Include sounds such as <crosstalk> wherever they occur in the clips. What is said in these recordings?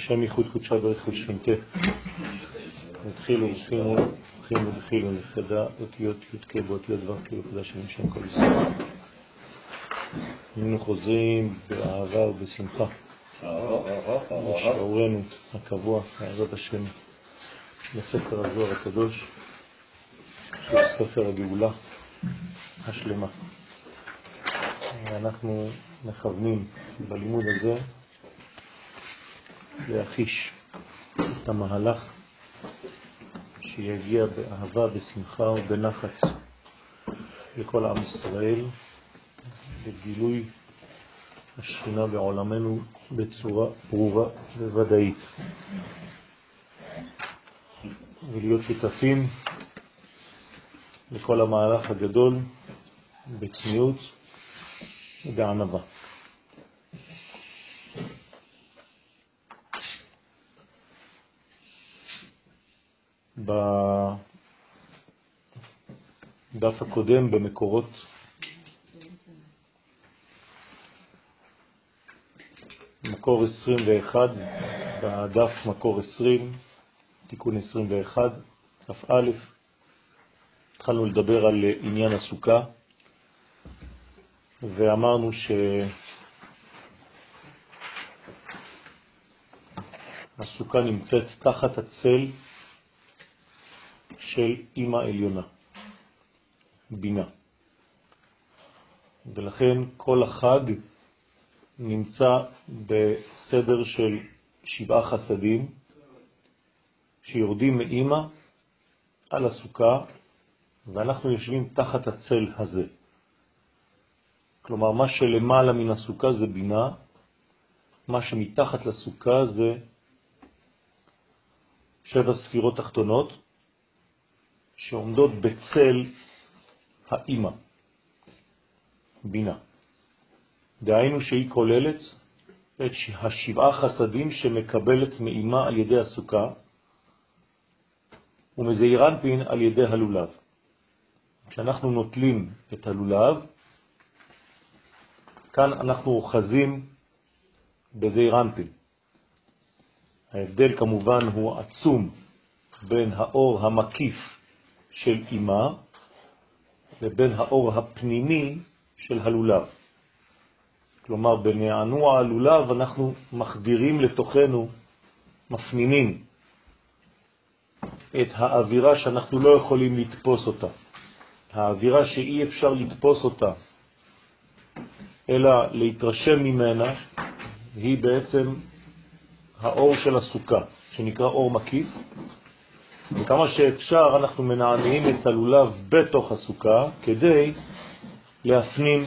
השם ייחוד קודשה ברך חודשנתה. נתחילו וחילו, חינו וחילו נכדה, אותיות י"ק באותיות דבר כאילו קדש עם שם כל ישראל. היינו חוזרים באהבה ובשמחה. לשיעורנו הקבוע, בעזרת השם, לספר הזוהר הקדוש, שהוא ספר הגאולה השלמה. אנחנו מכוונים בלימוד הזה להחיש את המהלך שיגיע באהבה, בשמחה ובנחת לכל עם ישראל, לגילוי השכינה בעולמנו בצורה ברורה וודאית, ולהיות שותפים לכל המהלך הגדול בצניעות ובענבה. בדף הקודם במקורות. מקור 21, בדף מקור 20, תיקון 21, כ"א, התחלנו לדבר על עניין הסוכה, ואמרנו שהסוכה נמצאת תחת הצל של אימא עליונה, בינה. ולכן כל החג נמצא בסדר של שבעה חסדים שיורדים מאימא על הסוכה, ואנחנו יושבים תחת הצל הזה. כלומר, מה שלמעלה מן הסוכה זה בינה, מה שמתחת לסוכה זה שבע ספירות תחתונות, שעומדות בצל האימא, בינה. דהיינו שהיא כוללת את השבעה חסדים שמקבלת מאימה על ידי הסוכה ומזעירנפין על ידי הלולב. כשאנחנו נוטלים את הלולב, כאן אנחנו אוחזים בזעירנפין. ההבדל כמובן הוא עצום בין האור המקיף של אימה לבין האור הפנימי של הלולב. כלומר, בנענוע הלולב אנחנו מחדירים לתוכנו, מפנימים את האווירה שאנחנו לא יכולים לתפוס אותה. האווירה שאי אפשר לתפוס אותה, אלא להתרשם ממנה, היא בעצם האור של הסוכה, שנקרא אור מקיף, וכמה שאפשר אנחנו מנענעים את הלולב בתוך הסוכה כדי להפנים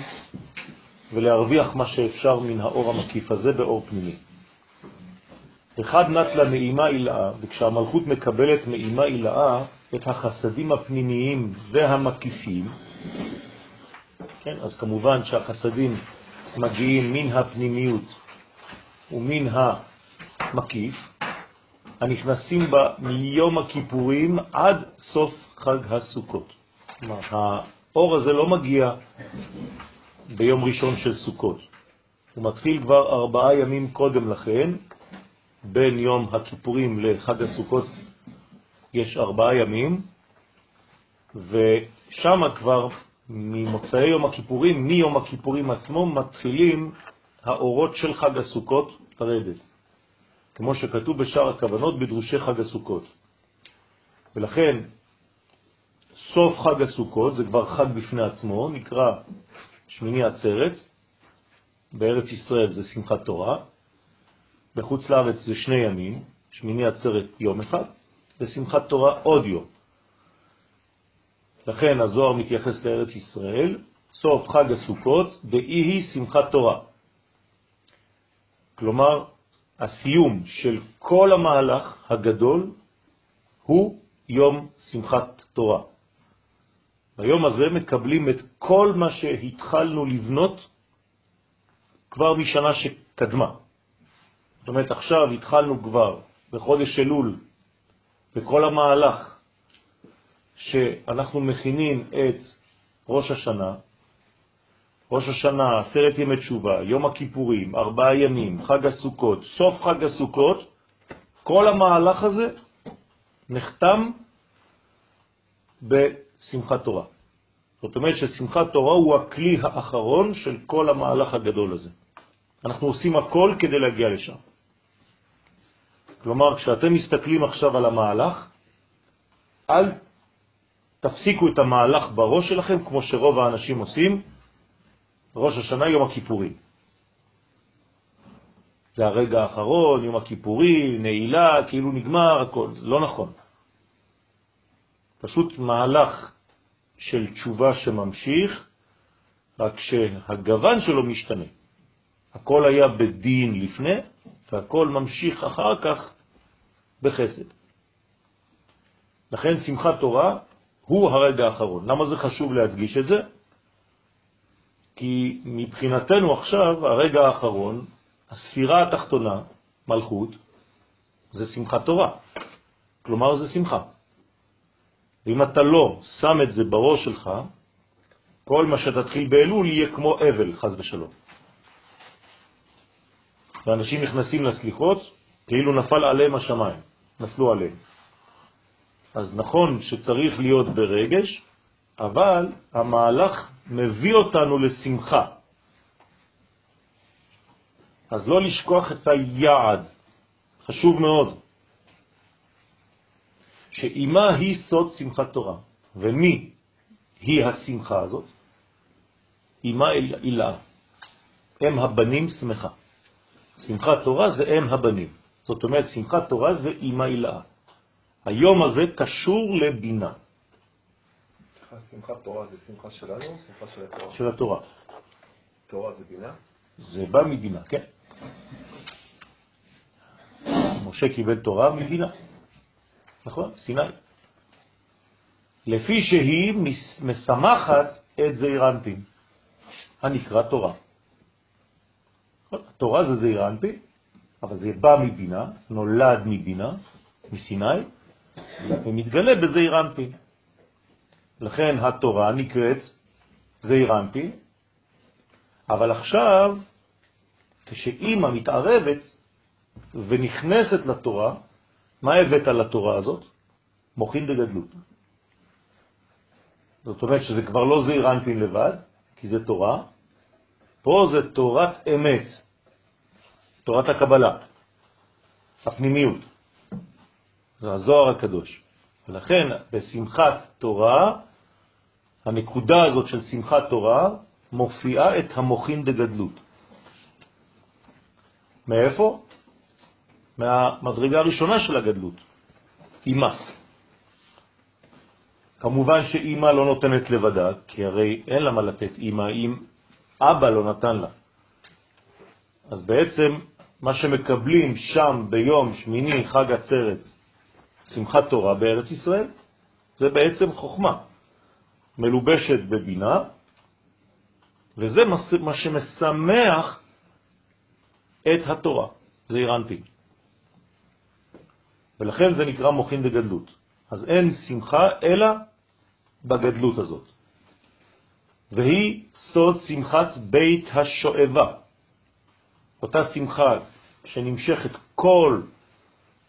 ולהרוויח מה שאפשר מן האור המקיף הזה באור פנימי. אחד נת לה מאימה אילאה, וכשהמלכות מקבלת מאימה אילאה את החסדים הפנימיים והמקיפים, כן, אז כמובן שהחסדים מגיעים מן הפנימיות ומן המקיף, הנכנסים בה מיום הכיפורים עד סוף חג הסוכות. האור הזה לא מגיע ביום ראשון של סוכות. הוא מתחיל כבר ארבעה ימים קודם לכן, בין יום הכיפורים לחג הסוכות יש ארבעה ימים, ושם כבר ממוצאי יום הכיפורים, מיום הכיפורים עצמו, מתחילים האורות של חג הסוכות לרדת. כמו שכתוב בשאר הכוונות בדרושי חג הסוכות. ולכן, סוף חג הסוכות, זה כבר חג בפני עצמו, נקרא שמיני עצרת, בארץ ישראל זה שמחת תורה, בחוץ לארץ זה שני ימים, שמיני עצרת יום אחד, ושמחת תורה עוד יום. לכן הזוהר מתייחס לארץ ישראל, סוף חג הסוכות, דאי היא שמחת תורה. כלומר, הסיום של כל המהלך הגדול הוא יום שמחת תורה. ביום הזה מקבלים את כל מה שהתחלנו לבנות כבר משנה שקדמה. זאת אומרת, עכשיו התחלנו כבר בחודש אלול, בכל המהלך שאנחנו מכינים את ראש השנה, ראש השנה, עשרת ימי תשובה, יום הכיפורים, ארבעה ימים, חג הסוכות, סוף חג הסוכות, כל המהלך הזה נחתם בשמחת תורה. זאת אומרת ששמחת תורה הוא הכלי האחרון של כל המהלך הגדול הזה. אנחנו עושים הכל כדי להגיע לשם. כלומר, כשאתם מסתכלים עכשיו על המהלך, אל תפסיקו את המהלך בראש שלכם, כמו שרוב האנשים עושים, ראש השנה יום הכיפורים. זה הרגע האחרון, יום הכיפורים, נעילה, כאילו נגמר הכל. זה לא נכון. פשוט מהלך של תשובה שממשיך, רק שהגוון שלו משתנה. הכל היה בדין לפני, והכל ממשיך אחר כך בחסד. לכן שמחת תורה הוא הרגע האחרון. למה זה חשוב להדגיש את זה? כי מבחינתנו עכשיו, הרגע האחרון, הספירה התחתונה, מלכות, זה שמחת תורה. כלומר, זה שמחה. ואם אתה לא שם את זה בראש שלך, כל מה שתתחיל באלול יהיה כמו אבל, חז ושלום. ואנשים נכנסים לסליחות כאילו נפל עליהם השמיים, נפלו עליהם. אז נכון שצריך להיות ברגש, אבל המהלך מביא אותנו לשמחה. אז לא לשכוח את היעד, חשוב מאוד. שאימה היא סוד שמחת תורה. ומי היא השמחה הזאת? אימה אילה. אם הבנים שמחה. שמחת תורה זה אם הבנים. זאת אומרת, שמחת תורה זה אימה אילה. היום הזה קשור לבינה. שמחת תורה זה שמחה שלנו, שמחה של התורה? של התורה. תורה זה בינה? זה בא מבינה, כן. משה קיבל תורה מבינה. נכון? סיני. לפי שהיא משמחת את זעירנטים, הנקרא תורה. התורה זה זעירנטי, אבל זה בא מבינה, נולד מבינה, מסיני, ומתגלה בזעירנטי. לכן התורה נקראת זעירנטי, אבל עכשיו, כשאימא מתערבת ונכנסת לתורה, מה הבאת לתורה הזאת? מוכין דגדלות. זאת אומרת שזה כבר לא זעיר אנפין לבד, כי זה תורה, פה זה תורת אמת, תורת הקבלה, הפנימיות. זה הזוהר הקדוש. ולכן בשמחת תורה, הנקודה הזאת של שמחת תורה מופיעה את המוכין דגדלות. מאיפה? מהמדרגה הראשונה של הגדלות, אמא. כמובן שאמא לא נותנת לבדה, כי הרי אין לה מה לתת אמא אם אבא לא נתן לה. אז בעצם מה שמקבלים שם ביום שמיני חג עצרת, שמחת תורה בארץ ישראל, זה בעצם חוכמה, מלובשת בבינה, וזה מה שמשמח את התורה, זה אירנטי. ולכן זה נקרא מוכין בגדלות. אז אין שמחה אלא בגדלות הזאת. והיא סוד שמחת בית השואבה. אותה שמחה שנמשכת כל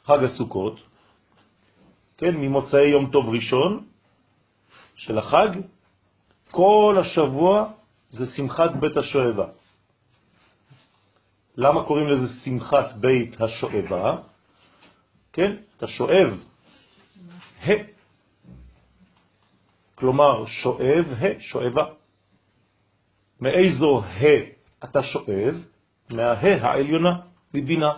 חג הסוכות, כן, ממוצאי יום טוב ראשון של החג, כל השבוע זה שמחת בית השואבה. למה קוראים לזה שמחת בית השואבה? כן? אתה שואב ה. כלומר, שואב ה, שואבה. מאיזו ה אתה שואב? מה העליונה, מבינה.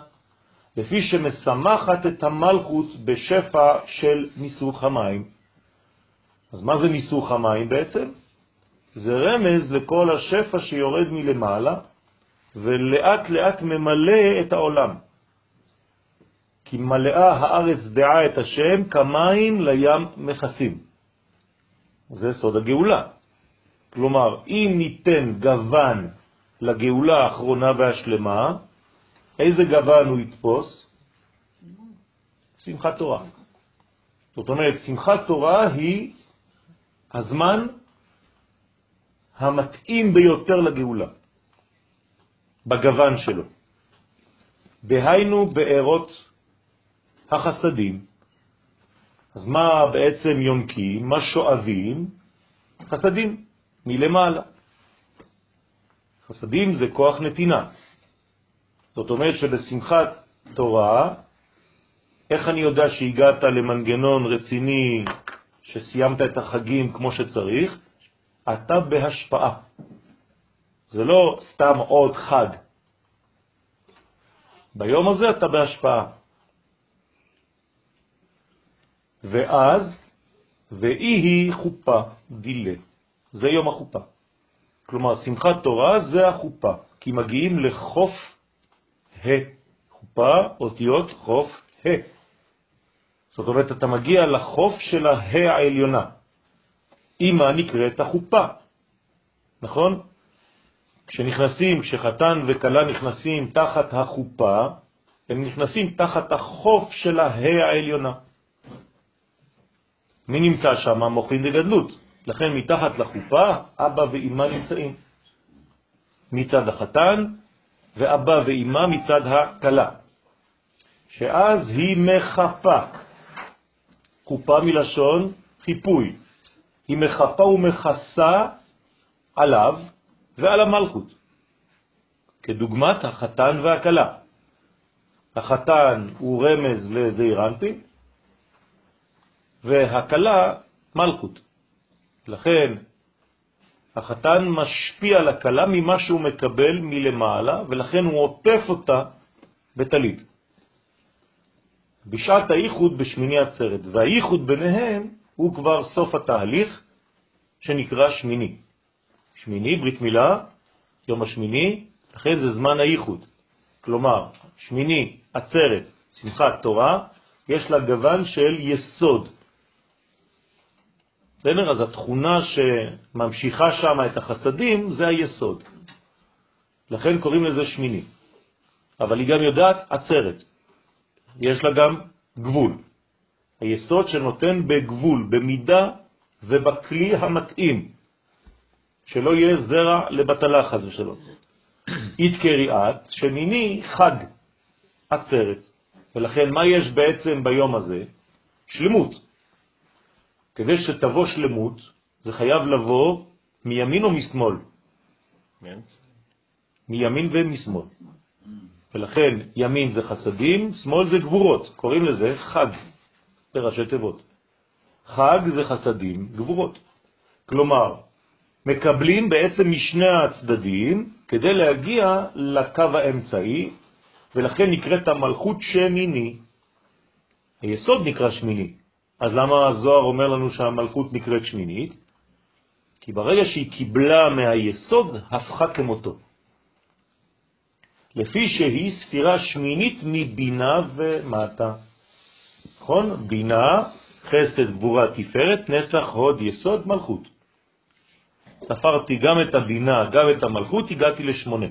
לפי שמשמחת את המלכות בשפע של ניסוך המים. אז מה זה ניסוך המים בעצם? זה רמז לכל השפע שיורד מלמעלה, ולאט לאט ממלא את העולם. כי מלאה הארץ דעה את השם כמים לים מכסים. זה סוד הגאולה. כלומר, אם ניתן גוון לגאולה האחרונה והשלמה, איזה גוון הוא יתפוס? שמחת תורה. זאת אומרת, שמחת תורה היא הזמן המתאים ביותר לגאולה, בגוון שלו. דהיינו בארות החסדים. אז מה בעצם יונקים? מה שואבים? חסדים, מלמעלה. חסדים זה כוח נתינה. זאת אומרת שבשמחת תורה, איך אני יודע שהגעת למנגנון רציני, שסיימת את החגים כמו שצריך? אתה בהשפעה. זה לא סתם עוד חג. ביום הזה אתה בהשפעה. ואז, ואי היא חופה, דילה. זה יום החופה. כלומר, שמחת תורה זה החופה, כי מגיעים לחוף ה', חופה, אותיות חוף ה'. זאת אומרת, אתה מגיע לחוף של ה' העליונה. אמא נקראת החופה, נכון? כשנכנסים, כשחתן וכלה נכנסים תחת החופה, הם נכנסים תחת החוף של ה' העליונה. מי נמצא שם? מוחין דגדלות. לכן מתחת לחופה אבא ואמא נמצאים. מצד החתן ואבא ואמא מצד הכלה. שאז היא מחפה. חופה מלשון חיפוי. היא מחפה ומכסה עליו ועל המלכות, כדוגמת החתן והכלה. החתן הוא רמז לזעיר אנפין, והכלה מלכות. לכן החתן משפיע על הכלה ממה שהוא מקבל מלמעלה, ולכן הוא עוטף אותה בטלית. בשעת הייחוד בשמיני עצרת, והייחוד ביניהם הוא כבר סוף התהליך שנקרא שמיני. שמיני, ברית מילה, יום השמיני, לכן זה זמן הייחוד. כלומר, שמיני, עצרת, שמחת תורה, יש לה גוון של יסוד. בסדר? אז התכונה שממשיכה שם את החסדים זה היסוד. לכן קוראים לזה שמיני. אבל היא גם יודעת עצרת. יש לה גם גבול. היסוד שנותן בגבול, במידה ובכלי המתאים, שלא יהיה זרע לבטלה חז ושלום. אית קריאת, שמיני חג, עצרת. ולכן מה יש בעצם ביום הזה? שלמות. כדי שתבוא שלמות, זה חייב לבוא מימין או משמאל? מימין ומשמאל. ולכן ימין זה חסדים, שמאל זה גבורות, קוראים לזה חג, בראשי תיבות. חג זה חסדים, גבורות. כלומר, מקבלים בעצם משני הצדדים כדי להגיע לקו האמצעי, ולכן נקראת המלכות שמיני. היסוד נקרא שמיני. אז למה הזוהר אומר לנו שהמלכות נקראת שמינית? כי ברגע שהיא קיבלה מהיסוד, הפכה כמותו. לפי שהיא ספירה שמינית מבינה ומטה. נכון? בינה, חסד, גבורה, תפארת, נצח, הוד, יסוד, מלכות. ספרתי גם את הבינה, גם את המלכות, הגעתי לשמונה.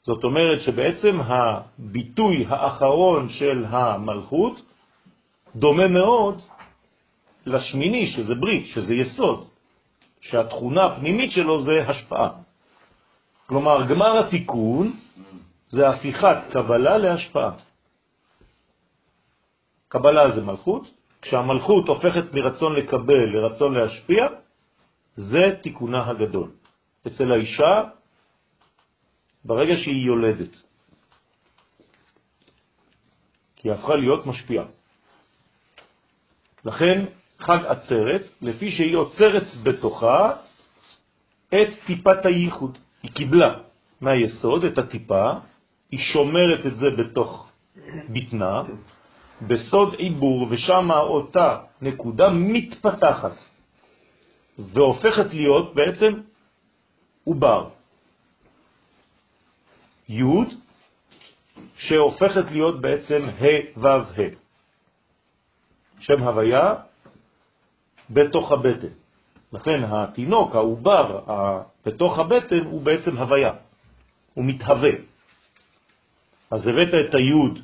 זאת אומרת שבעצם הביטוי האחרון של המלכות דומה מאוד לשמיני, שזה ברית, שזה יסוד, שהתכונה הפנימית שלו זה השפעה. כלומר, גמר התיקון זה הפיכת קבלה להשפעה. קבלה זה מלכות, כשהמלכות הופכת מרצון לקבל לרצון להשפיע, זה תיקונה הגדול. אצל האישה, ברגע שהיא יולדת, כי היא הפכה להיות משפיעה. לכן חג עצרת, לפי שהיא עוצרת בתוכה את טיפת הייחוד. היא קיבלה מהיסוד את הטיפה, היא שומרת את זה בתוך בטנה, בסוד עיבור, ושם אותה נקודה מתפתחת והופכת להיות בעצם עובר. י' שהופכת להיות בעצם ה' ו' ה'. שם הוויה בתוך הבטן. לכן התינוק, העובר, בתוך הבטן, הוא בעצם הוויה, הוא מתהווה. אז הבאת את היוד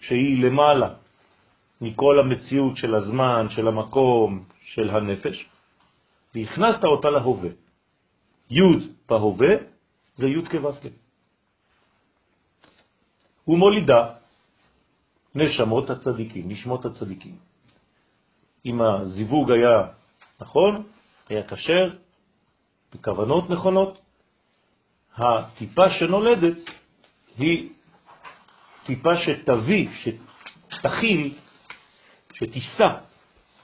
שהיא למעלה מכל המציאות של הזמן, של המקום, של הנפש, והכנסת אותה להווה. יוד בהווה זה יוד כו' הוא מולידה נשמות הצדיקים, נשמות הצדיקים. אם הזיווג היה נכון, היה קשר, בכוונות נכונות, הטיפה שנולדת היא טיפה שתביא, שתכיל, שתישא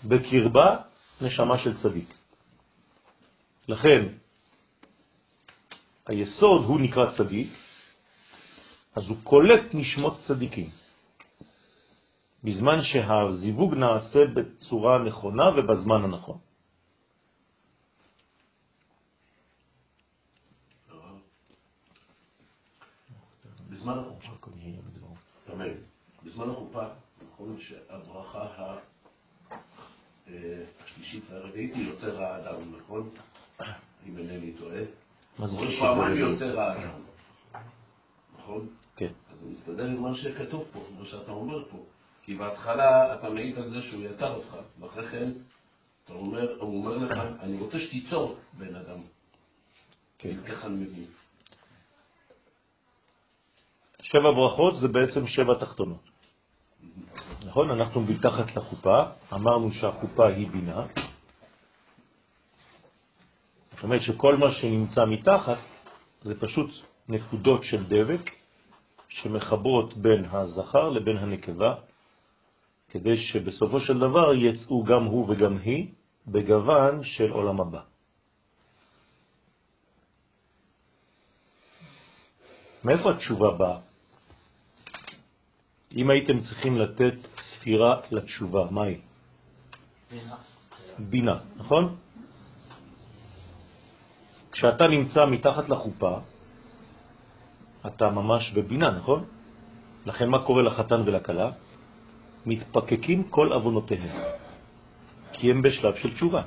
בקרבה נשמה של צדיק. לכן, היסוד הוא נקרא צדיק, אז הוא קולט נשמות צדיקים. בזמן שהזיווג נעשה בצורה נכונה ובזמן הנכון. בזמן החופה, בזמן החופה, נכון שהברכה השלישית והרביעית היא יוצר האדם, נכון? אם אינני טועה. מה זה שלישית והרביעית? יוצר האדם, נכון? כן. אז זה מסתדר עם מה שכתוב פה, מה שאתה אומר פה. כי בהתחלה אתה מעיד על זה שהוא יצר אותך, ואחרי כן אתה אומר, הוא אומר לך, אני רוצה שתיצור בן אדם. כן. ככה אני מבין. שבע ברכות זה בעצם שבע תחתונות. נכון? אנחנו מתחת לחופה, אמרנו שהחופה היא בינה. זאת אומרת שכל מה שנמצא מתחת זה פשוט נקודות של דבק שמחברות בין הזכר לבין הנקבה, כדי שבסופו של דבר יצאו גם הוא וגם היא בגוון של עולם הבא. מאיפה התשובה באה? אם הייתם צריכים לתת ספירה לתשובה, מה היא? בינה. בינה, נכון? כשאתה נמצא מתחת לחופה, אתה ממש בבינה, נכון? לכן מה קורה לחתן ולכלה? מתפקקים כל אבונותיהם, כי הם בשלב של תשובה.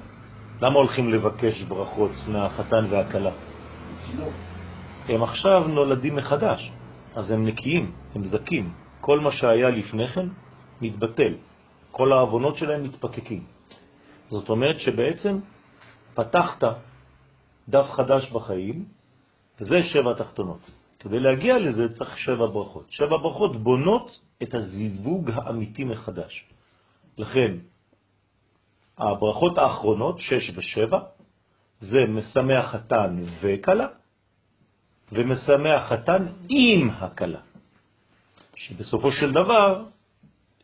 למה הולכים לבקש ברכות מהחתן והכלה? הם עכשיו נולדים מחדש, אז הם נקיים, הם זקים. כל מה שהיה לפני כן מתבטל, כל העוונות שלהם מתפקקים. זאת אומרת שבעצם פתחת דף חדש בחיים, וזה שבע תחתונות. כדי להגיע לזה צריך שבע ברכות. שבע ברכות בונות את הזיווג האמיתי מחדש. לכן, הברכות האחרונות, שש ושבע, זה משמח חתן וקלה, ומשמח חתן עם הקלה. שבסופו של דבר,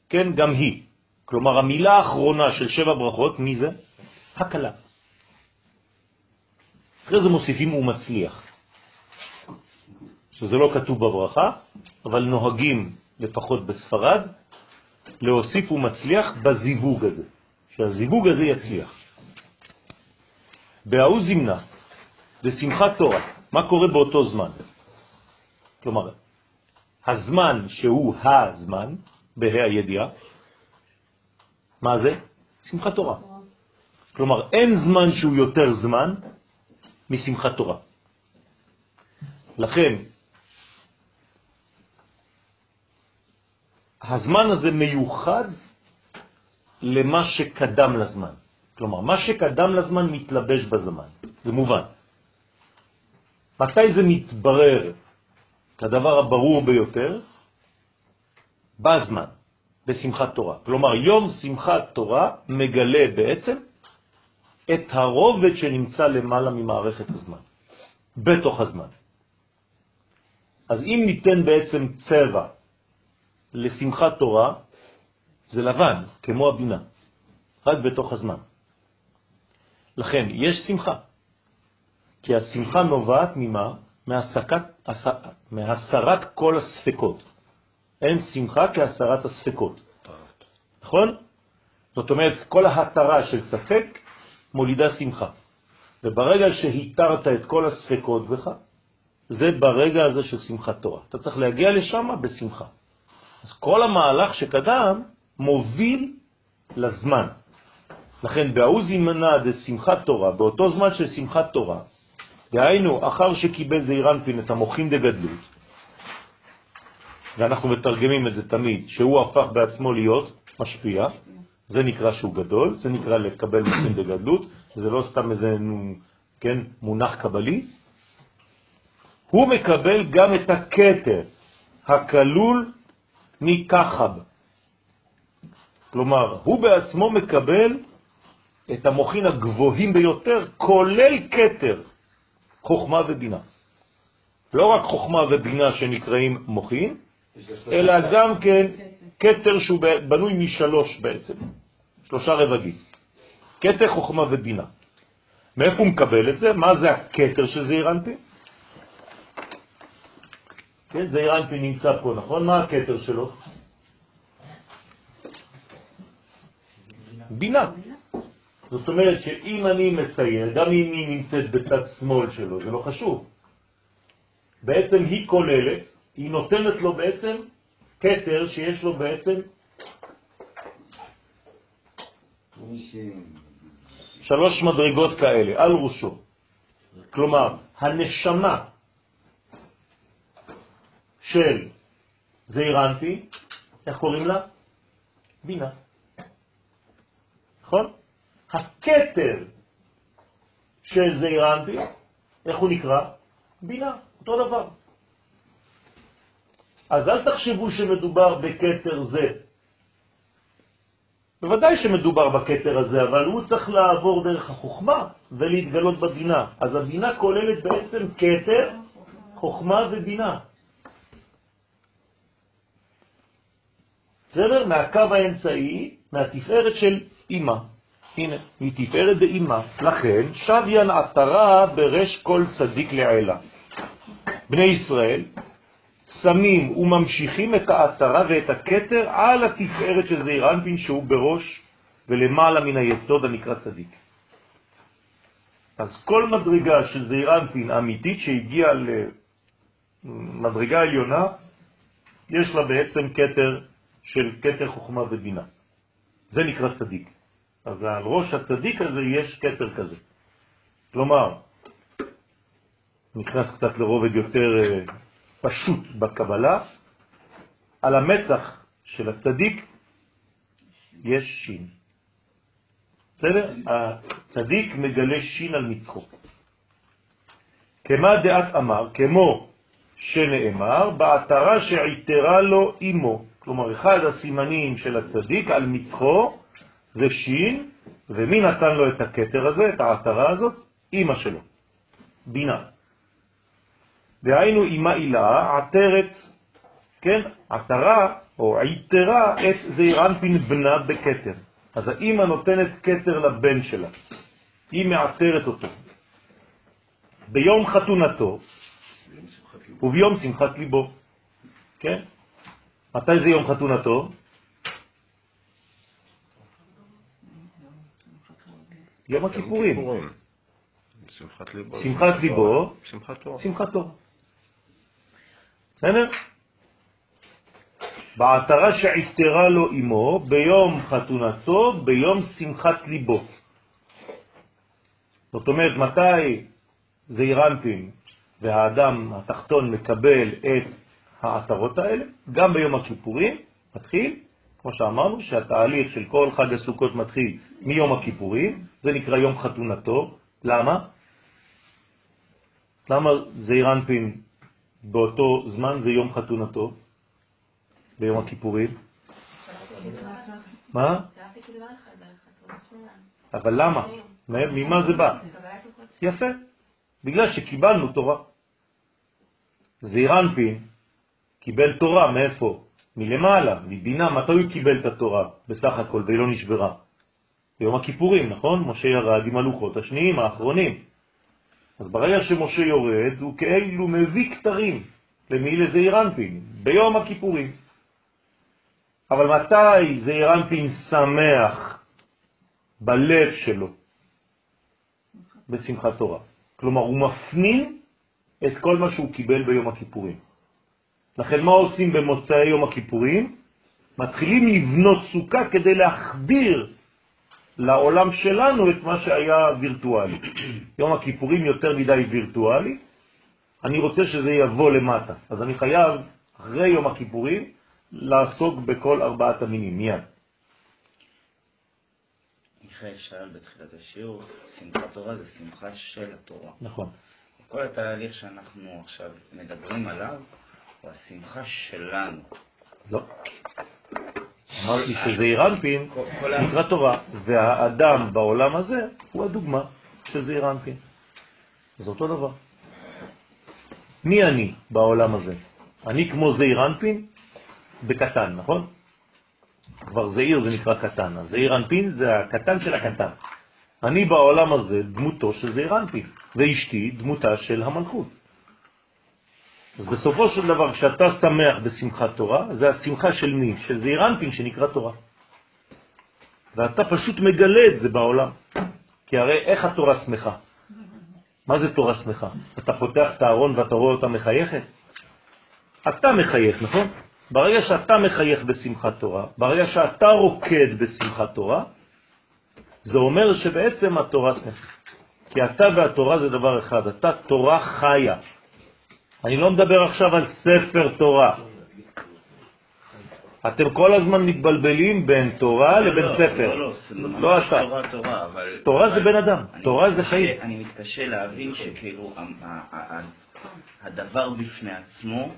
כן, גם היא. כלומר, המילה האחרונה של שבע ברכות, מי זה? הקלה. אחרי זה מוסיפים הוא מצליח, שזה לא כתוב בברכה, אבל נוהגים, לפחות בספרד, להוסיף הוא מצליח בזיווג הזה, שהזיווג הזה יצליח. בהאו זמנה, בשמחת תורה, מה קורה באותו זמן? כלומר, הזמן שהוא הזמן, בה"א הידיעה, מה זה? שמחת תורה. כלומר, אין זמן שהוא יותר זמן משמחת תורה. לכן, הזמן הזה מיוחד למה שקדם לזמן. כלומר, מה שקדם לזמן מתלבש בזמן. זה מובן. מתי זה מתברר כדבר הברור ביותר, בזמן, בשמחת תורה. כלומר, יום שמחת תורה מגלה בעצם את הרובד שנמצא למעלה ממערכת הזמן, בתוך הזמן. אז אם ניתן בעצם צבע לשמחת תורה, זה לבן, כמו הבינה, רק בתוך הזמן. לכן, יש שמחה, כי השמחה נובעת ממה? מהסקת, מהסרת כל הספקות. אין שמחה כהסרת הספקות. נכון? זאת אומרת, כל ההתרה של ספק מולידה שמחה. וברגע שהתרת את כל הספקות בך, זה ברגע הזה של שמחת תורה. אתה צריך להגיע לשם בשמחה. אז כל המהלך שקדם מוביל לזמן. לכן בעוז ימנע דשמחת תורה, באותו זמן של שמחת תורה, דהיינו, אחר שקיבל זעיר אנפין את המוחים דגדלות, ואנחנו מתרגמים את זה תמיד, שהוא הפך בעצמו להיות משפיע, זה נקרא שהוא גדול, זה נקרא לקבל מוחים דגדלות, זה לא סתם איזה כן, מונח קבלי, הוא מקבל גם את הקטר הכלול מכחב. כלומר, הוא בעצמו מקבל את המוחין הגבוהים ביותר, כולל קטר, חוכמה ובינה. לא רק חוכמה ובינה שנקראים מוחין, אלא גם כן קטר שהוא בנוי משלוש בעצם, שלושה רבגים. קטר, חוכמה ובינה. מאיפה הוא מקבל את זה? מה זה הקטר של זעיר? כן, זעיר אנפין נמצא פה, נכון? מה הקטר שלו? בינה. זאת אומרת שאם אני מצייר, גם אם היא נמצאת בצד שמאל שלו, זה לא חשוב. בעצם היא כוללת, היא נותנת לו בעצם קטר שיש לו בעצם שלוש מדרגות כאלה, על ראשו. כלומר, הנשמה של זעירנטי, איך קוראים לה? בינה. נכון? הכתר של זעירנטי, איך הוא נקרא? בינה, אותו דבר. אז אל תחשבו שמדובר בכתר זה. בוודאי שמדובר בכתר הזה, אבל הוא צריך לעבור דרך החוכמה ולהתגלות בבינה. אז הבינה כוללת בעצם כתר, חוכמה ובינה. בסדר? מהקו האמצעי, מהתפארת של אימא. הנה, מתפארת באימא. לכן, שוויין עטרה ברש כל צדיק לעילה. בני ישראל שמים וממשיכים את העטרה ואת הכתר על התפארת של זעיר אנפין שהוא בראש ולמעלה מן היסוד הנקרא צדיק. אז כל מדרגה של זעיר אנפין אמיתית שהגיעה למדרגה עליונה, יש לה בעצם כתר של כתר חוכמה ובינה. זה נקרא צדיק. אז על ראש הצדיק הזה יש כתר כזה. כלומר, נכנס קצת לרובד יותר אה, פשוט בקבלה, על המצח של הצדיק יש שין. בסדר? הצדיק מגלה שין על מצחו. כמה דעת אמר, כמו שנאמר, בעתרה שעיתרה לו אימו. כלומר, אחד הסימנים של הצדיק על מצחו זה שין, ומי נתן לו את הקטר הזה, את העתרה הזאת? אימא שלו, בינה. דהיינו אימה אילה, עטרת, כן, עטרה או עיתרה את זעיר אנפין בנה בקטר. אז האימא נותנת קטר לבן שלה, היא מעטרת אותו. ביום חתונתו וביום שמחת ליבו, כן? מתי זה יום חתונתו? יום הכיפורים. שמחת ליבו. שמחת ליבו, שמחת תורה. בסדר? בעטרה שעיתרה לו אמו ביום חתונתו, ביום שמחת ליבו. זאת אומרת, מתי זעירנפין והאדם התחתון מקבל את העטרות האלה? גם ביום הכיפורים מתחיל, כמו שאמרנו, שהתהליך של כל חג הסוכות מתחיל מיום הכיפורים, זה נקרא יום חתונתו. למה? למה זעירנפין באותו זמן זה יום חתונתו, ביום הכיפורים. מה? אבל למה? ממה זה בא? יפה, בגלל שקיבלנו תורה. זעירנפין קיבל תורה, מאיפה? מלמעלה, מבינה, מתי הוא קיבל את התורה בסך הכל והיא לא נשברה? ביום הכיפורים, נכון? משה ירד עם הלוחות השניים, האחרונים. אז ברגע שמשה יורד, הוא כאילו מביא כתרים למי לזעיר אנפין, ביום הכיפורים. אבל מתי זעיר אנפין שמח בלב שלו? בשמחת תורה. כלומר, הוא מפנים את כל מה שהוא קיבל ביום הכיפורים. לכן מה עושים במוצאי יום הכיפורים? מתחילים לבנות סוכה כדי להחדיר לעולם שלנו את מה שהיה וירטואלי. יום הכיפורים יותר מדי וירטואלי, אני רוצה שזה יבוא למטה. אז אני חייב, אחרי יום הכיפורים, לעסוק בכל ארבעת המינים, מיד. מיכאל שאל בתחילת השיעור, שמחת תורה זה שמחה של התורה. נכון. כל התהליך שאנחנו עכשיו מדברים עליו הוא השמחה שלנו. לא. אמרתי שזעיר אנפין נקרא תורה, והאדם בעולם הזה הוא הדוגמה של זעיר אנפין. זה אותו דבר. מי אני בעולם הזה? אני כמו זעיר אנפין בקטן, נכון? כבר זעיר זה נקרא קטן, אז זעיר אנפין זה הקטן של הקטן. אני בעולם הזה דמותו של זעיר אנפין, ואשתי דמותה של המלכות. אז בסופו של דבר, כשאתה שמח בשמחת תורה, זה השמחה של מי? של זעיר אנפין שנקרא תורה. ואתה פשוט מגלה את זה בעולם. כי הרי איך התורה שמחה? מה זה תורה שמחה? אתה פותח את הארון ואתה רואה אותה מחייכת? אתה מחייך, נכון? ברגע שאתה מחייך בשמחת תורה, ברגע שאתה רוקד בשמחת תורה, זה אומר שבעצם התורה שמחה. כי אתה והתורה זה דבר אחד, אתה תורה חיה. אני לא מדבר עכשיו על ספר תורה. אתם כל הזמן מתבלבלים בין תורה לבין ספר. לא, לא, לא אתה. תורה, זה בן אדם, תורה זה חיים. אני מתקשה להבין שכאילו הדבר בפני עצמו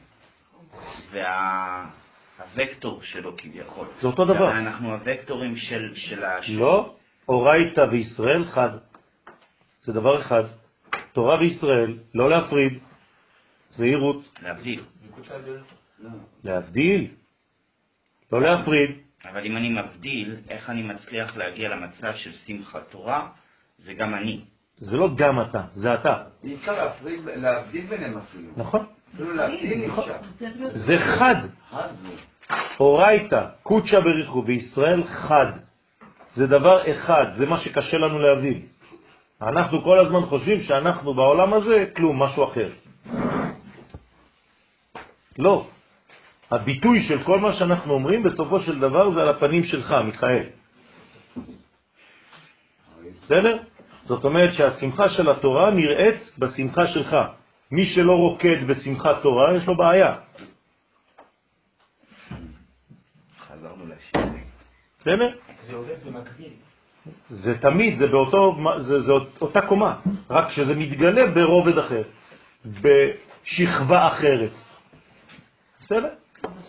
והווקטור שלו כביכול. זה אותו דבר. אנחנו הוקטורים של של ה... לא, אורייתא וישראל חד. זה דבר אחד. תורה וישראל, לא להפריד, זהירות, להבדיל. להבדיל, לא להפריד. אבל אם אני מבדיל, איך אני מצליח להגיע למצב של שמחת תורה, זה גם אני. זה לא גם אתה, זה אתה. אי אפשר להפריד, להבדיל ביניהם אפילו. נכון? אפילו להבדיל אי אפשר. זה חד. אורייתא, קודשא בריחו, וישראל חד. זה דבר אחד, זה מה שקשה לנו להבין. אנחנו כל הזמן חושבים שאנחנו בעולם הזה כלום, משהו אחר. לא. הביטוי של כל מה שאנחנו אומרים בסופו של דבר זה על הפנים שלך, מיכאל. בסדר? זאת אומרת שהשמחה של התורה נראית בשמחה שלך. מי שלא רוקד בשמחת תורה, יש לו בעיה. חזרנו לשיר. בסדר? זה עובד במקביל. זה תמיד, זה באותו, זה, זה אותה קומה, רק שזה מתגלה ברובד אחר, בשכבה אחרת. בסדר?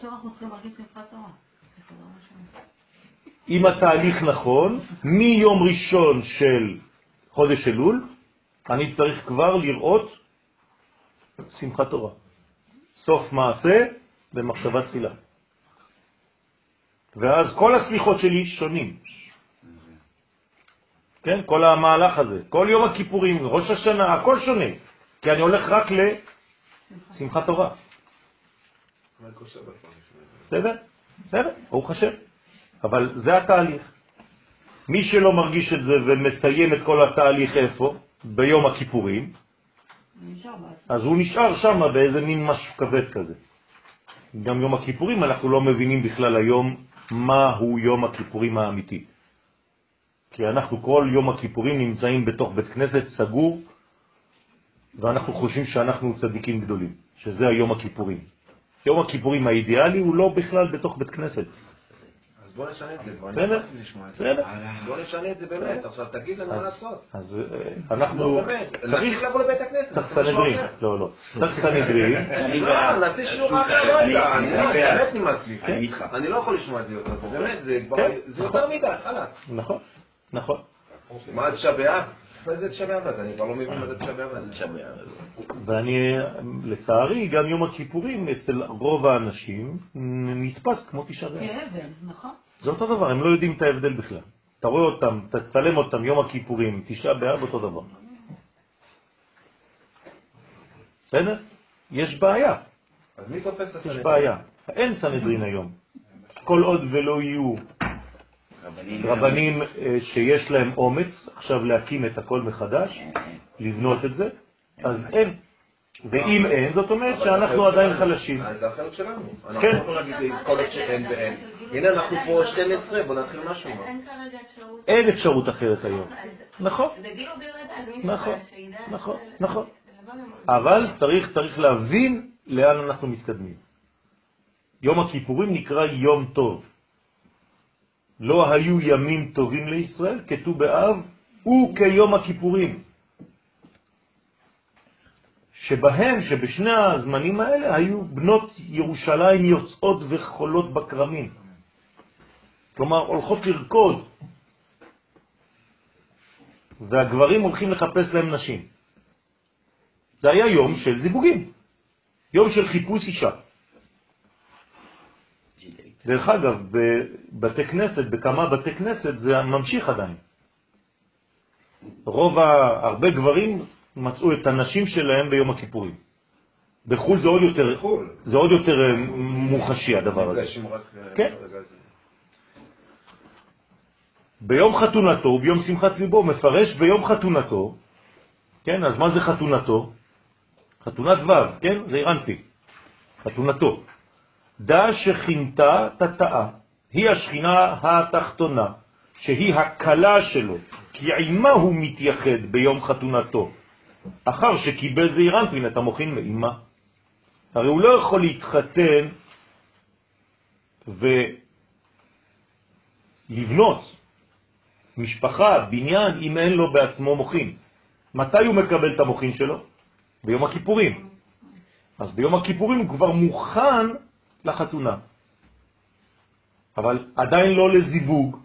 אנחנו צריכים שמחת תורה. אם התהליך נכון, מיום ראשון של חודש אלול, אני צריך כבר לראות שמחת תורה. סוף מעשה במחשבה תחילה. ואז כל הסליחות שלי שונים. כן, כל המהלך הזה, כל יום הכיפורים, ראש השנה, הכל שונה, כי אני הולך רק לשמחת תורה. בסדר? בסדר, ברוך השם. אבל זה התהליך. מי שלא מרגיש את זה ומסיים את כל התהליך איפה? ביום הכיפורים. אז הוא נשאר שם באיזה מין משהו כבד כזה. גם יום הכיפורים אנחנו לא מבינים בכלל היום מהו יום הכיפורים האמיתי. כי אנחנו כל יום הכיפורים נמצאים בתוך בית כנסת סגור, ואנחנו חושבים שאנחנו צדיקים גדולים, שזה היום הכיפורים. יום הכיפורים האידיאלי הוא לא בכלל בתוך בית כנסת. אז בוא נשנה את זה, כבר לשמוע את. בוא נשנה את זה באמת, עכשיו תגיד לנו מה אז- לעשות. אז אה, אנחנו... לא, צריך לבוא לבית הכנסת. צריך סנהדרין. אחר. לא, לא. צריך סנהדרין. לא, נעשה שיעור אחר, לא אני- יודע, אני אני לא-. באמת נמאס לי. אני איתך. אני לא יכול לשמוע את זה יותר, באמת, זה כן, זה נכון. יותר מדי, חלאס. נכון, נכון. מה זה תשעה מה זה תשעה באב? אני כבר לא מבין מה זה תשעה באב ואני, לצערי, גם יום הכיפורים אצל רוב האנשים נתפס כמו תשעה באב. כאבן, נכון? זה אותו דבר, הם לא יודעים את ההבדל בכלל. אתה רואה אותם, תצלם אותם יום הכיפורים, תשעה באב, אותו דבר. בסדר? יש בעיה, אז מי תופס את יש הסנהדרין? בעיה. אין סנהדרין היום. כל עוד ולא יהיו רבנים... רבנים אה, שיש להם אומץ עכשיו להקים את הכל מחדש, אה, לבנות את זה, אז אין. ואם אין, זאת אומרת שאנחנו עדיין חלשים. אז זה אחריות שלנו. אנחנו כן. לא יכולים להגיד כל עוד שאין ואין. הנה אנחנו פה 12, בוא נתחיל משהו. אין כרגע אפשרות. אין אפשרות אחרת היום. נכון, נכון. נכון, נכון. למ- אבל צריך, צריך להבין לאן אנחנו מתקדמים. יום הכיפורים נקרא יום טוב. לא היו ימים טובים לישראל כתוב באב וכיום הכיפורים. שבהם, שבשני הזמנים האלה היו בנות ירושלים יוצאות וחולות בכרמים. כלומר הולכות לרקוד, והגברים הולכים לחפש להם נשים. זה היה יום של זיווגים, יום של חיפוש אישה. דרך אגב, בבתי כנסת, בכמה בתי כנסת, זה ממשיך עדיין. רוב, הרבה גברים מצאו את הנשים שלהם ביום הכיפורים. בחו"ל זה עוד יותר, זה עוד יותר אה, מוחשי הדבר הזה. כן. ביום חתונתו וביום שמחת ליבו, מפרש ביום חתונתו, כן, אז מה זה חתונתו? חתונת ו', כן, זה אירנפי, חתונתו. דע שכינתה תתאה, היא השכינה התחתונה, שהיא הקלה שלו, כי עימה הוא מתייחד ביום חתונתו, אחר שקיבל זעיר אנפין את המוכין מאימה. הרי הוא לא יכול להתחתן ולבנות משפחה, בניין, אם אין לו בעצמו מוכין. מתי הוא מקבל את שלו? ביום הכיפורים. אז ביום הכיפורים הוא כבר מוכן לחתונה, אבל עדיין לא לזיווג.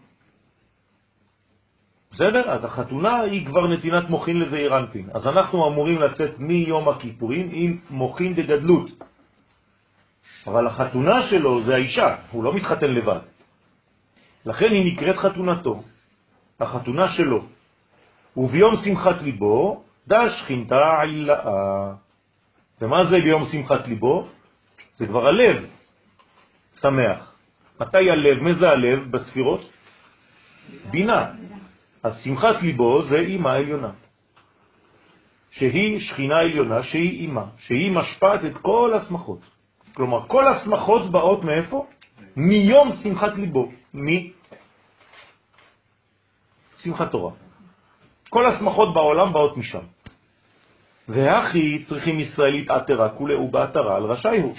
בסדר? אז החתונה היא כבר נתינת מוכין לזעיר אנפין. אז אנחנו אמורים לצאת מיום הכיפורים עם מוכין דגדלות. אבל החתונה שלו זה האישה, הוא לא מתחתן לבד. לכן היא נקראת חתונתו, החתונה שלו. וביום שמחת ליבו, דש שכינתה עילאה. ומה זה ביום שמחת ליבו? זה כבר הלב שמח. מתי הלב? מי זה הלב בספירות? בינה. אז שמחת ליבו זה אימא עליונה, שהיא שכינה עליונה, שהיא אימא, שהיא משפעת את כל השמחות. כלומר, כל השמחות באות מאיפה? מיום שמחת ליבו, משמחת תורה. כל השמחות בעולם באות משם. והכי צריכים ישראל להתעתרה כולי ובעתרה על רשאי הוא.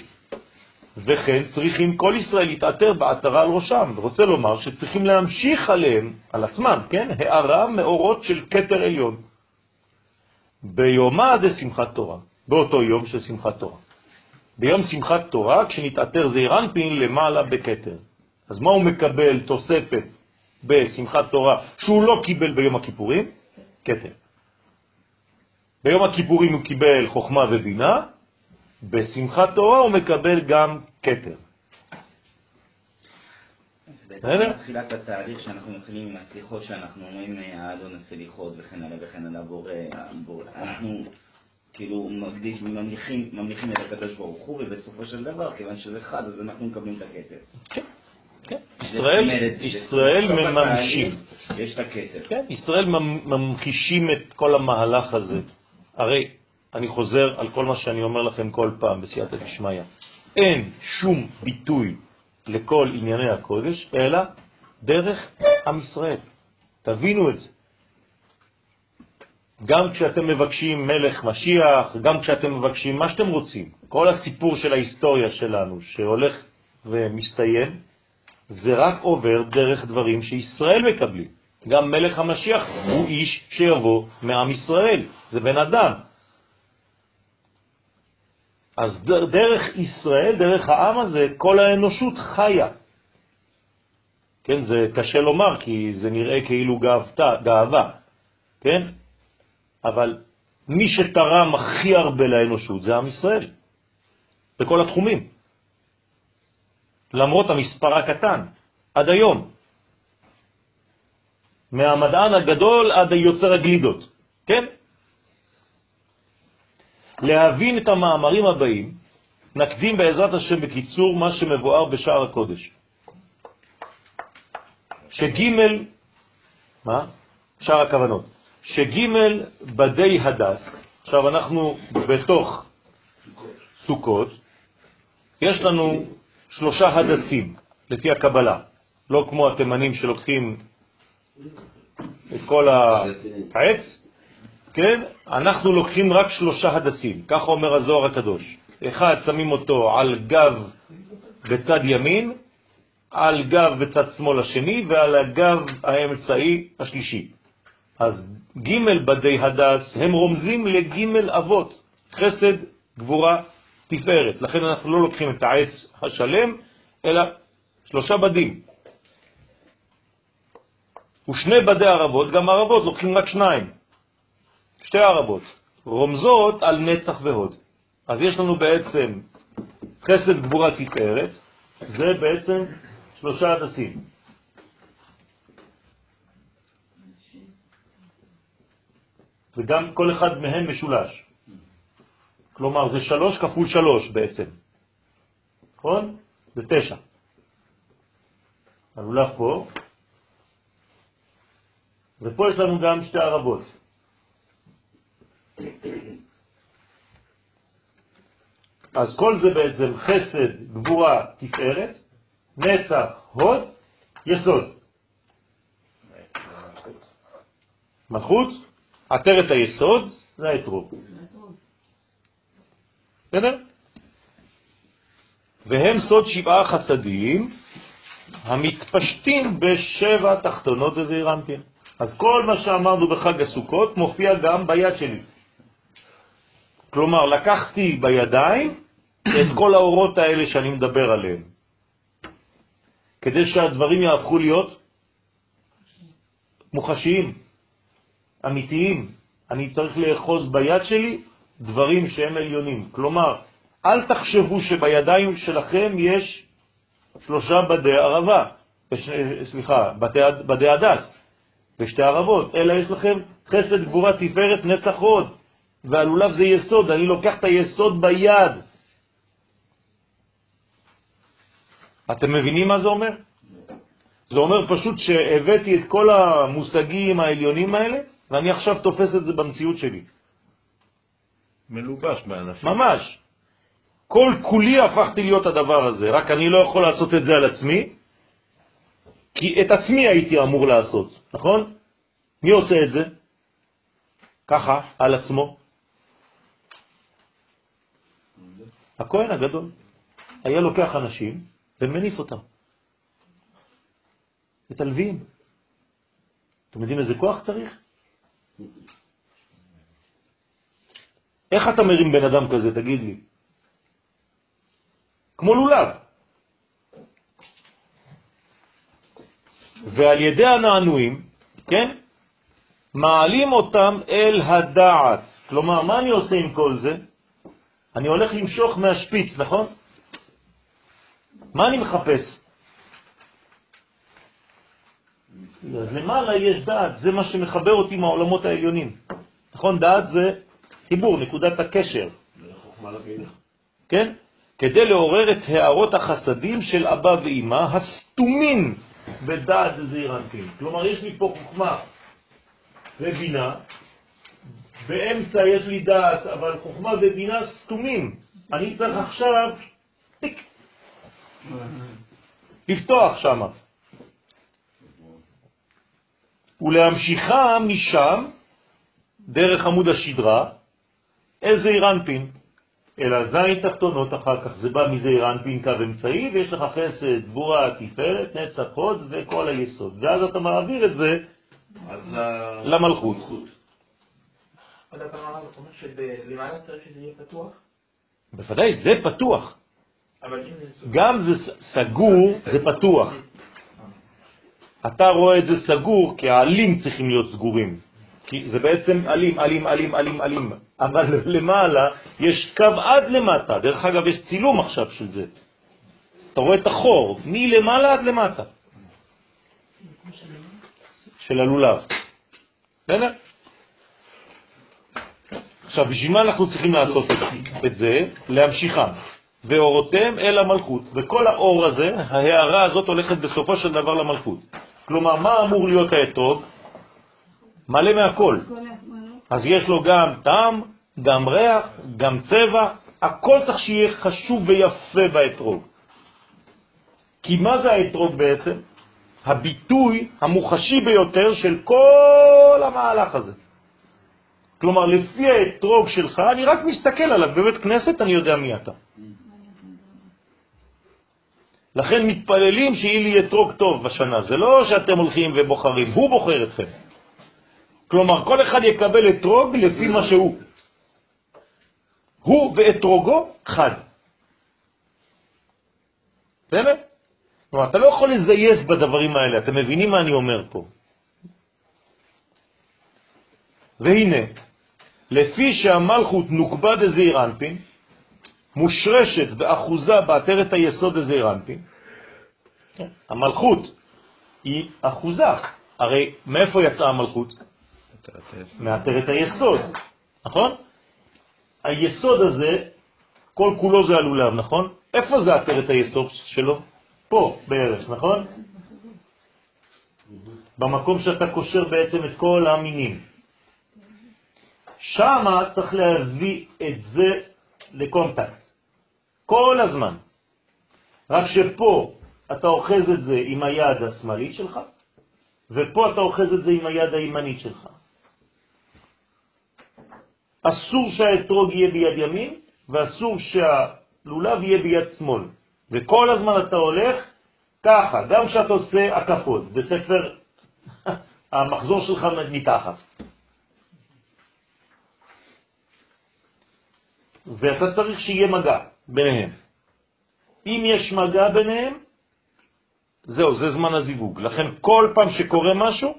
וכן צריכים כל ישראל להתעתר בעתרה על ראשם. ורוצה לומר שצריכים להמשיך עליהם, על עצמם, כן? הערה מאורות של קטר עליון. ביומה דשמחת תורה, באותו יום של שמחת תורה. ביום שמחת תורה, כשנתעתר זעיר אנפין למעלה בקטר. אז מה הוא מקבל תוספת בשמחת תורה שהוא לא קיבל ביום הכיפורים? קטר. ביום הכיפורים הוא קיבל חוכמה ובינה, בשמחת תורה הוא מקבל גם כתר. זה תחילת התהליך שאנחנו מתחילים עם הסליחות שאנחנו אומרים האדון הסליחות וכן הלאה וכן הלאה בורא, אנחנו כאילו מקדיש, ממליכים, ממליכים את הקדוש ברוך הוא ובסופו של דבר כיוון שזה חד אז אנחנו מקבלים את הכתר. כן, כן. ישראל, ישראל מממשים. יש את הכתר. כן, ישראל ממחישים את כל המהלך הזה. הרי אני חוזר על כל מה שאני אומר לכם כל פעם בסייעתא דשמיא. אין שום ביטוי לכל ענייני הקודש, אלא דרך עם ישראל. תבינו את זה. גם כשאתם מבקשים מלך משיח, גם כשאתם מבקשים מה שאתם רוצים, כל הסיפור של ההיסטוריה שלנו שהולך ומסתיים, זה רק עובר דרך דברים שישראל מקבלים. גם מלך המשיח הוא איש שיבוא מעם ישראל, זה בן אדם. אז דרך ישראל, דרך העם הזה, כל האנושות חיה. כן, זה קשה לומר כי זה נראה כאילו גאוותה, גאווה, כן? אבל מי שתרם הכי הרבה לאנושות זה עם ישראל, בכל התחומים. למרות המספר הקטן, עד היום. מהמדען הגדול עד היוצר הגלידות, כן? להבין את המאמרים הבאים, נקדים בעזרת השם בקיצור מה שמבואר בשער הקודש. שג' מה? שער הכוונות. שג' בדי הדס, עכשיו אנחנו בתוך סוכות, יש לנו שלושה הדסים, לפי הקבלה, לא כמו התימנים שלוקחים את כל העץ כן? אנחנו לוקחים רק שלושה הדסים, ככה אומר הזוהר הקדוש. אחד שמים אותו על גב בצד ימין, על גב בצד שמאל השני ועל הגב האמצעי השלישי. אז ג' בדי הדס הם רומזים לג' אבות, חסד, גבורה, תפארת. לכן אנחנו לא לוקחים את העץ השלם, אלא שלושה בדים. ושני בדי ערבות, גם ערבות לוקחים רק שניים, שתי ערבות, רומזות על נצח והוד. אז יש לנו בעצם חסד גבורה תפארת, זה בעצם שלושה הדסים. וגם כל אחד מהם משולש. כלומר, זה שלוש כפול שלוש בעצם. נכון? זה תשע. הלולב פה, ופה יש לנו גם שתי ערבות. אז כל זה בעצם חסד, גבורה, תפארת, נצח, הוד, יסוד. מלכות, עטרת היסוד, זה האתרוג. בסדר? והם סוד שבעה חסדים המתפשטים בשבע תחתונות וזעירנטים. אז כל מה שאמרנו בחג הסוכות מופיע גם ביד שלי. כלומר, לקחתי בידיים את כל האורות האלה שאני מדבר עליהם, כדי שהדברים יהפכו להיות מוחשיים, אמיתיים. אני צריך לאחוז ביד שלי דברים שהם עליונים. כלומר, אל תחשבו שבידיים שלכם יש שלושה בדי ערבה, סליחה, בדי, בדי הדס ושתי ערבות, אלא יש לכם חסד, גבורה, תפארת, נצח הוד, והלולב זה יסוד, אני לוקח את היסוד ביד. אתם מבינים מה זה אומר? זה אומר פשוט שהבאתי את כל המושגים העליונים האלה, ואני עכשיו תופס את זה במציאות שלי. מלובש באנשים. ממש. כל כולי הפכתי להיות הדבר הזה, רק אני לא יכול לעשות את זה על עצמי, כי את עצמי הייתי אמור לעשות, נכון? מי עושה את זה? ככה, על עצמו. הכהן הגדול היה לוקח אנשים ומניף אותם. את הלווים. אתם יודעים איזה כוח צריך? איך אתה מרים בן אדם כזה, תגיד לי? כמו לולב. ועל ידי הנענועים, כן, מעלים אותם אל הדעת. כלומר, מה אני עושה עם כל זה? אני הולך למשוך מהשפיץ, נכון? מה אני מחפש? אז למעלה יש דעת, זה מה שמחבר אותי מהעולמות העליונים. נכון? דעת זה חיבור, נקודת הקשר. כן? כדי לעורר את הערות החסדים של אבא ואמא הסתומים בדעת זעיר אנפין. כלומר, יש לי פה חוכמה ובינה, באמצע יש לי דעת, אבל חוכמה ובינה סתומים. אני צריך עכשיו טיק, לפתוח שם. ולהמשיכה משם, דרך עמוד השדרה, איזה אירנפין. אלא זין תחתונות אחר כך, זה בא מזה אירנפין קו אמצעי, ויש לך חסד, גבורה, תפארת, נצח הוד וכל היסוד. ואז אתה מעביר את זה למלכות. עוד הפעם הרב אומר שלמעלה צריך שזה יהיה פתוח? בוודאי, זה פתוח. גם זה סגור, זה פתוח. אתה רואה את זה סגור, כי העלים צריכים להיות סגורים. כי זה בעצם עלים, עלים, עלים, עלים, עלים. אבל <laughs> למעלה יש קו עד למטה. דרך אגב, יש צילום עכשיו של זה. אתה רואה את החור, מלמעלה עד למטה. של הלולב. בסדר? עכשיו, בשביל מה אנחנו צריכים לעשות את זה? להמשיכם. ואורותם אל המלכות. וכל האור הזה, ההערה הזאת הולכת בסופו של דבר למלכות. כלומר, מה אמור להיות האתרוג? מלא מהכל. אז יש לו גם טעם, גם ריח, גם צבע, הכל צריך שיהיה חשוב ויפה באתרוג. כי מה זה האתרוג בעצם? הביטוי המוחשי ביותר של כל המהלך הזה. כלומר, לפי האתרוג שלך, אני רק מסתכל עליו בבית כנסת, אני יודע מי אתה. לכן מתפללים שיהיה לי אתרוג טוב בשנה. זה לא שאתם הולכים ובוחרים, הוא בוחר אתכם. כלומר, כל אחד יקבל אתרוג לפי מה שהוא. הוא ואתרוגו חד. בסדר? כלומר, אתה לא יכול לזייף בדברים האלה, אתם מבינים מה אני אומר פה. והנה, לפי שהמלכות נוקבה דזעיר אנפין, מושרשת ואחוזה בעטרת היסוד דזעיר אנפין, המלכות היא אחוזה. הרי מאיפה יצאה המלכות? מעטרת היסוד, נכון? היסוד הזה, כל כולו זה הלולב, נכון? איפה זה עטרת היסוד שלו? פה בערך, נכון? במקום שאתה קושר בעצם את כל המינים. שם צריך להביא את זה לקונטקט, כל הזמן. רק שפה אתה אוחז את זה עם היד השמאלית שלך, ופה אתה אוחז את זה עם היד הימנית שלך. אסור שהאתרוג יהיה ביד ימין, ואסור שהלולב יהיה ביד שמאל. וכל הזמן אתה הולך ככה, גם כשאתה עושה הקפות, בספר <laughs> המחזור שלך מתחת. ואתה צריך שיהיה מגע ביניהם. אם יש מגע ביניהם, זהו, זה זמן הזיווג. לכן כל פעם שקורה משהו,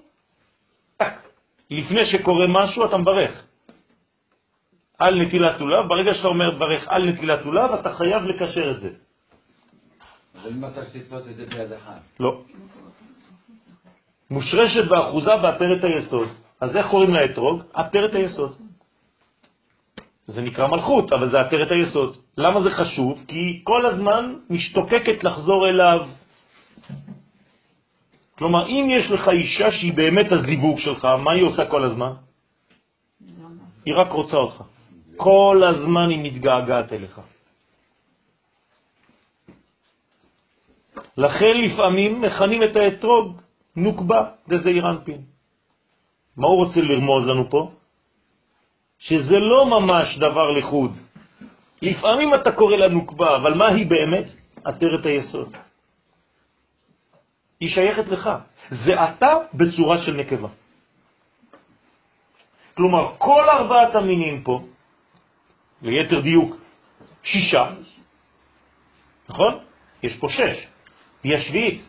לפני שקורה משהו אתה מברך. על נטילת לולב, ברגע שאתה אומר ברך על נטילת לולב, אתה חייב לקשר את זה. אבל אם אתה תתפוס את זה ביד אחת. לא. מושרשת ואחוזה בעטרת היסוד. אז איך קוראים לאתרוג? עטרת היסוד. זה נקרא מלכות, אבל זה עטרת היסוד. למה זה חשוב? כי כל הזמן משתוקקת לחזור אליו. כלומר, אם יש לך אישה שהיא באמת הזיווג שלך, מה היא עושה כל הזמן? היא רק רוצה אותך. כל הזמן היא מתגעגעת אליך. לכן לפעמים מכנים את האתרוג נוקבה דזעיר אנפין. מה הוא רוצה לרמוז לנו פה? שזה לא ממש דבר לחוד. לפעמים אתה קורא לה אבל מה היא באמת? עטרת היסוד. היא שייכת לך. זה אתה בצורה של נקבה. כלומר, כל ארבעת המינים פה, ליתר דיוק, שישה, נכון? יש פה שש, היא השביעית.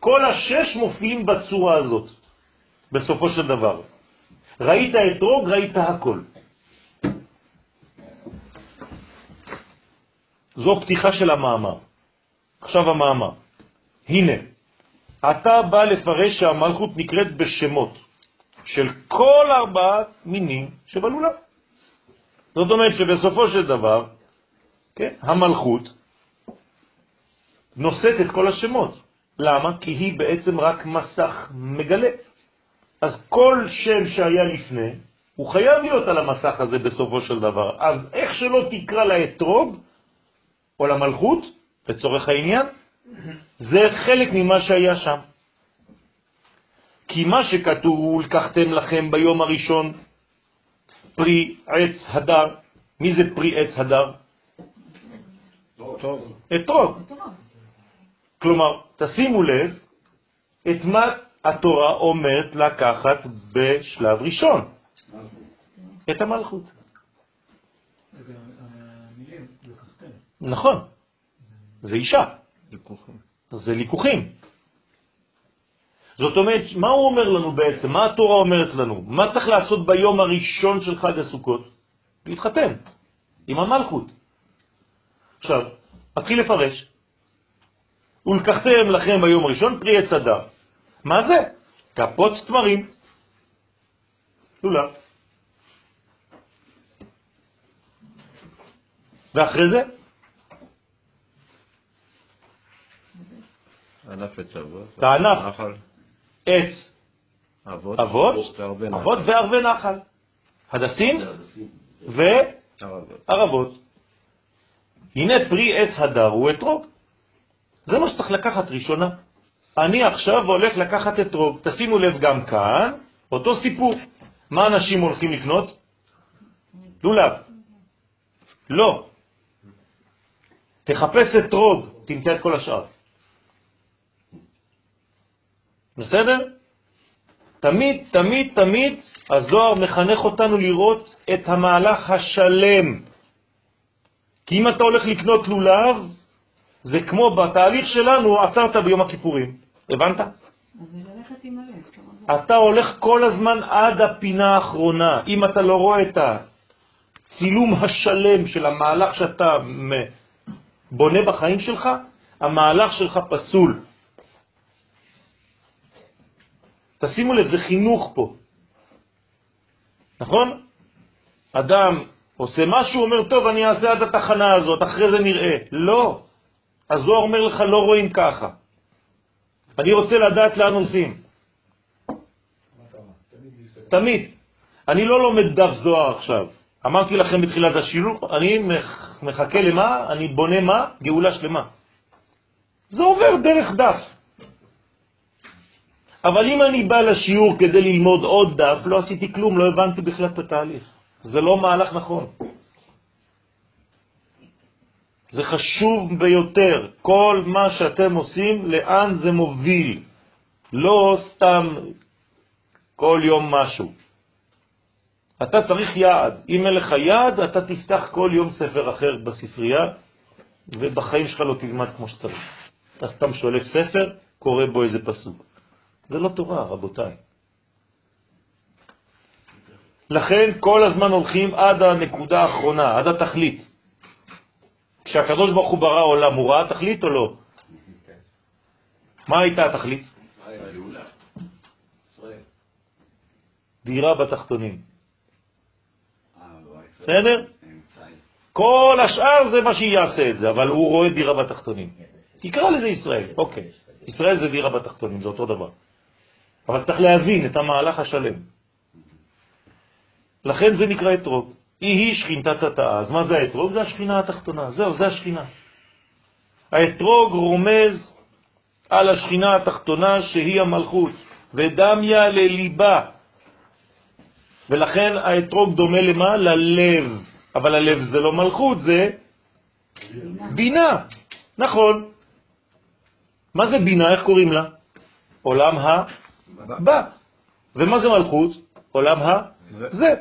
כל השש מופיעים בצורה הזאת, בסופו של דבר. ראית אתרוג, ראית הכל. זו פתיחה של המאמר. עכשיו המאמר. הנה, אתה בא לפרש שהמלכות נקראת בשמות של כל ארבעת מינים שבלולה. זאת אומרת שבסופו של דבר, כן, המלכות נושאת את כל השמות. למה? כי היא בעצם רק מסך מגלה. אז כל שם שהיה לפני, הוא חייב להיות על המסך הזה בסופו של דבר. אז איך שלא תקרא לאתרוג, או למלכות, לצורך העניין, זה חלק ממה שהיה שם. כי מה שכתוב, לקחתם לכם ביום הראשון פרי עץ הדר. מי זה פרי עץ הדר? אתרוג. כלומר, תשימו לב את מה התורה אומרת לקחת בשלב ראשון, את המלכות. נכון, זה אישה. זה ליקוחים. זאת אומרת, מה הוא אומר לנו בעצם? מה התורה אומרת לנו? מה צריך לעשות ביום הראשון של חג הסוכות? להתחתן עם המלכות. עכשיו, אתחיל לפרש. ולקחתם לכם ביום הראשון פרי עץ הדר. מה זה? כפות תמרים. לולב. ואחרי זה? ענף עץ אבות. הענף. נחל. עץ אבות. אבות, וערבי נחל. אבות וערבי נחל. הדסים ערבות. וערבות. הנה פרי עץ הדר הוא אתרוג. זה מה שצריך לקחת ראשונה. אני עכשיו הולך לקחת אתרוג. תשימו לב גם כאן, אותו סיפור. מה אנשים הולכים לקנות? לולב. לא. תחפש אתרוג, תמצא את כל השאר. בסדר? תמיד, תמיד, תמיד הזוהר מחנך אותנו לראות את המהלך השלם. כי אם אתה הולך לקנות לולב, זה כמו בתהליך שלנו, עצרת ביום הכיפורים. הבנת? אתה הולך כל הזמן עד הפינה האחרונה. אם אתה לא רואה את הצילום השלם של המהלך שאתה בונה בחיים שלך, המהלך שלך פסול. תשימו לב, זה חינוך פה. נכון? אדם עושה משהו, אומר, טוב, אני אעשה עד התחנה הזאת, אחרי זה נראה. לא. הזוהר אומר לך, לא רואים ככה. אני רוצה לדעת לאן הולכים. תמיד. אני לא לומד דף זוהר עכשיו. אמרתי לכם בתחילת השיעור, אני מחכה למה? אני בונה מה? גאולה שלמה. זה עובר דרך דף. אבל אם אני בא לשיעור כדי ללמוד עוד דף, לא עשיתי כלום, לא הבנתי בכלל את התהליך. זה לא מהלך נכון. זה חשוב ביותר. כל מה שאתם עושים, לאן זה מוביל. לא סתם כל יום משהו. אתה צריך יעד. אם אין לך יעד, אתה תפתח כל יום ספר אחר בספרייה, ובחיים שלך לא תלמד כמו שצריך. אתה סתם שולף ספר, קורא בו איזה פסוק. זה לא תורה, רבותיי. לכן כל הזמן הולכים עד הנקודה האחרונה, עד התכלית. כשהקדוש ברוך הוא ברא עולם, הוא ראה תכלית או לא? מה הייתה התכלית? דירה בתחתונים. בסדר? כל השאר זה מה שיעשה את זה, אבל הוא רואה דירה בתחתונים. תקרא לזה ישראל, אוקיי. ישראל זה דירה בתחתונים, זה אותו דבר. אבל צריך להבין את המהלך השלם. לכן זה נקרא אתרוג. היא היא שכינתת התאה. אז מה זה האתרוג? זה השכינה התחתונה. זהו, זה השכינה. האתרוג רומז על השכינה התחתונה שהיא המלכות, ודמיה לליבה. ולכן האתרוג דומה למה? ללב. אבל הלב זה לא מלכות, זה בינה. בינה. נכון. מה זה בינה? איך קוראים לה? עולם הבא. ומה זה מלכות? עולם הזה.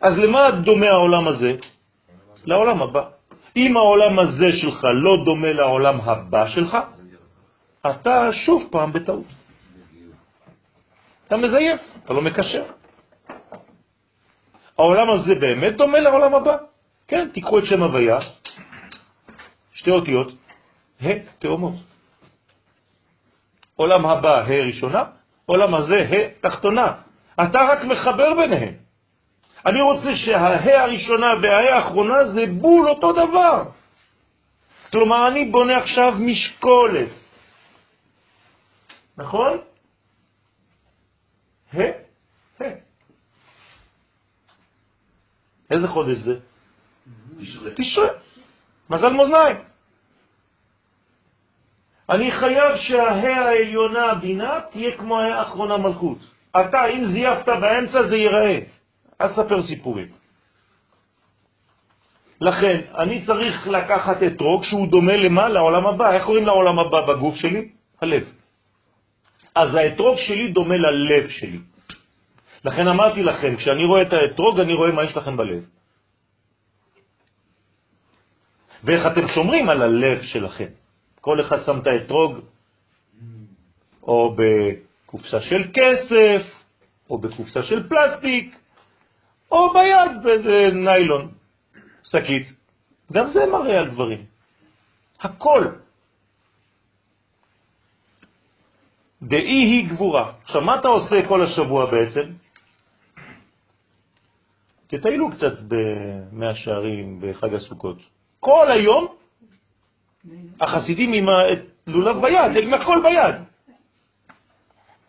אז למה דומה העולם הזה? לעולם הבא. אם העולם הזה שלך לא דומה לעולם הבא שלך, אתה שוב פעם בטעות. אתה מזייף, אתה לא מקשר. העולם הזה באמת דומה לעולם הבא? כן, תיקחו את שם הוויה, שתי אותיות, ה' תאומות. עולם הבא ה' ראשונה, עולם הזה ה' תחתונה. אתה רק מחבר ביניהם. אני רוצה שהה הראשונה והה האחרונה זה בול אותו דבר. כלומר, אני בונה עכשיו משקולת. נכון? ה, ה. איזה חודש זה? תשרה. מזל מאזניים. אני חייב שהה העליונה בינה תהיה כמו הה האחרונה מלכות. אתה, אם זייפת באמצע, זה ייראה. אל תספר סיפורים. לכן, אני צריך לקחת אתרוג שהוא דומה למה? לעולם הבא. איך קוראים לעולם הבא בגוף שלי? הלב. אז האתרוג שלי דומה ללב שלי. לכן אמרתי לכם, כשאני רואה את האתרוג, אני רואה מה יש לכם בלב. ואיך אתם שומרים על הלב שלכם. כל אחד שם את האתרוג, או בקופסה של כסף, או בקופסה של פלסטיק, או ביד באיזה ניילון, שקית. גם זה מראה על דברים. הכל. דאי היא גבורה. עכשיו, מה אתה עושה כל השבוע בעצם? תטיילו קצת במאה שערים בחג הסוכות. כל היום החסידים עם הלולב ביד, עם הכל ביד.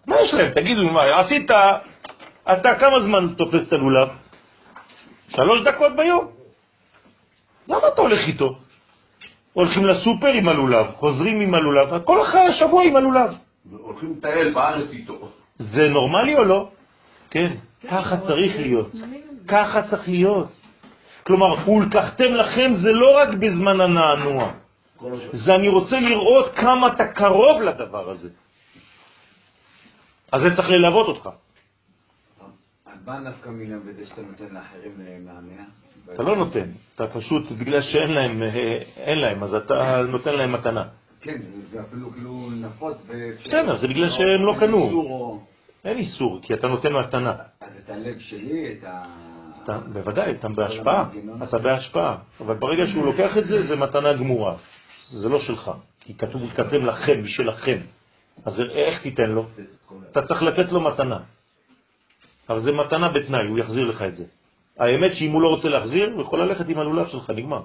מה יש להם? תגידו, מה, עשית, אתה כמה זמן תופס את הלולב? שלוש דקות ביום. למה אתה הולך איתו? הולכים לסופר עם הלולב, חוזרים עם הלולב, כל אחרי השבוע עם הלולב. הולכים לטייל בארץ איתו. זה נורמלי או לא? כן, ככה צריך להיות. ככה צריך להיות. כלומר, ולקחתם לכם זה לא רק בזמן הנענוע, זה אני רוצה לראות כמה אתה קרוב לדבר הזה. אז זה צריך ללוות אותך. מה נפקא מילה בזה שאתה נותן לאחרים מאמיה? אתה לא נותן, אתה פשוט, בגלל שאין להם, אה, אין להם, אז אתה נותן להם מתנה. כן, זה אפילו כאילו נפוץ. בסדר, זה בגלל שהם לא קנו. אין איסור, כי אתה נותן מתנה. אז את הלב שלי, את ה... אתה, בוודאי, אתה בהשפעה, אתה בהשפעה. אבל ברגע שהוא לוקח את זה, זה מתנה גמורה. זה לא שלך, כי כתוב, כתב לכם, בשבילכם. אז איך תיתן לו? אתה צריך לתת לו מתנה. אבל זה מתנה בתנאי, הוא יחזיר לך את זה. האמת שאם הוא לא רוצה להחזיר, הוא יכול ללכת עם הלולב שלך, נגמר.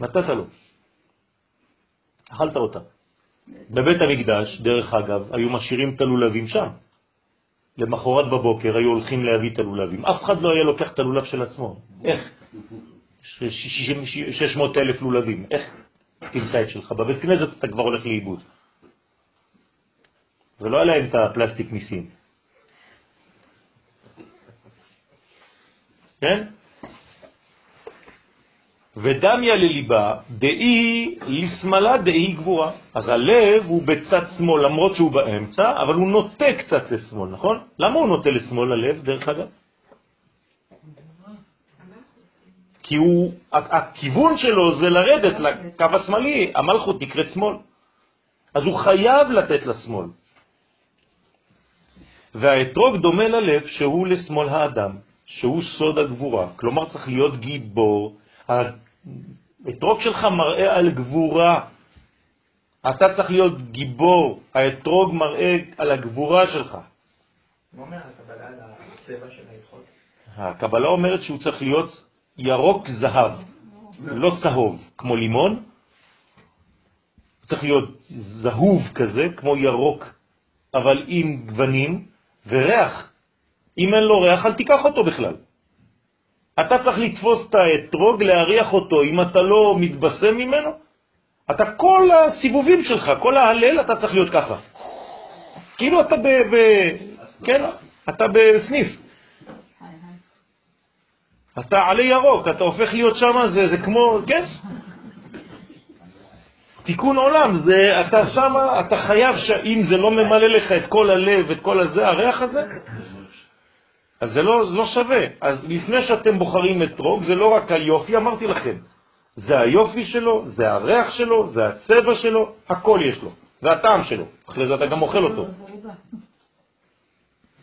נתת לו. אכלת אותה. בבית המקדש, דרך אגב, היו משאירים את הלולבים שם. למחרת בבוקר היו הולכים להביא את הלולבים. אף אחד לא היה לוקח את הלולב של עצמו. איך? 600 אלף לולבים. איך תמצא את שלך? בבית כנסת אתה כבר הולך לאיבוד. ולא היה להם את הפלסטיק מסין. כן? ודמיה לליבה, דאי לשמאלה דאי גבורה. אז הלב הוא בצד שמאל, למרות שהוא באמצע, אבל הוא נוטה קצת לשמאל, נכון? למה הוא נוטה לשמאל הלב, דרך אגב? כי הוא, הכיוון שלו זה לרדת לקו השמאלי, המלכות נקראת שמאל. אז הוא חייב לתת לשמאל. והאתרוג דומה ללב שהוא לשמאל האדם, שהוא סוד הגבורה. כלומר צריך להיות גיבור. האתרוג שלך מראה על גבורה. אתה צריך להיות גיבור. האתרוג מראה על הגבורה שלך. מה אומר הקבלה על הצבע של האתרוג? הקבלה אומרת שהוא צריך להיות ירוק זהב, לא צהוב, כמו לימון. הוא צריך להיות זהוב כזה, כמו ירוק, אבל עם גוונים וריח. אם אין לו ריח, אל תיקח אותו בכלל. אתה צריך לתפוס את האתרוג, להריח אותו. אם אתה לא מתבשם ממנו, אתה כל הסיבובים שלך, כל ההלל, אתה צריך להיות ככה. כאילו אתה ב... ב כן, אתה בסניף. אתה עלי ירוק, אתה הופך להיות שם, זה, זה כמו, כן? תיקון עולם, זה, אתה שם, אתה חייב שאם זה לא ממלא לך את כל הלב, את כל הזה, הריח הזה, אז זה לא, זה לא שווה. אז לפני שאתם בוחרים אתרוג, זה לא רק היופי, אמרתי לכם, זה היופי שלו, זה הריח שלו, זה הצבע שלו, הכל יש לו, זה הטעם שלו, אחרי זה אתה גם אוכל אותו.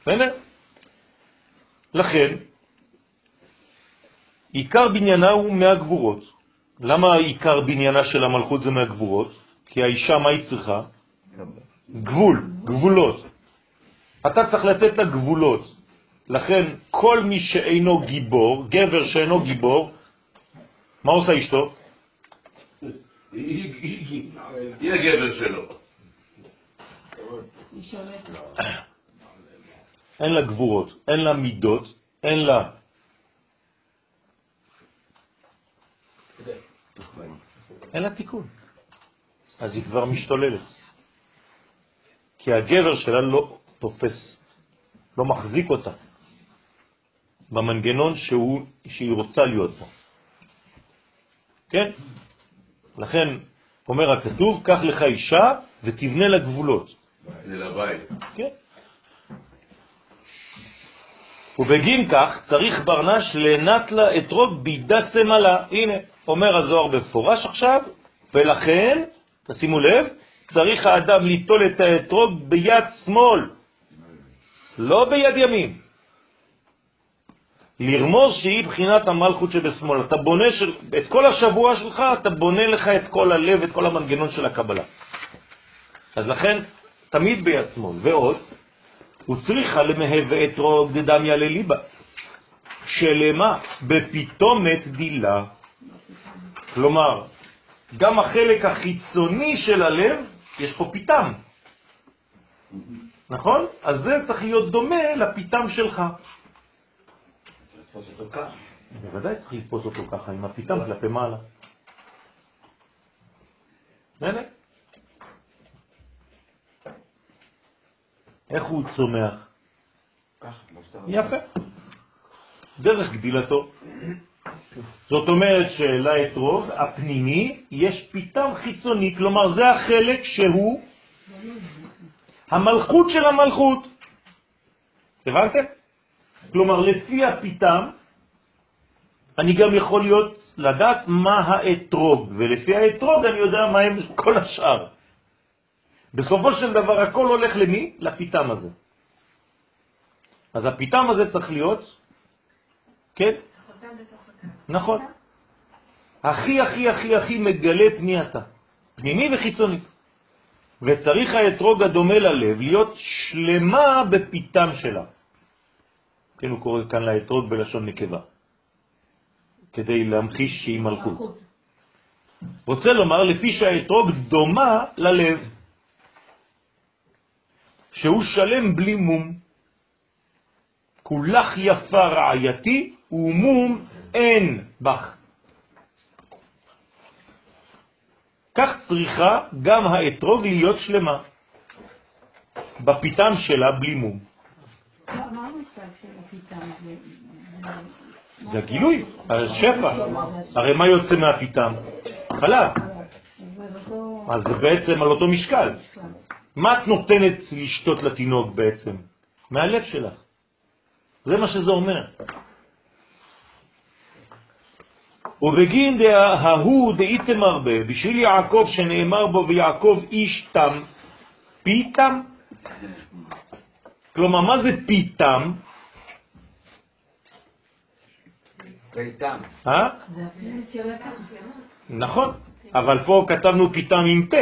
בסדר? לכן, עיקר בניינה הוא מהגבורות. למה עיקר בניינה של המלכות זה מהגבורות? כי האישה, מה היא צריכה? גבול, גבולות. אתה צריך לתת לה גבולות. לכן כל מי שאינו גיבור, גבר שאינו גיבור, מה עושה אשתו? היא הגבר שלו. אין לה גבורות, אין לה מידות, אין לה... אין לה תיקון. אז היא כבר משתוללת. כי הגבר שלה לא תופס, לא מחזיק אותה במנגנון שהוא, שהיא רוצה להיות בו. כן? לכן אומר הכתוב, קח לך אישה ותבנה לה גבולות. זה לבית. כן. ובגין כך צריך ברנש לנת לה אתרוג בידה סמלה. הנה, אומר הזוהר בפורש עכשיו, ולכן, תשימו לב, צריך האדם ליטול את האתרוג ביד שמאל, לא ביד ימין. לרמוז שהיא בחינת המלכות שבשמאל. אתה בונה של, את כל השבוע שלך, אתה בונה לך את כל הלב, את כל המנגנון של הקבלה. אז לכן, תמיד ביד שמאל. ועוד, הוא צריכה למהווה אתרוג דדמיה לליבה, שלמה בפתאומת דילה. כלומר, גם החלק החיצוני של הלב, יש פה פיתם. נכון? אז זה צריך להיות דומה לפיתם שלך. בוודאי צריך לתפוס אותו ככה, עם הפיתם כלפי מעלה. הנה. איך הוא צומח? יפה. דרך גדילתו. זאת אומרת שלאתרוג הפנימי יש פיתם חיצוני, כלומר זה החלק שהוא המלכות של המלכות. הבנתם? כלומר לפי הפיתם אני גם יכול להיות, לדעת מה האתרוג, ולפי האתרוג אני יודע מה הם <laughs> כל השאר. בסופו של דבר הכל הולך למי? לפיתם הזה. אז הפיתם הזה צריך להיות, כן? נכון. הכי הכי הכי הכי מגלה את מי אתה, פנימי וחיצוני. וצריך האתרוג הדומה ללב להיות שלמה בפיתם שלה. כן, הוא קורא כאן לאתרוג בלשון נקבה, כדי להמחיש שהיא מלכות. רוצה לומר, לפי שהאתרוג דומה ללב, שהוא שלם בלי מום. כולך יפה רעייתי ומום אין בך. כך צריכה גם האתרוג להיות שלמה, בפיתם שלה בלי מום. זה- הגילוי, השפע. הרי מה יוצא מהפיתם? חלב. אז זה בעצם על אותו משקל. מה את נותנת לשתות לתינוק בעצם? מהלב שלך. זה מה שזה אומר. ובגין ההוא דאיתם הרבה, בשביל יעקב שנאמר בו ויעקב איש תם, פיתם? כלומר, מה זה פיתם? ביתם. אה? נכון, אבל פה כתבנו פיתם עם ט',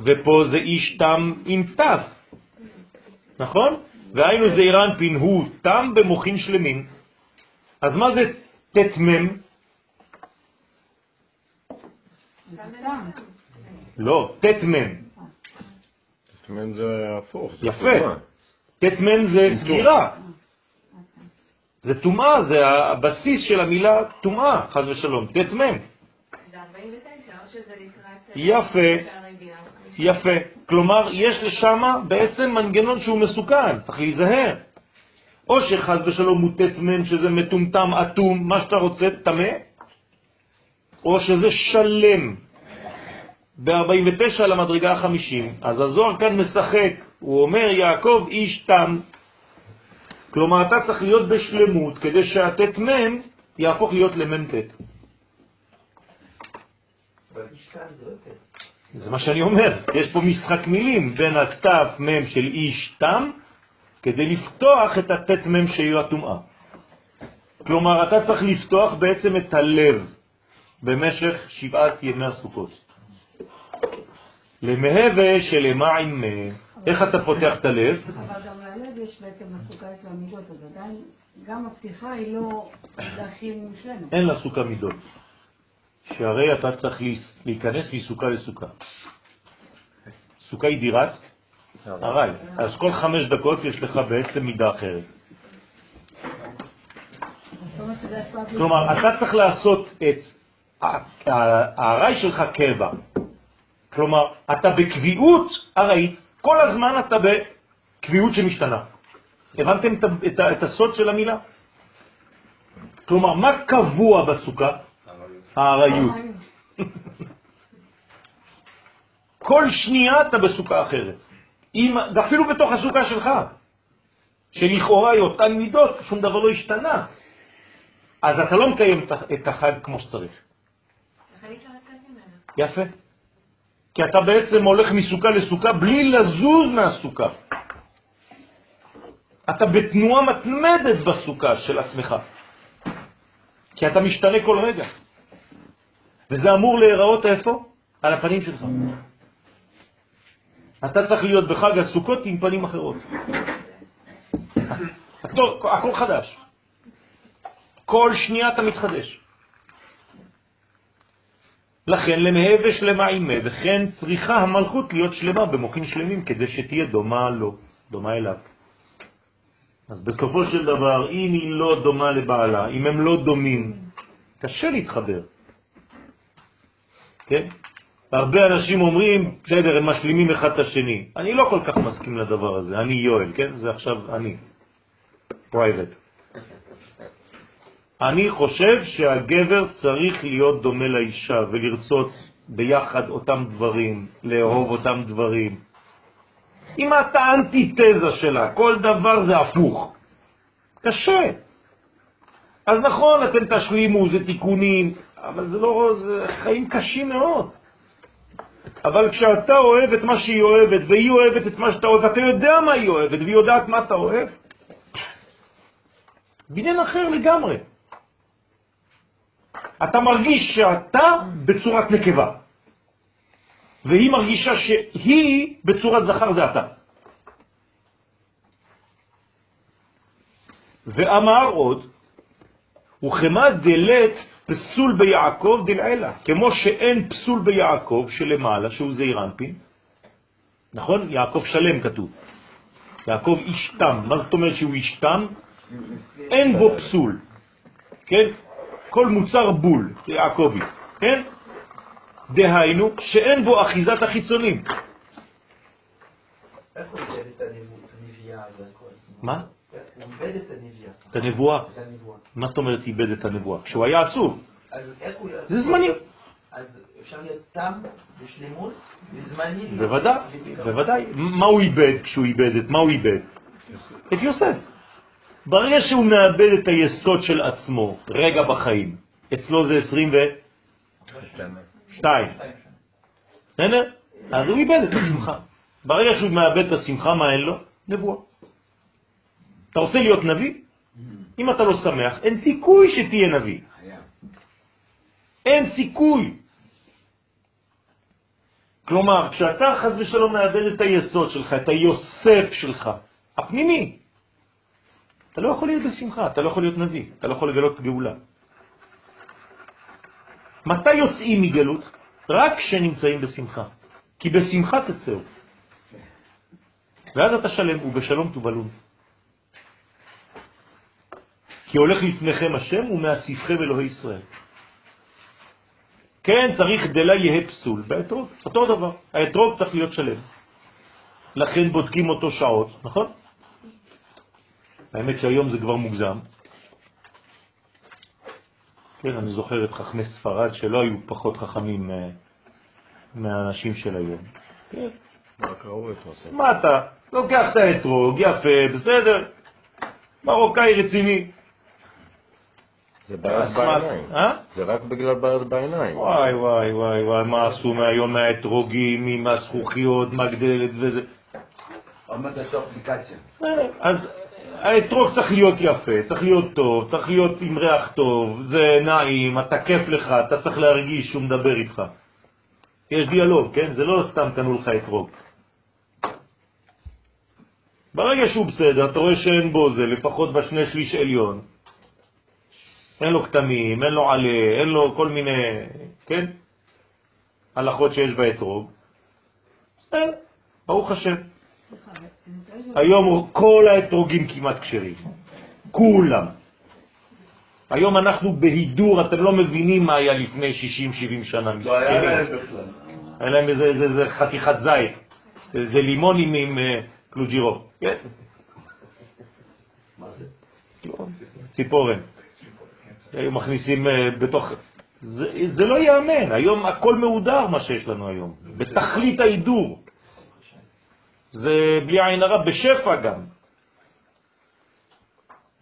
ופה זה איש תם עם ת', נכון? והיינו זעירן פין הוא תם במוחין שלמים. אז מה זה טעם. לא. זאת אומרת, זה הפוך. זה יפה. מ' זה סגירה. זה טומאה, זה הבסיס של המילה טומאה, חז ושלום, ט' מ'. זה 49, או שזה לקראת... יפה. ביאה. יפה. כלומר, יש לשם בעצם מנגנון שהוא מסוכן, צריך להיזהר. או שחז ושלום הוא ט"מ, שזה מטומטם, אטום, מה שאתה רוצה, טמא, או שזה שלם. ב-49 למדרגה ה-50. אז הזוהר כאן משחק, הוא אומר, יעקב איש תם. כלומר, אתה צריך להיות בשלמות, כדי שהט"מ יהפוך להיות למ"ט. זה מה שאני אומר, יש פה משחק מילים בין התף מם של איש תם, כדי לפתוח את התת מם שהיא הטומאה. כלומר, אתה צריך לפתוח בעצם את הלב במשך שבעת ימי הסוכות. למהווה עם... איך אתה פותח את הלב? אבל גם ללב יש בעצם הסוכה של המידות, אז עדיין גם הפתיחה היא לא הכי מושלמת. אין לה סוכה מידות. שהרי אתה צריך להיכנס מסוכה לסוכה. סוכה היא דירת ארעי. אז כל חמש דקות יש לך בעצם מידה אחרת. כלומר, אתה צריך לעשות את הארעי שלך קבע. כלומר, אתה בקביעות ארעית, כל הזמן אתה בקביעות שמשתנה. הבנתם את את הסוד של המילה? כלומר, מה קבוע בסוכה? הארעיות. <laughs> כל שנייה אתה בסוכה אחרת. אם, אפילו בתוך הסוכה שלך, שלכאורה היא אותן מידות, שום דבר לא השתנה. אז אתה לא מקיים את החג כמו שצריך. יפה. כי אתה בעצם הולך מסוכה לסוכה בלי לזוז מהסוכה. אתה בתנועה מתמדת בסוכה של עצמך. כי אתה משתנה כל רגע. וזה אמור להיראות איפה? על הפנים שלך. אתה צריך להיות בחג הסוכות עם פנים אחרות. הכל, חדש. כל שנייה אתה מתחדש. לכן למהווה שלמה עימה, וכן צריכה המלכות להיות שלמה במוחים שלמים כדי שתהיה דומה לו, דומה אליו. אז בסופו של דבר, אם היא לא דומה לבעלה, אם הם לא דומים, קשה להתחבר. כן? הרבה אנשים אומרים, בסדר, הם משלימים אחד את השני. אני לא כל כך מסכים לדבר הזה, אני יואל, כן? זה עכשיו אני. private. אני חושב שהגבר צריך להיות דומה לאישה ולרצות ביחד אותם דברים, לאהוב אותם דברים. אם אתה האנטיתזה שלה, כל דבר זה הפוך. קשה. אז נכון, אתם תשלימו, זה תיקונים, אבל זה לא, זה חיים קשים מאוד. אבל כשאתה אוהב את מה שהיא אוהבת, והיא אוהבת את מה שאתה אוהב, אתה יודע מה היא אוהבת, והיא יודעת מה אתה אוהב, בניין אחר לגמרי. אתה מרגיש שאתה בצורת נקבה, והיא מרגישה שהיא בצורת זכר זה אתה. ואמר עוד, וכמה דלת פסול ביעקב דלעילה, כמו שאין פסול ביעקב שלמעלה, שהוא זעיר אנפין, נכון? יעקב שלם כתוב. יעקב איש תם. מה זאת אומרת שהוא איש תם? אין בו פסול, כן? כל מוצר בול, יעקבי, כן? דהיינו שאין בו אחיזת החיצונים. איך הוא איבד את הנביאה הזה? מה? הוא איבד את הנביאה. את הנבואה. מה זאת אומרת איבד את הנבואה? כשהוא היה עצוב. זה זמני. אז אפשר להיות תם בשלמות וזמני... בוודאי, בוודאי. מה הוא איבד כשהוא איבד את מה הוא איבד? את יוסף. ברגע שהוא מאבד את היסוד של עצמו, רגע בחיים, אצלו זה 22. בסדר? אז הוא איבד את השמחה. ברגע שהוא מאבד את השמחה, מה אין לו? נבואה. אתה רוצה להיות נביא? אם אתה לא שמח, אין סיכוי שתהיה נביא. אין סיכוי. כלומר, כשאתה חז ושלום מאבד את היסוד שלך, את היוסף שלך, הפנימי, אתה לא יכול להיות בשמחה, אתה לא יכול להיות נביא, אתה לא יכול לגלות גאולה. מתי יוצאים מגלות? רק כשנמצאים בשמחה. כי בשמחה תצאו. ואז אתה שלם, ובשלום תובלון. כי הולך לפניכם השם ומאסיפכם אלוהי ישראל. כן, צריך דלה יהיה פסול. באתרוג, אותו דבר. האתרוג צריך להיות שלם. לכן בודקים אותו שעות, נכון? האמת שהיום זה כבר מוגזם. כן, אני זוכר את חכמי ספרד שלא היו פחות חכמים אה, מהאנשים של היום. כן. מה אתה? לוקח את האתרוג, יפה, בסדר. מרוקאי רציני. זה בעיות בעיניים. אה? זה רק בגלל בעיות בעיניים. וואי וואי וואי וואי, מה עשו מהיום מהאתרוגים, עם הזכוכיות, מהגדלת וזה. עומד לתוך אפליקציה. אז האתרוג צריך להיות יפה, צריך להיות טוב, צריך להיות עם ריח טוב, זה נעים, אתה כיף לך, אתה צריך להרגיש שהוא מדבר איתך. יש דיאלוג, כן? זה לא סתם קנו לך אתרוג. ברגע שהוא בסדר, אתה רואה שאין בו זה, לפחות בשני שליש עליון. אין לו כתמים, אין לו עלה, אין לו כל מיני, כן? הלכות שיש באתרוג. בסדר, ברוך השם. היום כל האתרוגים כמעט כשרים. כולם. היום אנחנו בהידור, אתם לא מבינים מה היה לפני 60-70 שנה. לא היה. להם בכלל. היה להם איזה, חתיכת זית, זה לימון עם, אה, קלוג'ירו. כן? ציפורן. היו מכניסים אה, בתוך... זה, זה לא ייאמן, היום הכל מהודר מה שיש לנו היום, בתכלית ההידור. זה בלי עין הרע, בשפע גם.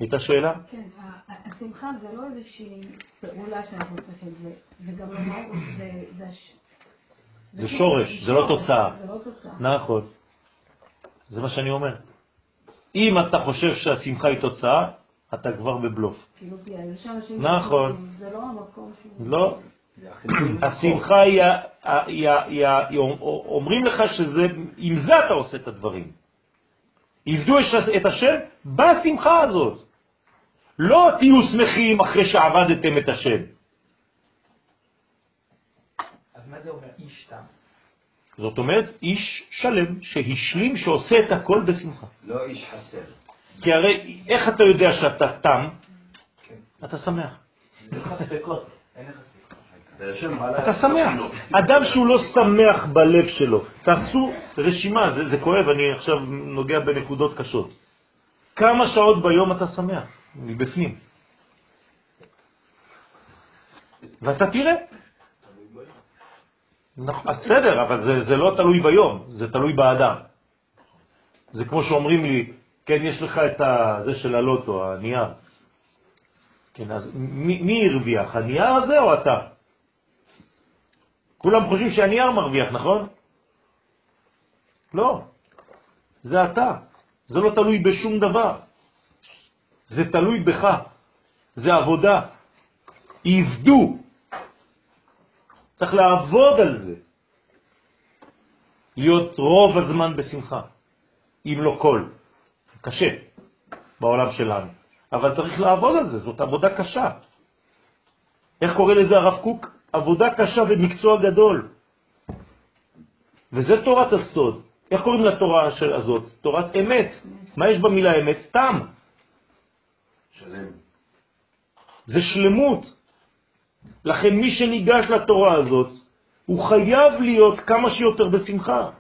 הייתה שאלה? כן, השמחה זה לא איזושהי פעולה שאנחנו צריכים, זה- גם לא זה- זה הש- זה שורש, זה לא תוצאה. זה לא תוצאה. נכון. זה מה שאני אומר. אם אתה חושב שהשמחה היא תוצאה, אתה כבר בבלוף. כאילו. נכון. זה לא המקום שהוא... לא. השמחה היא, אומרים לך שזה, עם זה אתה עושה את הדברים. עבדו את השם בשמחה הזאת. לא תהיו שמחים אחרי שעבדתם את השם. אז מה זה אומר איש תם? זאת אומרת, איש שלם שהשלים, שעושה את הכל בשמחה. לא איש חסר. כי הרי איך אתה יודע שאתה תם? אתה שמח. אין לך ספקות. אין לך ספק. זה השם בעלה- אתה שמח. אדם שהוא לא שמח בלב שלו, תעשו רשימה, זה, זה כואב, אני עכשיו נוגע בנקודות קשות. כמה שעות ביום אתה שמח? מבפנים. ואתה תראה. נכון, בסדר, אבל זה, זה לא תלוי ביום, זה תלוי באדם. זה כמו שאומרים לי, כן, יש לך את זה של הלוטו, הנייר. כן, אז מי, מי הרוויח, הנייר הזה או אתה? כולם חושבים שהנייר מרוויח, נכון? לא. זה אתה. זה לא תלוי בשום דבר. זה תלוי בך, זה עבודה. עבדו. צריך לעבוד על זה. להיות רוב הזמן בשמחה, אם לא כל. קשה בעולם שלנו, אבל צריך לעבוד על זה, זאת עבודה קשה. איך קורא לזה הרב קוק? עבודה קשה ומקצוע גדול. וזה תורת הסוד. איך קוראים לתורה של הזאת? תורת אמת. מה יש במילה אמת? תם. שלם. זה שלמות. לכן מי שניגש לתורה הזאת, הוא חייב להיות כמה שיותר בשמחה.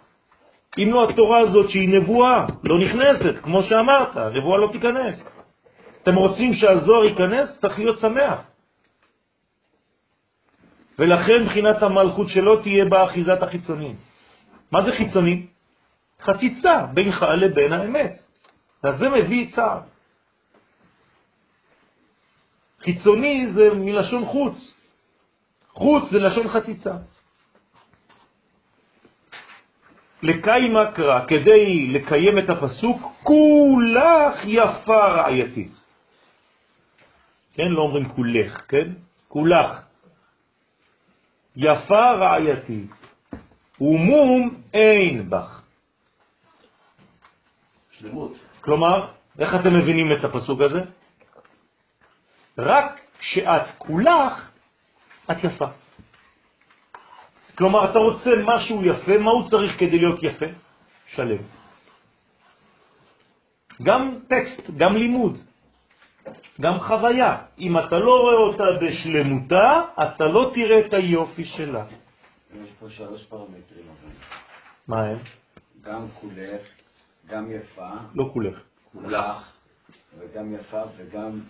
אם לא התורה הזאת שהיא נבואה, לא נכנסת, כמו שאמרת, נבואה לא תיכנס. אתם רוצים שהזוהר ייכנס? צריך להיות שמח. ולכן בחינת המלכות שלו תהיה באחיזת החיצונים. מה זה חיצוני? חציצה בינך לבין האמת. אז זה מביא צער. חיצוני זה מלשון חוץ. חוץ זה לשון חציצה. לקיימה קרא, כדי לקיים את הפסוק, כולך יפה רעייתי. כן, לא אומרים כולך, כן? כולך. יפה רעייתי, ומום אין בך. שלמות. כלומר, איך אתם מבינים את הפסוק הזה? רק כשאת כולך, את יפה. כלומר, אתה רוצה משהו יפה, מה הוא צריך כדי להיות יפה? שלם. גם טקסט, גם לימוד, גם חוויה. אם אתה לא רואה אותה בשלמותה, אתה לא תראה את היופי שלה. יש פה שלוש פרמטרים. מה הם? גם כולך, גם יפה, לא כולך. כולך, וגם יפה וגם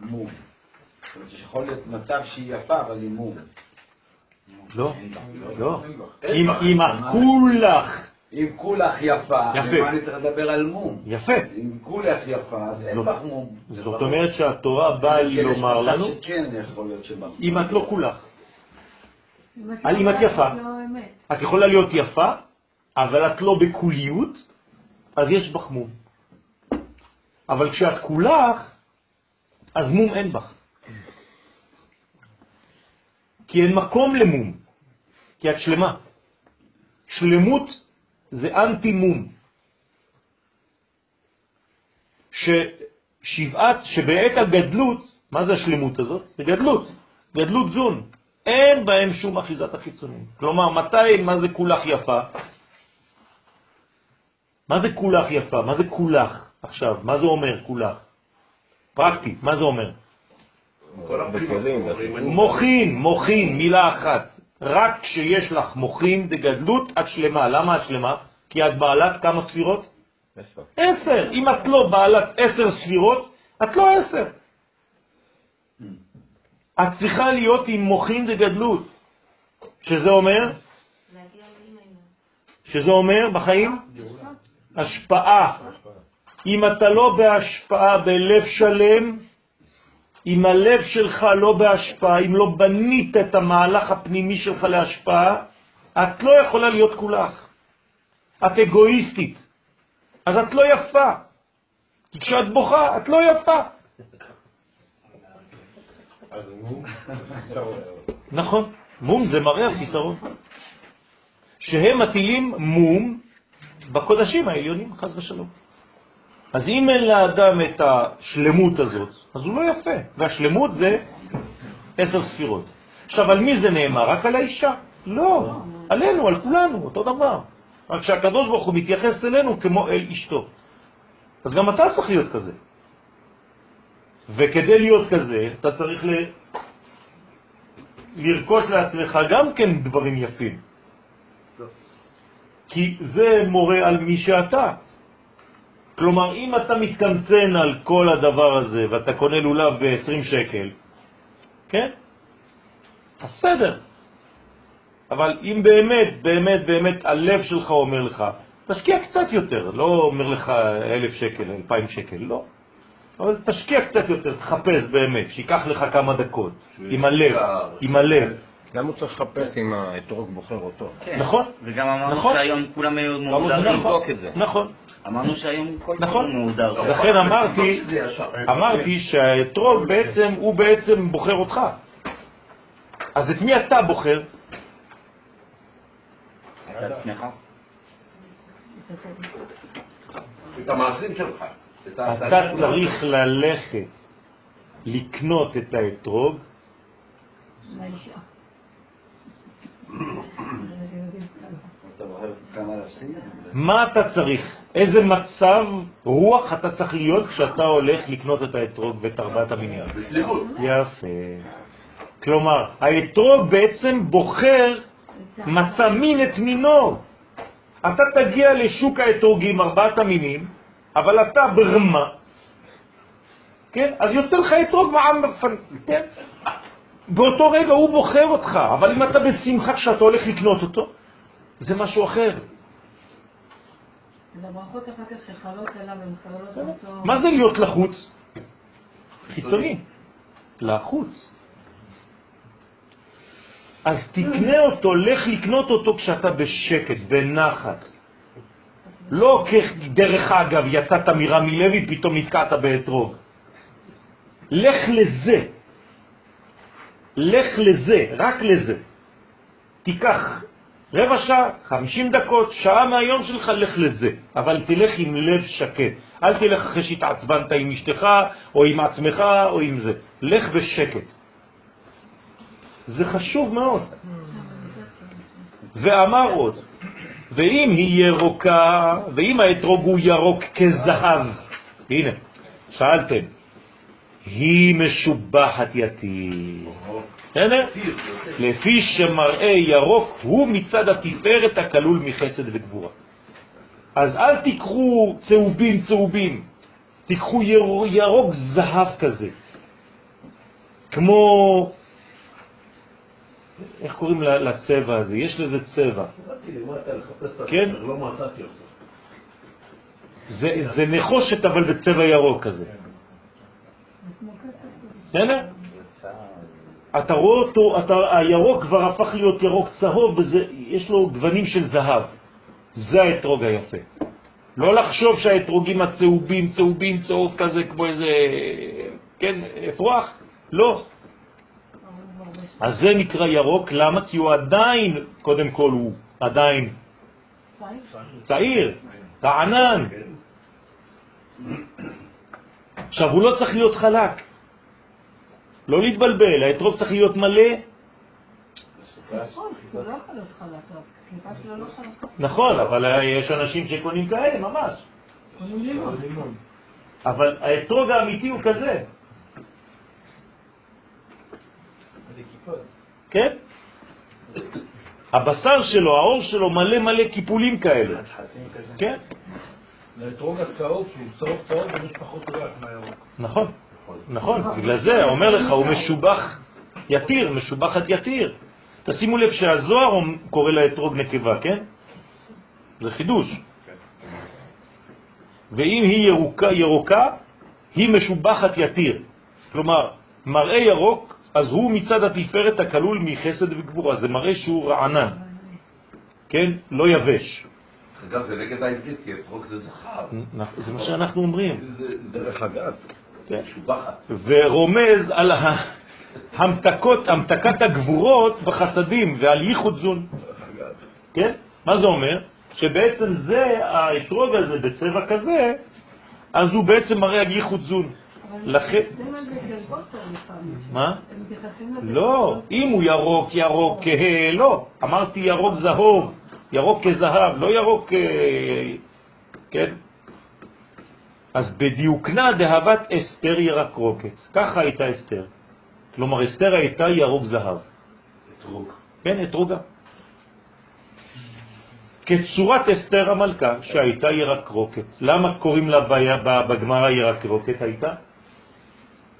מום. זאת אומרת, יכול להיות מצב שהיא יפה, אבל היא מום. לא, לא. בה. אם הכולך, אם כולך יפה, יפה. אני צריך לדבר על מום? יפה. אם כולך יפה, אז אין בך מום. זה זאת. אומרת שהתורה באה יש לומר לנו, שכן יכול להיות שבא. אם את לא כולך. אם את יפה. לא. את יכולה להיות יפה, אבל את לא בכוליות, אז יש בך מום. אבל כשאת כולך, אז מום אין בך. כי אין מקום למום, כי את שלמה. שלמות זה אנטי מום. ששבעת, שבעת הגדלות, מה זה השלמות הזאת? זה גדלות, גדלות זון. אין בהם שום אחיזת החיצונים. כלומר, מתי, מה זה כולך יפה? מה זה כולך יפה? מה זה כולך עכשיו? מה זה אומר כולך? פרקטי, מה זה אומר? מוכין, מוכין, מילה אחת. רק כשיש לך מוכין דגדלות, את שלמה. למה את שלמה? כי את בעלת כמה ספירות? עשר. עשר. אם את לא בעלת עשר ספירות, את לא עשר. את צריכה להיות עם מוכין דגדלות, שזה אומר. שזה אומר בחיים השפעה. אם אתה לא בהשפעה בלב שלם, אם הלב שלך לא בהשפעה, אם לא בנית את המהלך הפנימי שלך להשפעה, את לא יכולה להיות כולך. את אגואיסטית, אז את לא יפה. כי כשאת בוכה, את לא יפה. נכון, מום זה מראה על חיסרון. שהם מטילים מום בקודשים העליונים, חז ושלום. אז אם אין לאדם את השלמות הזאת, אז הוא לא יפה. והשלמות זה עשר ספירות. עכשיו, על מי זה נאמר? רק על האישה? לא, עלינו, על כולנו, אותו דבר. רק שהקדוש ברוך הוא מתייחס אלינו כמו אל אשתו. אז גם אתה צריך להיות כזה. וכדי להיות כזה, אתה צריך ל... לרכוש לעצמך גם כן דברים יפים. כי זה מורה על מי שאתה. כלומר, אם אתה מתקמצן על כל הדבר הזה ואתה קונה לולב ב-20 שקל, כן? אז בסדר. אבל אם באמת, באמת, באמת הלב שלך אומר לך, תשקיע קצת יותר, לא אומר לך אלף שקל, אלפיים שקל, לא. אבל תשקיע קצת יותר, תחפש באמת, שיקח לך כמה דקות, עם הלב, עם הלב. גם הוא צריך לחפש אם האתרוג בוחר אותו. כן. נכון? וגם אמרנו נכון. שהיום כולם היו הוא צריך מוגדרים. לבדוק את זה. נכון. אמרנו שהיום כל נכון. דבר מהודר. לכן אמרתי, ישר. אמרתי שהאתרוג בעצם, הוא בעצם בוחר אותך. אז את מי אתה בוחר? את עצמך. את המעשים שלך. אתה צריך ללכת לקנות את האתרוג? מה אתה צריך? איזה מצב רוח אתה צריך להיות כשאתה הולך לקנות את האתרוג ואת ארבעת? בסליחות. יפה. כלומר, האתרוג בעצם בוחר מצא מין את מינו. אתה תגיע לשוק האתרוגים, ארבעת המינים, אבל אתה ברמה, כן? אז יוצא לך אתרוג מעם בפן, כן? באותו רגע הוא בוחר אותך, אבל אם אתה בשמחה כשאתה הולך לקנות אותו, זה משהו אחר. אז הברכות אחר כך שחלות עליו הן חלות באותו... מה זה להיות לחוץ? חיצוני. לחוץ. אז תקנה אותו, לך לקנות אותו כשאתה בשקט, בנחת. לא כדרך אגב יצאת מרמי לוי, פתאום נתקעת באתרוג. לך לזה. לך לזה, רק לזה. תיקח רבע שעה, חמישים דקות, שעה מהיום שלך, לך לזה. אבל תלך עם לב שקט. אל תלך אחרי שהתעצבנת עם אשתך, או עם עצמך, או עם זה. לך בשקט. זה חשוב מאוד. ואמר עוד, ואם היא ירוקה, ואם האתרוג הוא ירוק כזהב, הנה, שאלתם, היא משובחת יתיר. בסדר? לפי שמראה ירוק הוא מצד התפארת הכלול מחסד וגבורה. אז אל תיקחו צהובים צהובים, תיקחו יר- ירוק זהב כזה, כמו, איך קוראים לצבע הזה? יש לזה צבע. כן? לא. זה, זה נחושת אבל בצבע ירוק כזה. בסדר? אתה רואה אותו, אתה, הירוק כבר הפך להיות ירוק צהוב, ויש לו גוונים של זהב. זה האתרוג היפה. לא לחשוב שהאתרוגים הצהובים, צהובים, צהוב כזה, כמו איזה, כן, אפרוח, לא. אז זה נקרא ירוק, למה? כי הוא עדיין, קודם כל הוא עדיין צעיר, רענן. עכשיו, הוא לא צריך להיות חלק. לא להתבלבל, האתרוג צריך להיות מלא. נכון, לא לא חלקה. נכון, אבל יש אנשים שקונים כאלה, ממש. אבל האתרוג האמיתי הוא כזה. כן? הבשר שלו, העור שלו מלא מלא קיפולים כאלה. כן? לאתרוג הצהוב, שהוא צהוב צהוב, יש פחות ריח מהירוק. נכון, נכון, בגלל זה אומר לך, הוא משובח יתיר, משובחת יתיר. תשימו לב שהזוהר קורא לאתרוג נקבה, כן? זה חידוש. ואם היא ירוקה, ירוקה, היא משובחת יתיר. כלומר, מראה ירוק, אז הוא מצד התפארת הכלול מחסד וגבורה. זה מראה שהוא רענן, כן? לא יבש. אגב, זה נגד העברית, כי אתרוג זה זכר. זה מה שאנחנו אומרים. זה דרך אגב. כן. ורומז על המתקות, המתקת הגבורות בחסדים ועל ייחוד זון. כן? מה זה אומר? שבעצם זה, האתרוג הזה בצבע כזה, אז הוא בעצם מראה על ייחוד זון. לכן... זה מה. לא, אם הוא ירוק, ירוק כהה, לא. אמרתי ירוק זהוב, ירוק כזהב, לא ירוק, אה, כן? אז בדיוקנה דהבת אסתר ירקרוקת. ככה הייתה אסתר. כלומר, אסתר הייתה ירוק זהב. אתרוג. כן, אתרוגה. כצורת אסתר המלכה, שהייתה ירקרוקת. למה קוראים לה בגמרא ירקרוקת הייתה?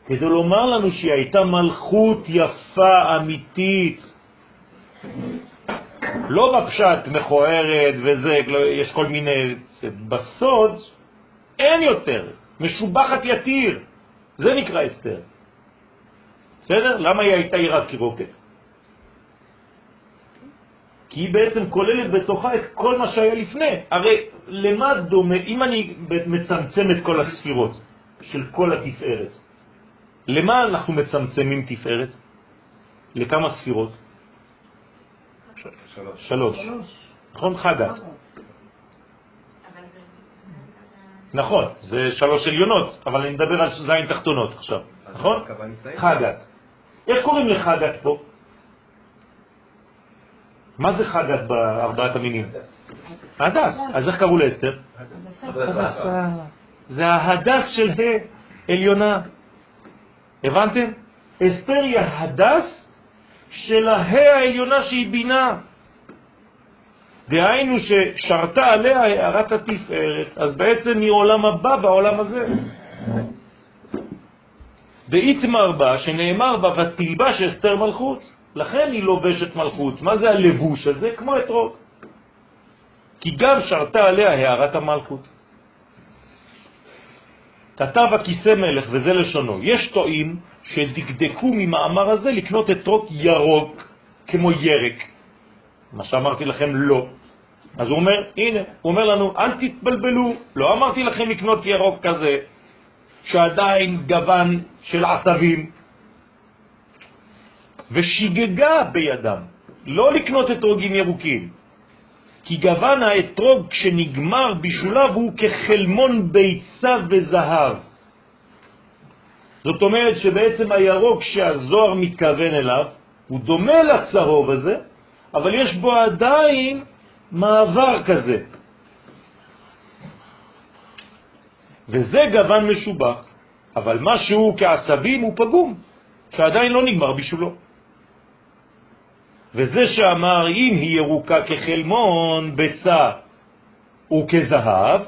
כדי לומר לנו שהיא הייתה מלכות יפה, אמיתית. לא בפשט מכוערת וזה, לא, יש כל מיני... בסוד אין יותר, משובחת יתיר. זה נקרא אסתר. בסדר? למה היא הייתה ירקרוקת? כי היא בעצם כוללת בתוכה את כל מה שהיה לפני. הרי למה דומה, אם אני מצמצם את כל הספירות של כל התפארת, למה אנחנו מצמצמים תפארת? לכמה ספירות? שלוש. שלוש. נכון? חגת. נכון, זה שלוש עליונות, אבל אני מדבר על זין תחתונות עכשיו, נכון? חגת. איך קוראים לחגת פה? מה זה חגת בארבעת המינים? הדס. אז איך קראו לאסתר? זה ההדס של ה' עליונה. הבנתם? אסתר היא ההדס של ה' העליונה שהיא בינה. דהיינו ששרתה עליה הערת התפארת, אז בעצם היא עולם הבא בעולם הזה. ואיתמר בה, שנאמר בה, ותלבש אסתר מלכות. לכן היא לובשת מלכות. מה זה הלבוש הזה? כמו אתרוג. כי גם שרתה עליה הערת המלכות. כתב הכיסא מלך, וזה לשונו, יש טועים שדקדקו ממאמר הזה לקנות אתרוג ירוק, כמו ירק. מה שאמרתי לכם לא. אז הוא אומר, הנה, הוא אומר לנו, אל תתבלבלו, לא אמרתי לכם לקנות ירוק כזה, שעדיין גוון של עשבים, ושיגגה בידם, לא לקנות אתרוגים ירוקים, כי גוון האתרוג כשנגמר בשולב הוא כחלמון ביצה וזהב. זאת אומרת שבעצם הירוק שהזוהר מתכוון אליו, הוא דומה לצהוב הזה, אבל יש בו עדיין מעבר כזה. וזה גוון משובח, אבל משהו כעשבים הוא פגום, שעדיין לא נגמר בשולו. וזה שאמר אם היא ירוקה כחלמון, ביצה וכזהב,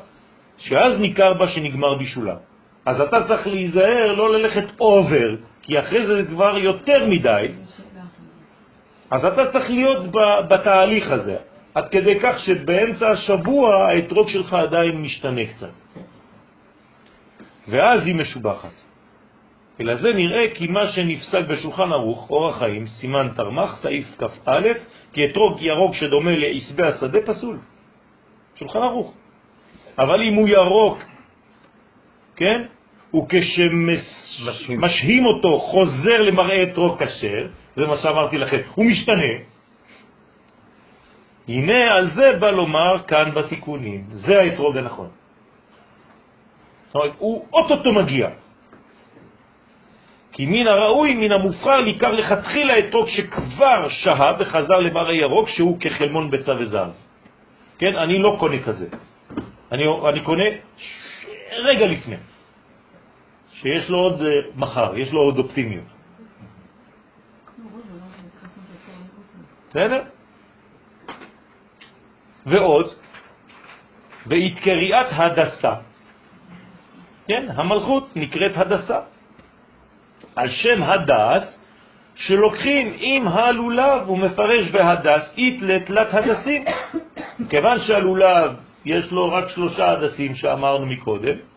שאז ניכר בה שנגמר בשולה. אז אתה צריך להיזהר לא ללכת אובר, כי אחרי זה כבר יותר מדי. אז אתה צריך להיות בתהליך הזה, עד כדי כך שבאמצע השבוע האתרוג שלך עדיין משתנה קצת. ואז היא משובחת. אלא זה נראה כי מה שנפסק בשולחן ערוך, אור החיים, סימן תרמח, סעיף כ"א, כי אתרוג ירוק שדומה לעשבי השדה פסול. שולחן ערוך. אבל אם הוא ירוק, כן, וכשמשהים אותו חוזר למראה אתרוג כשר, זה מה שאמרתי לכם, הוא משתנה. הנה על זה בא לומר כאן בתיקונים, זה האתרוג הנכון. זאת אומרת, הוא אוטוטו מגיע. כי מן הראוי, מן המובחר, ניכר לכתחילה אתרוג שכבר שהה וחזר למראה ירוק, שהוא כחלמון ביצה וזהב. כן, אני לא קונה כזה. אני, אני קונה רגע לפני, שיש לו עוד אה, מחר, יש לו עוד אופטימיות. בסדר? ועוד, בהתקריאת הדסה. כן, המלכות נקראת הדסה. על שם הדס, שלוקחים עם הלולב, הוא מפרש בהדס, אית לתלת הדסים. כיוון שהלולב יש לו רק שלושה הדסים שאמרנו מקודם,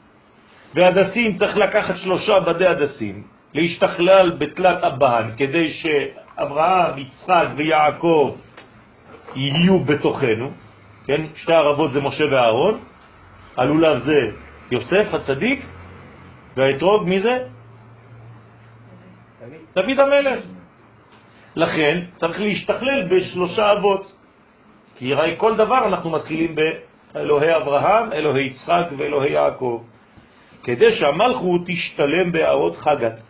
והדסים צריך לקחת שלושה בדי הדסים, להשתכלל בתלת הבן, כדי שאברהם, יצחק ויעקב יהיו בתוכנו, כן? שתי ערבות זה משה ואהרון, הלולב זה יוסף הצדיק, והאתרוג מי זה? דוד המלך. לכן צריך להשתכלל בשלושה אבות. כי הרי כל דבר אנחנו מתחילים באלוהי אברהם, אלוהי יצחק ואלוהי יעקב. כדי שהמלכות תשתלם בארות חגת.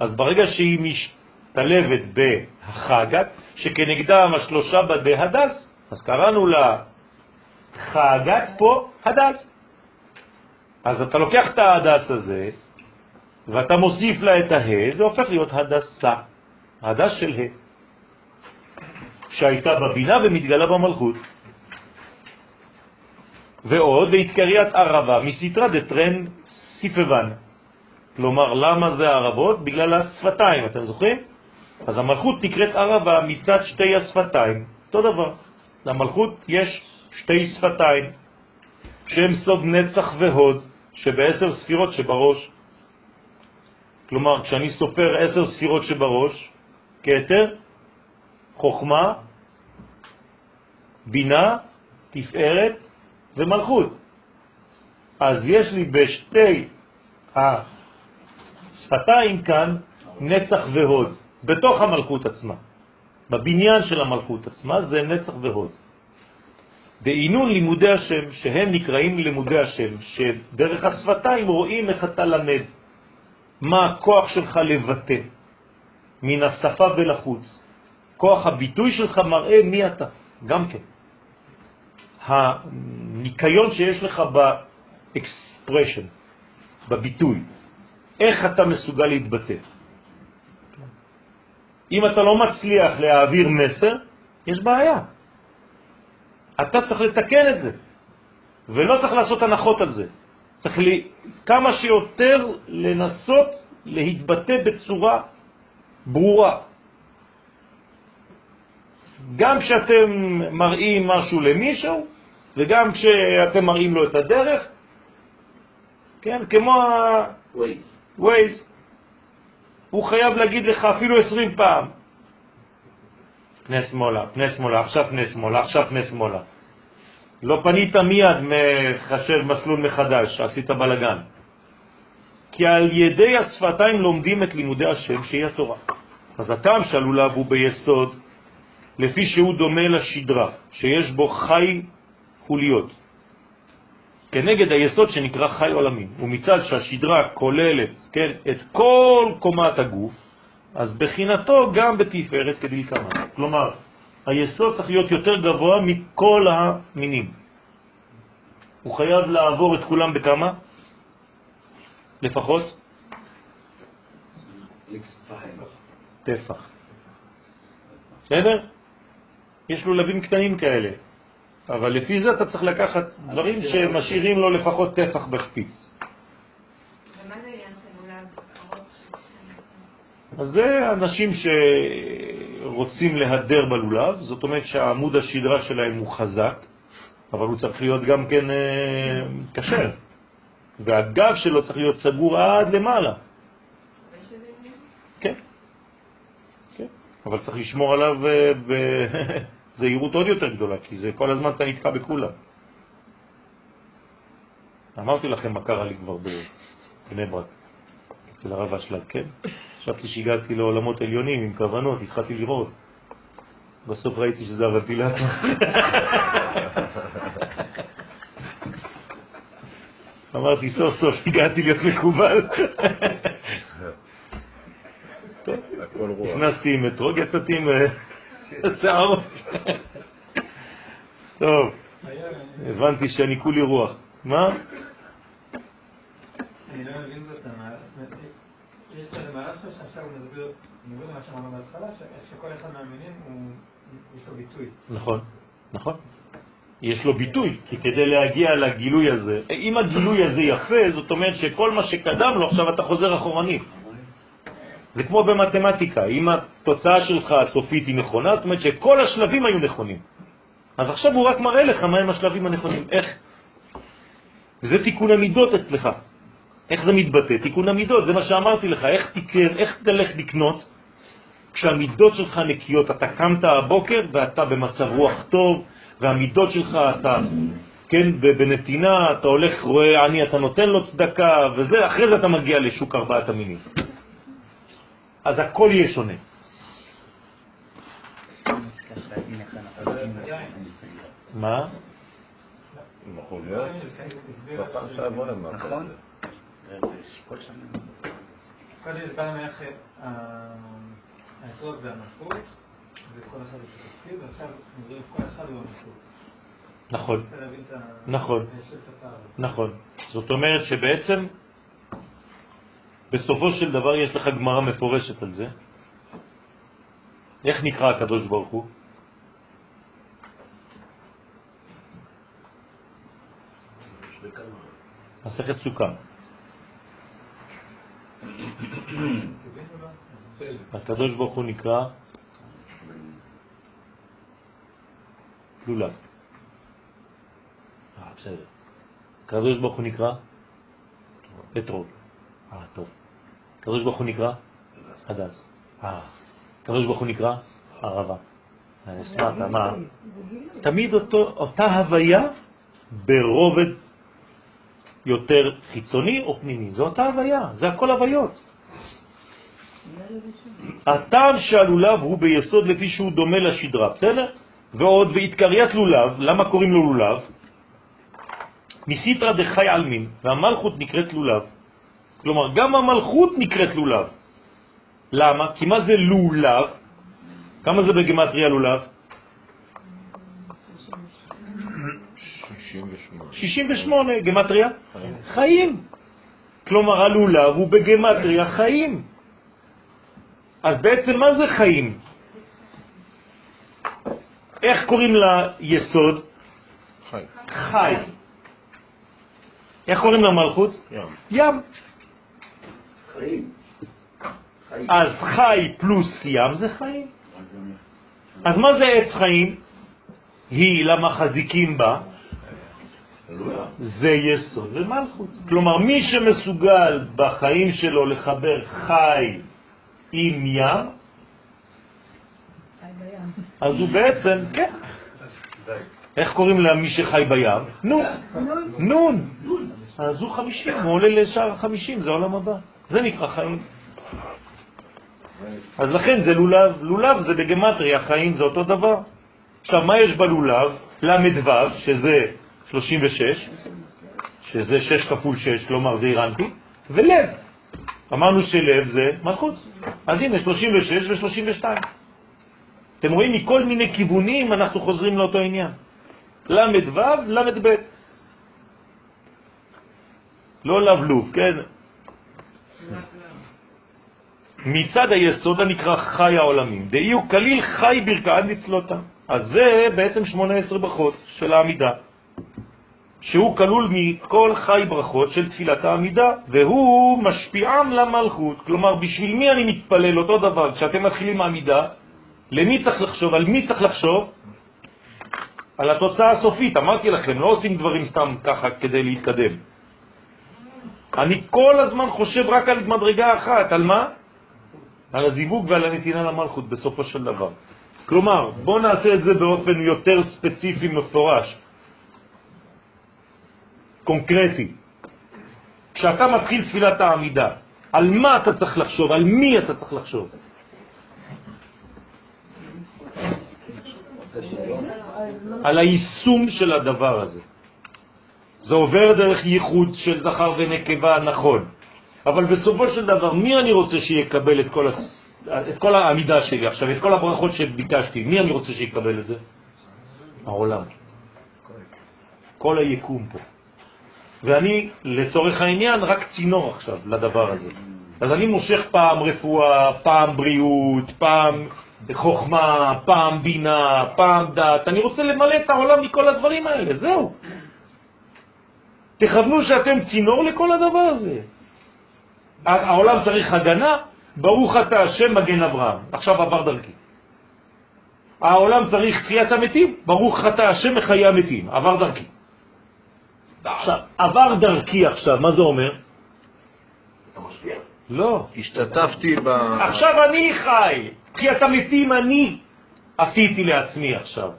אז ברגע שהיא משתלבת בחגת, שכנגדם השלושה הדס, אז קראנו לה חגת פה הדס. אז אתה לוקח את ההדס הזה, ואתה מוסיף לה את הה, זה הופך להיות הדסה, הדס של ה, שהייתה בבינה ומתגלה במלכות. ועוד להתקריית ערבה מסתרה דטרן סיפבן. כלומר, למה זה ערבות? בגלל השפתיים, אתם זוכרים? אז המלכות נקראת ערבה מצד שתי השפתיים, אותו דבר. למלכות יש שתי שפתיים, שהם סוד נצח והוד, שבעשר ספירות שבראש. כלומר, כשאני סופר עשר ספירות שבראש, כתר, חוכמה, בינה, תפארת ומלכות. אז יש לי בשתי השפתיים כאן נצח והוד, בתוך המלכות עצמה. בבניין של המלכות עצמה זה נצח והוד. באינון לימודי השם, שהם נקראים לימודי השם, שדרך השפתיים רואים איך אתה למד, מה הכוח שלך לבטא, מן השפה ולחוץ. כוח הביטוי שלך מראה מי אתה, גם כן. הניקיון שיש לך ב expression, בביטוי, איך אתה מסוגל להתבטא. אם אתה לא מצליח להעביר מסר, יש בעיה. אתה צריך לתקן את זה, ולא צריך לעשות הנחות על זה. צריך לי, כמה שיותר לנסות להתבטא בצורה ברורה. גם כשאתם מראים משהו למישהו, וגם כשאתם מראים לו את הדרך, כן, כמו ה-Waze, הוא חייב להגיד לך אפילו 20 פעם, פני שמאלה, פני שמאלה, עכשיו פני שמאלה, עכשיו פני שמאלה. לא פנית מיד מחשב מסלול מחדש, עשית בלגן. כי על ידי השפתיים לומדים את לימודי השם שהיא התורה. אז הטעם של הלולב הוא ביסוד, לפי שהוא דומה לשדרה, שיש בו חי חוליות, כנגד היסוד שנקרא חי עולמים. ומצד שהשדרה כוללת כן, את כל קומת הגוף, אז בחינתו גם בתפארת כדלקמן. כלומר, היסוד צריך להיות יותר גבוה מכל המינים. הוא חייב לעבור את כולם בכמה? לפחות? טפח. בסדר? יש לו לבים קטנים כאלה, אבל לפי זה אתה צריך לקחת דברים שמשאירים לו לפחות טפח בשפיץ. אז זה אנשים שרוצים להדר בלולב, זאת אומרת שהעמוד השדרה שלהם הוא חזק, אבל הוא צריך להיות גם כן אה, קשר, והגב שלו צריך להיות סגור עד למעלה. כן, כן, אבל צריך לשמור עליו <laughs> בזהירות עוד יותר גדולה, כי זה כל הזמן אתה נתקע בכולם. אמרתי לכם מה קרה לי כבר בבני ברק, אצל הרב אשלג, כן? חשבתי שהגעתי לעולמות עליונים עם כוונות, התחלתי לראות. בסוף ראיתי שזה הוונטילטור. <laughs> אמרתי, סוף סוף הגעתי להיות מקובל. <laughs> נכנסתי עם אתרוג, יצאתי עם אה, שערות. טוב, הבנתי שאני כולי רוח. מה? אני לא מבין זאת, המהלך- יש איזה מהלך שלו שעכשיו הוא מסביר, בניגוד למה שאמרנו בהתחלה, שכל אחד מהמינים יש לו ביטוי. נכון, נכון. יש לו ביטוי, כי כדי להגיע לגילוי הזה, אם הגילוי הזה יפה, זאת אומרת שכל מה שקדם לו, עכשיו אתה חוזר אחורנית. זה כמו במתמטיקה, אם התוצאה שלך הסופית היא נכונה, זאת אומרת שכל השלבים היו נכונים. אז עכשיו הוא רק מראה לך מהם השלבים הנכונים, איך. זה תיקון המידות אצלך. איך זה מתבטא? תיקון המידות, זה מה שאמרתי לך, איך תקן, איך תלך לקנות כשהמידות שלך נקיות, אתה קמת הבוקר ואתה במצב רוח טוב, והמידות שלך אתה, כן, בנתינה, אתה הולך, רואה עני, אתה נותן לו צדקה, וזה, אחרי זה אתה מגיע לשוק ארבעת המינים. אז הכל יהיה שונה. מה? נכון. זה. קודם הסברנו איך האתרוג זה המלכות, וכל אחד יש לו תפקיד, ועכשיו מדברים כל אחד הוא המלכות. נכון. נכון. נכון. זאת אומרת שבעצם, בסופו של דבר יש לך גמרא מפורשת על זה. איך נקרא הקדוש ברוך הוא? מסכת סוכה. הקדוש ברוך הוא נקרא לולב. אה, בסדר. הקדוש ברוך הוא נקרא אתרוג. אה, טוב. הקדוש ברוך הוא נקרא הדס. אה. הקדוש ברוך הוא נקרא ערבה. אשמח, מה? תמיד אותו, אותה הוויה ברובד יותר חיצוני או פנימי. זו אותה הוויה, זה הכל הוויות. הטעם שהלולב הוא ביסוד לפי שהוא דומה לשדרה, בסדר? ועוד והתקריית לולב, למה קוראים לו לולב? מסיטרא דחי עלמין, והמלכות נקראת לולב. כלומר, גם המלכות נקראת לולב. למה? כי מה זה לולב? כמה זה בגמטריה לולב? 68. 68, גמטריה? חיים. כלומר, הלולב הוא בגמטריה חיים. אז בעצם מה זה חיים? איך קוראים ליסוד? חי. חי. איך קוראים למלכות? ים. ים. אז חי פלוס ים זה חיים. אז מה זה עץ חיים? היא למה חזיקים בה? זה יסוד ומלכות. כלומר, מי שמסוגל בחיים שלו לחבר חי עם ים, אז הוא בעצם, כן. איך קוראים למי שחי בים? נון. נון. אז הוא חמישים, הוא עולה לשער החמישים, זה עולם הבא. זה נקרא חיים. אז לכן זה לולב. לולב זה בגמטריה, חיים זה אותו דבר. עכשיו, מה יש בלולב? ל"ו, שזה 36, שזה 6 כפול 6, כלומר זה אירנטי, ולב. אמרנו שלב זה מלכות. אז הנה 36 ו-32. אתם רואים, מכל מיני כיוונים אנחנו חוזרים לאותו עניין. ל"ו, ל"ב. לא לבלוב, כן? מצד היסוד הנקרא חי העולמים. דהיו כליל חי ברכאה נצלותה. אז זה בעצם 18 ברכות של העמידה, שהוא כלול מכל חי ברכות של תפילת העמידה, והוא משפיעם למלכות. כלומר, בשביל מי אני מתפלל אותו דבר? כשאתם מתחילים העמידה, למי צריך לחשוב? על מי צריך לחשוב? על התוצאה הסופית. אמרתי לכם, לא עושים דברים סתם ככה כדי להתקדם. אני כל הזמן חושב רק על מדרגה אחת, על מה? על הזיווג ועל הנתינה למלכות בסופו של דבר. כלומר, בוא נעשה את זה באופן יותר ספציפי מפורש, קונקרטי. כשאתה מתחיל תפילת העמידה, על מה אתה צריך לחשוב? על מי אתה צריך לחשוב? על היישום של הדבר הזה. זה עובר דרך ייחוד של זכר ונקבה, נכון. אבל בסופו של דבר, מי אני רוצה שיקבל את כל, הס... את כל העמידה שלי עכשיו, את כל הברכות שביקשתי? מי אני רוצה שיקבל את זה? העולם. כל היקום פה. ואני, לצורך העניין, רק צינור עכשיו לדבר הזה. אז אני מושך פעם רפואה, פעם בריאות, פעם חוכמה, פעם בינה, פעם דת. אני רוצה למלא את העולם מכל הדברים האלה, זהו. תכוונו שאתם צינור לכל הדבר הזה. העולם צריך הגנה, ברוך אתה השם מגן אברהם. עכשיו עבר דרכי. העולם צריך תחיית המתים, ברוך אתה השם מחיי המתים. עבר דרכי. עכשיו, עבר דרכי עכשיו, מה זה אומר? אתה משפיע. לא. השתתפתי ב... עכשיו אני חי. תחיית המתים אני עשיתי לעצמי עכשיו.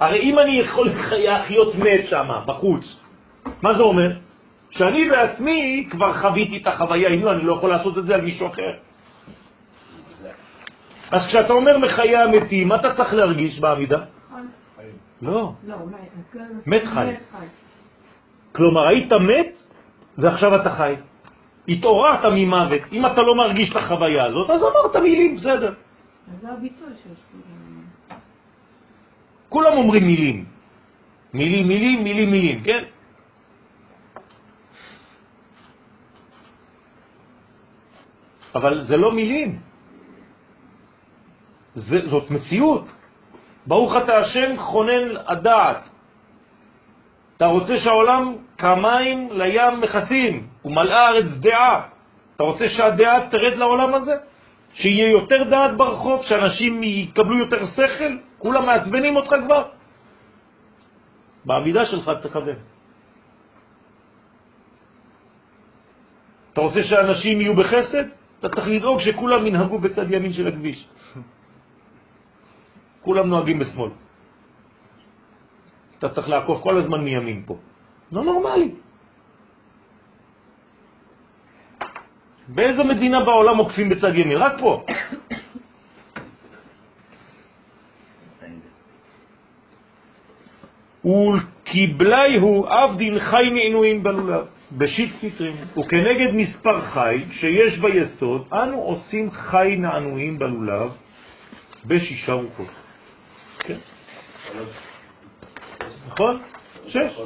הרי אם אני יכול <laughs> לחיות מת שם, בחוץ, מה זה אומר? שאני בעצמי כבר חוויתי את החוויה, אם לא, אני לא יכול לעשות את זה על מישהו אחר. אז כשאתה אומר מחיי המתים, מה אתה צריך להרגיש בעמידה? לא, לא, מת חי. כלומר, היית מת ועכשיו אתה חי. התעוררת ממוות. אם אתה לא מרגיש את החוויה הזאת, אז אמרת מילים, בסדר. זה הביטוי שיש. כולם אומרים מילים. מילים, מילים, מילים, מילים, כן? אבל זה לא מילים. זה, זאת מציאות. ברוך אתה השם חונן הדעת. אתה רוצה שהעולם כמים לים מכסים, ומלאה ארץ דעה. אתה רוצה שהדעה תרד לעולם הזה? שיהיה יותר דעת ברחוב, שאנשים יקבלו יותר שכל? כולם מעצבנים אותך כבר? בעמידה שלך תכוון. אתה רוצה שאנשים יהיו בחסד? אתה צריך לדאוג שכולם ינהגו בצד ימין של הכביש. כולם נוהגים בשמאל. אתה צריך לעקוף כל הזמן מימין פה. לא נורמלי. באיזו מדינה בעולם עוקפים בצד ימין? רק פה. ולקיבלי הוא עבדין חי מעינויים בלולב, בשיט סטרים, וכנגד מספר חי שיש ביסוד, אנו עושים חי נענועים בלולב בשישה רוחות. כן? נכון? שש.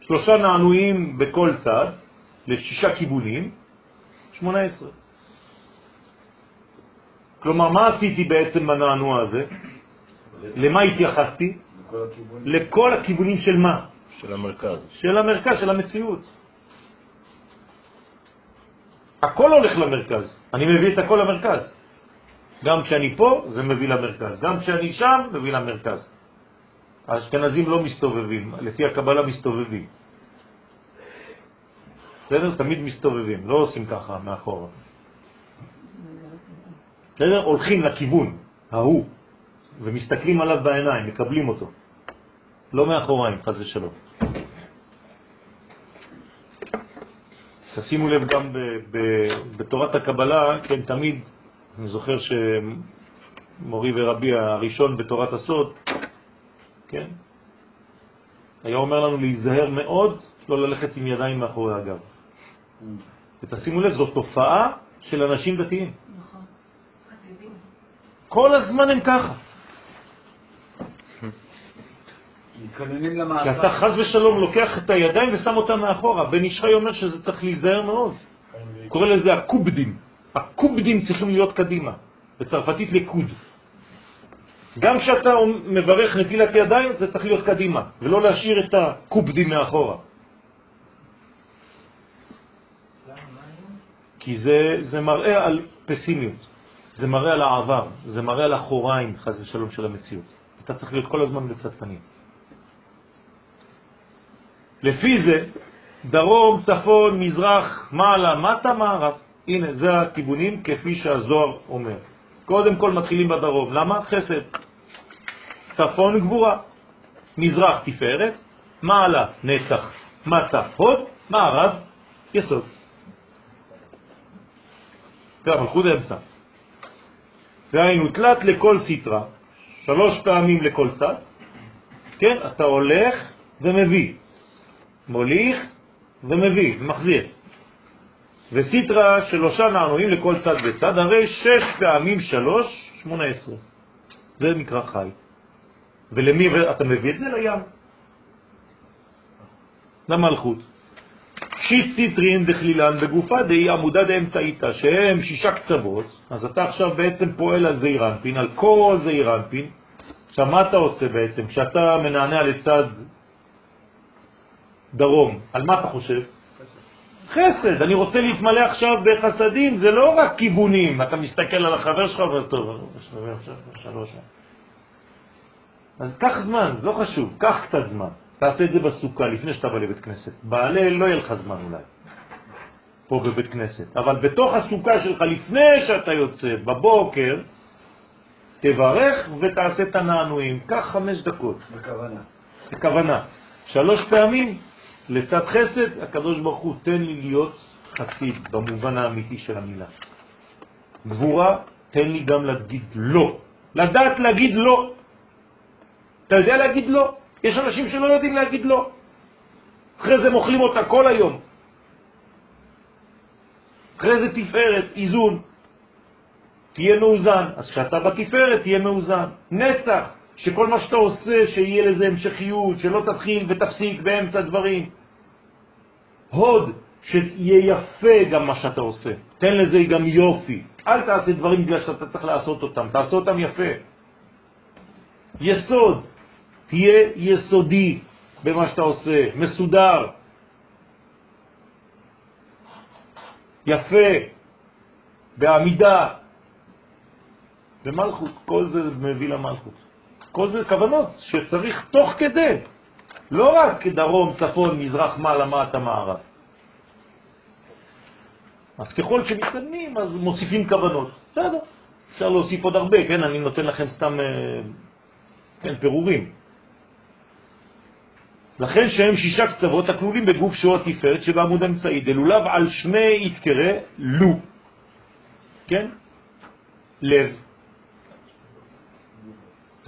שלושה נענועים בכל צד, לשישה כיוונים, שמונה עשרה. כלומר, מה עשיתי בעצם בנענוע הזה? למה התייחסתי? לכל הכיוונים של מה? של המרכז. של המרכז, של המציאות. הכל הולך למרכז, אני מביא את הכל למרכז. גם כשאני פה, זה מביא למרכז. גם כשאני שם, מביא למרכז. האשכנזים לא מסתובבים, לפי הקבלה מסתובבים. בסדר? תמיד מסתובבים, לא עושים ככה מאחורה. בסדר? הולכים לכיוון ההוא ומסתכלים עליו בעיניים, מקבלים אותו. לא מאחוריים, חז ושלום. תשימו לב גם ב, ב, בתורת הקבלה, כן, תמיד, אני זוכר שמורי ורבי הראשון בתורת הסוד, כן, היה אומר לנו להיזהר מאוד לא ללכת עם ידיים מאחורי הגב. ותשימו לב, זו תופעה של אנשים דתיים. נכון. כל הזמן הם ככה. מתכוננים כי למעצר. אתה חז ושלום לוקח את הידיים ושם אותם מאחורה. בן ישחי אומר שזה צריך להיזהר מאוד. קורא לזה הקובדים. הקובדים צריכים להיות קדימה. בצרפתית לקוד. גם כשאתה מברך נטילת ידיים, זה צריך להיות קדימה, ולא להשאיר את הקובדים מאחורה. כי זה, זה מראה על פסימיות, זה מראה על העבר, זה מראה על אחוריים, חז ושלום, של המציאות. אתה צריך להיות כל הזמן בצד פנים. לפי זה, דרום, צפון, מזרח, מעלה, מטה, מערב. הנה, זה הכיוונים כפי שהזוהר אומר. קודם כל מתחילים בדרום. למה? חסד. צפון גבורה, מזרח תפארת, מעלה נצח, מטה הוד, מערב יסוד. זה המלכות האמצע. והיינו תלת לכל סטרה, שלוש פעמים לכל צד, כן, אתה הולך ומביא, מוליך ומביא, ומחזיר. וסטרה שלושה נענועים לכל צד וצד, הרי שש פעמים שלוש, שמונה עשרה. זה נקרא חי. ולמי אתה מביא את זה? לים. למלכות. שיט סיטרין בכלילן בגופה די עמודה דאמצעיתא, שהם שישה קצוות, אז אתה עכשיו בעצם פועל על זעיר אנפין, על כל זעיר אנפין. עכשיו מה אתה עושה בעצם? כשאתה מנענע לצד דרום, על מה אתה חושב? חסד, אני רוצה להתמלא עכשיו בחסדים, זה לא רק כיוונים, אתה מסתכל על החבר שלך וטוב, שלוש. אז קח זמן, לא חשוב, קח קצת זמן. תעשה את זה בסוכה לפני שאתה בא לבית כנסת. בעלה לא יהיה לך זמן אולי, פה בבית כנסת. אבל בתוך הסוכה שלך, לפני שאתה יוצא, בבוקר, תברך ותעשה את הנענועים. קח חמש דקות. בכוונה. בכוונה. שלוש פעמים, לצד חסד, הקדוש ברוך הוא תן לי להיות חסיד, במובן האמיתי של המילה. גבורה, תן לי גם להגיד לא. לדעת להגיד לא. אתה יודע להגיד לא? יש אנשים שלא יודעים להגיד לא. אחרי זה מוכלים אותה כל היום. אחרי זה תפארת, איזון. תהיה מאוזן. אז כשאתה בתפארת תהיה מאוזן. נצח, שכל מה שאתה עושה, שיהיה לזה המשכיות, שלא תתחיל ותפסיק באמצע דברים. הוד, שיהיה יפה גם מה שאתה עושה. תן לזה גם יופי. אל תעשה דברים בגלל שאתה צריך לעשות אותם, תעשה אותם יפה. יסוד, תהיה יסודי במה שאתה עושה, מסודר, יפה, בעמידה, במלכות, כל זה מביא למלכות. כל זה כוונות שצריך תוך כדי, לא רק דרום, צפון, מזרח, מעלה, מטה, מערב. אז ככל שמתקדמים, אז מוסיפים כוונות. בסדר. אפשר להוסיף עוד הרבה, כן? אני נותן לכם סתם אה, כן, פירורים. לכן שהם שישה קצוות הכלולים בגוף שהוא התפארת שבעמוד אמצעי. דלולב על שמי יתקרא לו. כן? לב.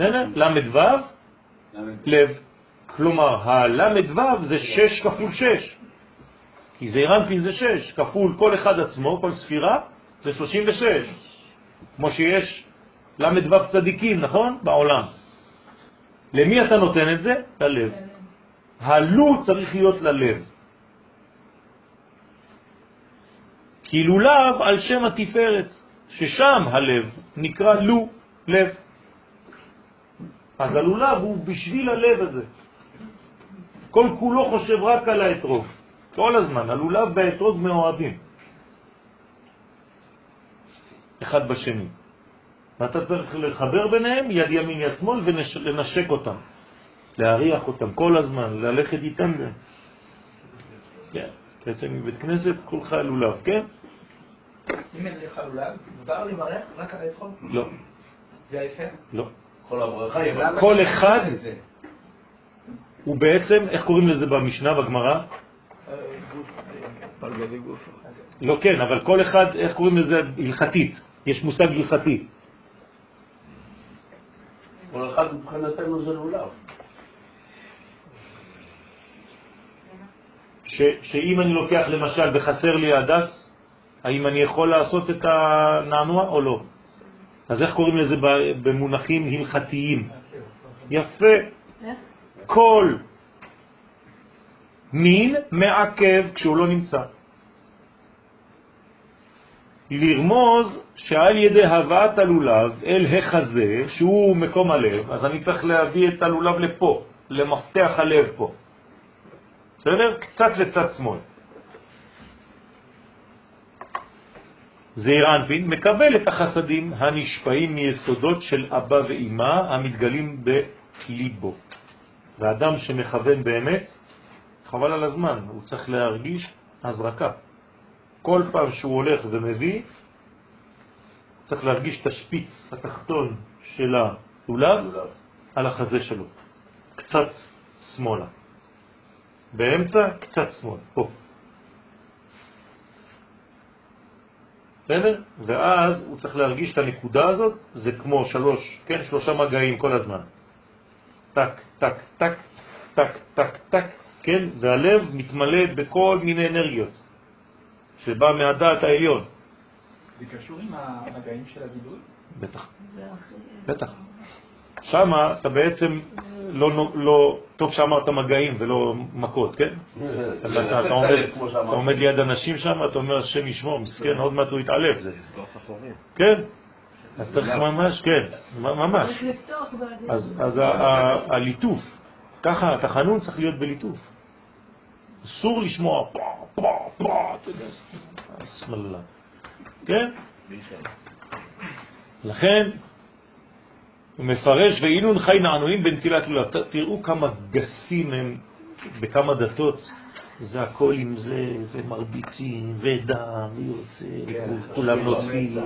בסדר? למד ו' לב. כלומר, הלמד ו' זה שש כפול שש. כי זה אירנפין זה שש, כפול כל אחד עצמו, כל ספירה, זה 36. כמו שיש למד ו' צדיקים, נכון? בעולם. למי אתה נותן את זה? ללב. הלו צריך להיות ללב. כי לולב על שם התפארת, ששם הלב נקרא לו, לב. אז הלולב הוא בשביל הלב הזה. כל כולו חושב רק על האתרוג. כל הזמן, הלולב והאתרוג מאוהבים. אחד בשני. ואתה צריך לחבר ביניהם יד ימין יד שמאל ולנשק אותם, להריח אותם כל הזמן, ללכת איתם. כן, תצא מבית כנסת, כולך לולב, כן? אם אין לך לולב, מותר לברך רק על האתרוג? לא. זה ההפך? לא. כל אחד הוא בעצם, איך קוראים לזה במשנה, בגמרא? לא, כן, אבל כל אחד, איך קוראים לזה הלכתית? יש מושג הלכתי. כל אחד מבחינתנו זה לולב. ש, שאם אני לוקח למשל וחסר לי הדס, האם אני יכול לעשות את הנענוע או לא? אז איך קוראים לזה במונחים הלכתיים? יפה. כל מין מעכב כשהוא לא נמצא. לרמוז שעל ידי הבאת הלולב אל החזה, שהוא מקום הלב, אז אני צריך להביא את הלולב לפה, למפתח הלב פה. בסדר? קצת לצד שמאל. זעיר אנפין מקבל את החסדים הנשפעים מיסודות של אבא ואימא המתגלים בליבו. ואדם שמכוון באמת, חבל על הזמן, הוא צריך להרגיש הזרקה. כל פעם שהוא הולך ומביא, צריך להרגיש את השפיץ התחתון של הלולב על החזה שלו, קצת שמאלה. באמצע, קצת שמאל, פה. בסדר? ואז הוא צריך להרגיש את הנקודה הזאת, זה כמו שלוש, כן, שלושה מגעים כל הזמן. טק, טק, טק, טק, טק, טק, כן, והלב מתמלא בכל מיני אנרגיות. שבא מהדעת העליון. זה קשור עם המגעים של הגידול? בטח, בטח. שם אתה בעצם לא, לא, טוב שאמרת מגעים ולא מכות, כן? <laughs> אתה, אתה, עומד, אתה עומד ליד אנשים שם, אתה אומר השם ישמור, מסכן, עוד מעט הוא יתעלף זה. כן, אז צריך ממש, כן, ממש. אז הליטוף, ככה, התחנון צריך להיות בליטוף. אסור לשמוע פה, פה, פה, אתה יודע, סמלה. כן? לכן, הוא מפרש, ואינון חי נענועים בנטילת לולב. תראו כמה גסים הם בכמה דתות. זה הכל עם זה, ומרביצים, ודם, ויוצא, כן, כולם נוצרים.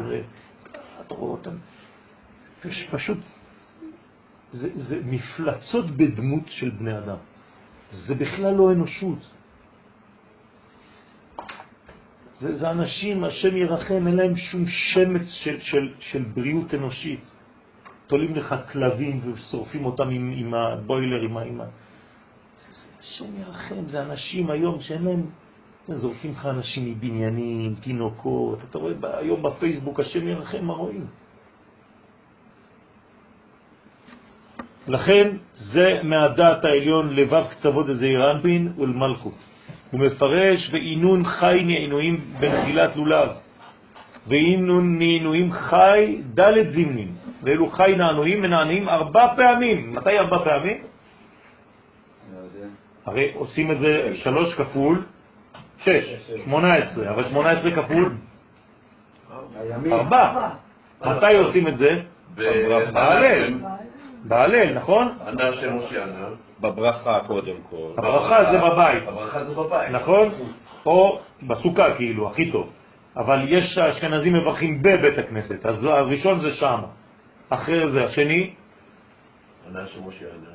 רואה אותם? יש פשוט, זה, זה מפלצות בדמות של בני אדם. זה בכלל לא אנושות. זה, זה אנשים, השם ירחם, אין להם שום שמץ של, של, של בריאות אנושית. תולים לך כלבים ושורפים אותם עם, עם הבוילר, עם האמא. השם ירחם, זה אנשים היום שאין להם, זורקים לך אנשים מבניינים, תינוקות, אתה רואה היום בפייסבוק, השם ירחם, מה רואים? לכן זה מהדעת העליון לבב קצוות הזעיר אנפין ולמלכות. הוא מפרש ועינון חי נעינויים בנטילת לולב, ועינון נעינויים חי ד' זימנים, ואלו חי נענועים ונענעים ארבע פעמים. מתי ארבע פעמים? הרי עושים את זה שלוש כפול שש, שמונה עשרה, אבל שמונה עשרה כפול ארבע. מתי עושים את זה? בהלל. בהלל, נכון? ענה שם משה ענה. בברכה קודם כל. הברכה זה בבית. הברכה זה בבית. נכון? או בסוכה כאילו, הכי טוב. אבל יש אשכנזים מברכים בבית הכנסת, אז הראשון זה שם, אחרי זה השני, ענה שמשה ענה,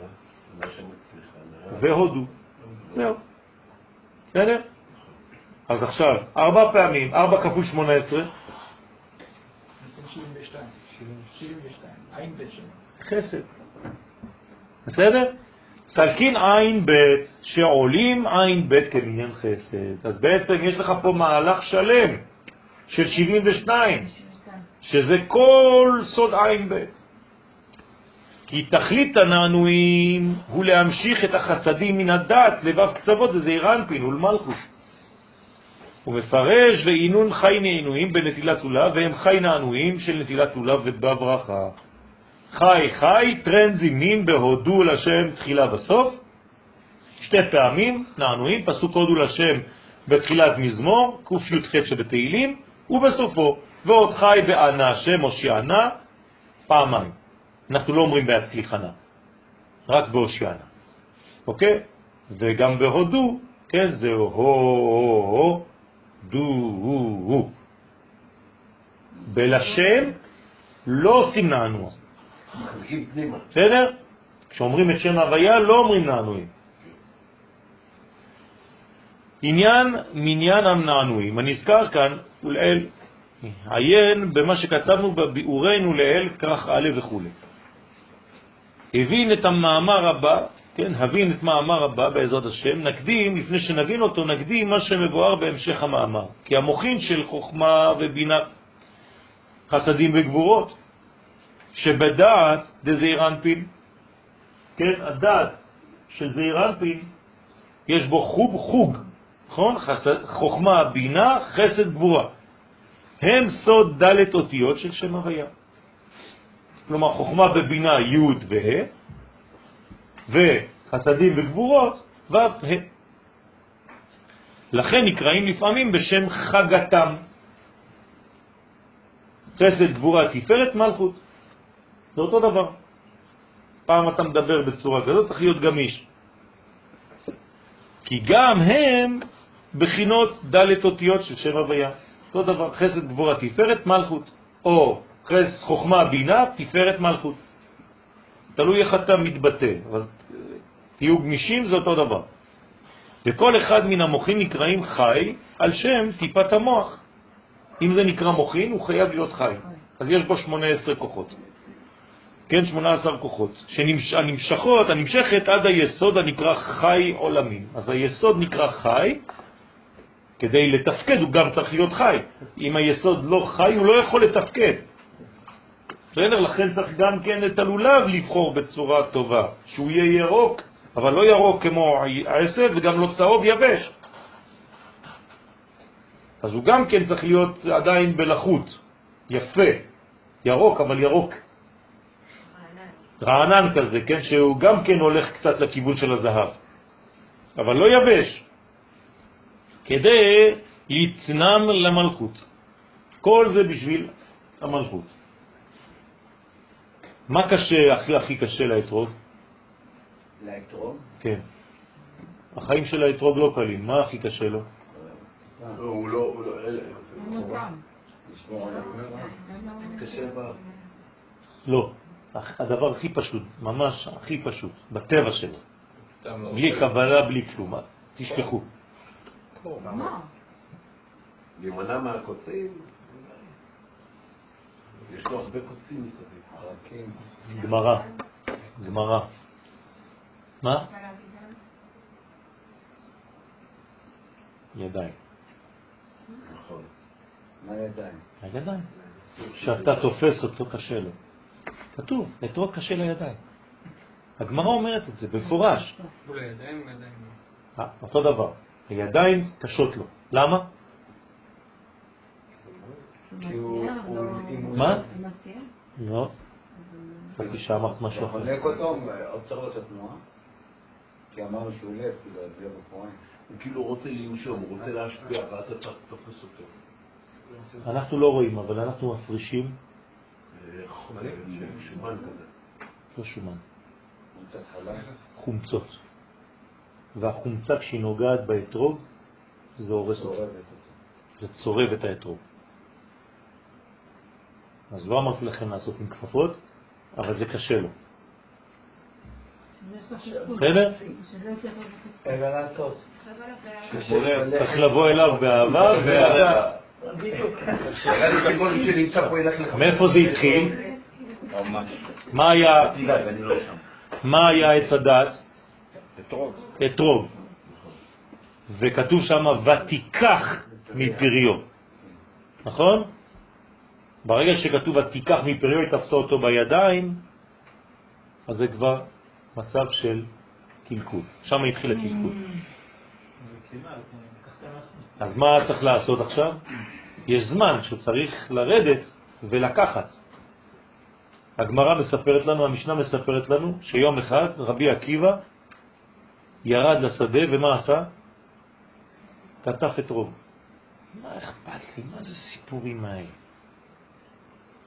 ענה שמצליחה ענה. והודו. זהו. בסדר? אז עכשיו, ארבע פעמים, ארבע כפול שמונה עשרה, 72. 72. עין בית שם. חסד. בסדר? סלקין עין בית, שעולים עין בית כמניין חסד. אז בעצם יש לך פה מהלך שלם של 72, שזה כל סוד עין בית. כי תכלית הנענועים הוא להמשיך את החסדים מן הדת לבב קצוות לזעיר אנפין ולמלכות. הוא מפרש ועינון חי נענועים בנטילת לולב, והם חי נענועים של נטילת לולב ובברכה. חי חי, טרנד זימנין בהודו לשם תחילה בסוף. שתי פעמים נענועים, פסוק הודו לשם בתחילת מזמור, קי"ח שבתהילים, ובסופו, ועוד חי בענה שם הושיענה, פעמיים. אנחנו לא אומרים בהצליחנה, רק בהושיענה. אוקיי? וגם בהודו, כן, זה הו הו הו דו הו הו. בלשם לא עושים נענוע. בסדר? כשאומרים את שם הוויה לא אומרים נענועים. עניין מניין המנענועים הנזכר כאן ולאל עיין במה שכתבנו בביאורנו לאל כך א' וכו'. הבין את המאמר הבא, כן, הבין את מאמר הבא בעזרת השם, נקדים, לפני שנבין אותו, נקדים מה שמבואר בהמשך המאמר. כי המוחין של חוכמה ובינה, חסדים וגבורות, שבדעת דזעיר אנפין, כן, הדעת של זעיר אנפין, יש בו חוג חוג, נכון? חוכמה, בינה, חסד, גבורה. הם סוד דלת אותיות של שם הוויה. כלומר, חוכמה בבינה י' וה', וחסדים וגבורות ו' ה'. לכן נקראים לפעמים בשם חגתם. חסד, גבורה, תפארת, מלכות. זה אותו דבר. פעם אתה מדבר בצורה כזאת, צריך להיות גמיש. כי גם הם בחינות דלת אותיות של שם הוויה. אותו דבר, חסד, גבורה, תפארת, מלכות. או חס, חוכמה, בינה, תפארת, מלכות. תלוי איך אתה מתבטא, אבל תהיו גמישים, זה אותו דבר. וכל אחד מן המוחים נקראים חי על שם טיפת המוח. אם זה נקרא מוחין, הוא חייב להיות חי. אז יש בו 18 כוחות. כן, 18 כוחות, שהנמשכות, הנמשכת עד היסוד הנקרא חי עולמים. אז היסוד נקרא חי, כדי לתפקד הוא גם צריך להיות חי. אם היסוד לא חי, הוא לא יכול לתפקד. בסדר? לכן צריך גם כן את הלולב לבחור בצורה טובה, שהוא יהיה ירוק, אבל לא ירוק כמו העשב וגם לא צהוב יבש. אז הוא גם כן צריך להיות עדיין בלחות, יפה, ירוק, אבל ירוק רענן כזה, כן, שהוא גם כן הולך קצת לכיוון של הזהב, אבל לא יבש, כדי להתנם למלכות. כל זה בשביל המלכות. מה קשה, הכי הכי קשה לאתרוג? לאתרוג? כן. החיים של האתרוג לא קלים, מה הכי קשה לו? הוא לא, הוא לא, ב... לא. הדבר הכי פשוט, ממש הכי פשוט, בטבע שלו. בלי קבלה, בלי כלום. תשכחו. להימנע מהקוצים, יש לו הרבה קוצים מסביב. גמרא, גמרא. מה? ידיים. נכון. מה ידיים? הידיים. כשאתה תופס אותו קשה לו. כתוב, אתרוג קשה לידיים. הגמרא אומרת את זה במפורש. אה, אותו דבר, הידיים קשות לו. למה? מה? לא. חשבתי שאמרת משהו אחר. חונק אותו, עוצר לו את התנועה? כי אמרנו שהוא לב, כאילו, אז יהיה בפועל. הוא כאילו רוצה לנשום, הוא רוצה להשפיע, ואז אתה תופס אותו. אנחנו לא רואים, אבל אנחנו מפרישים שומן כזה. לא שומן, חומצות. והחומצה כשהיא נוגעת באתרוג, זה הורס אותו. זה צורב את האתרוג. אז לא אמרתי לכם לעשות עם כפפות, אבל זה קשה לו. בסדר? רגע לעשות. צריך לבוא אליו באהבה, ואהבה. מאיפה זה התחיל? מה היה, מה היה עץ הדת? אתרוג. וכתוב שם ותיקח מפריו, נכון? ברגע שכתוב ותיקח מפריו, היא תפסה אותו בידיים, אז זה כבר מצב של קלקול. שם התחיל הקלקול. אז מה צריך לעשות עכשיו? יש זמן שצריך לרדת ולקחת. הגמרא מספרת לנו, המשנה מספרת לנו, שיום אחד רבי עקיבא ירד לשדה ומה עשה? כתף את רוב. מה אכפת לי? מה זה סיפורים האלה?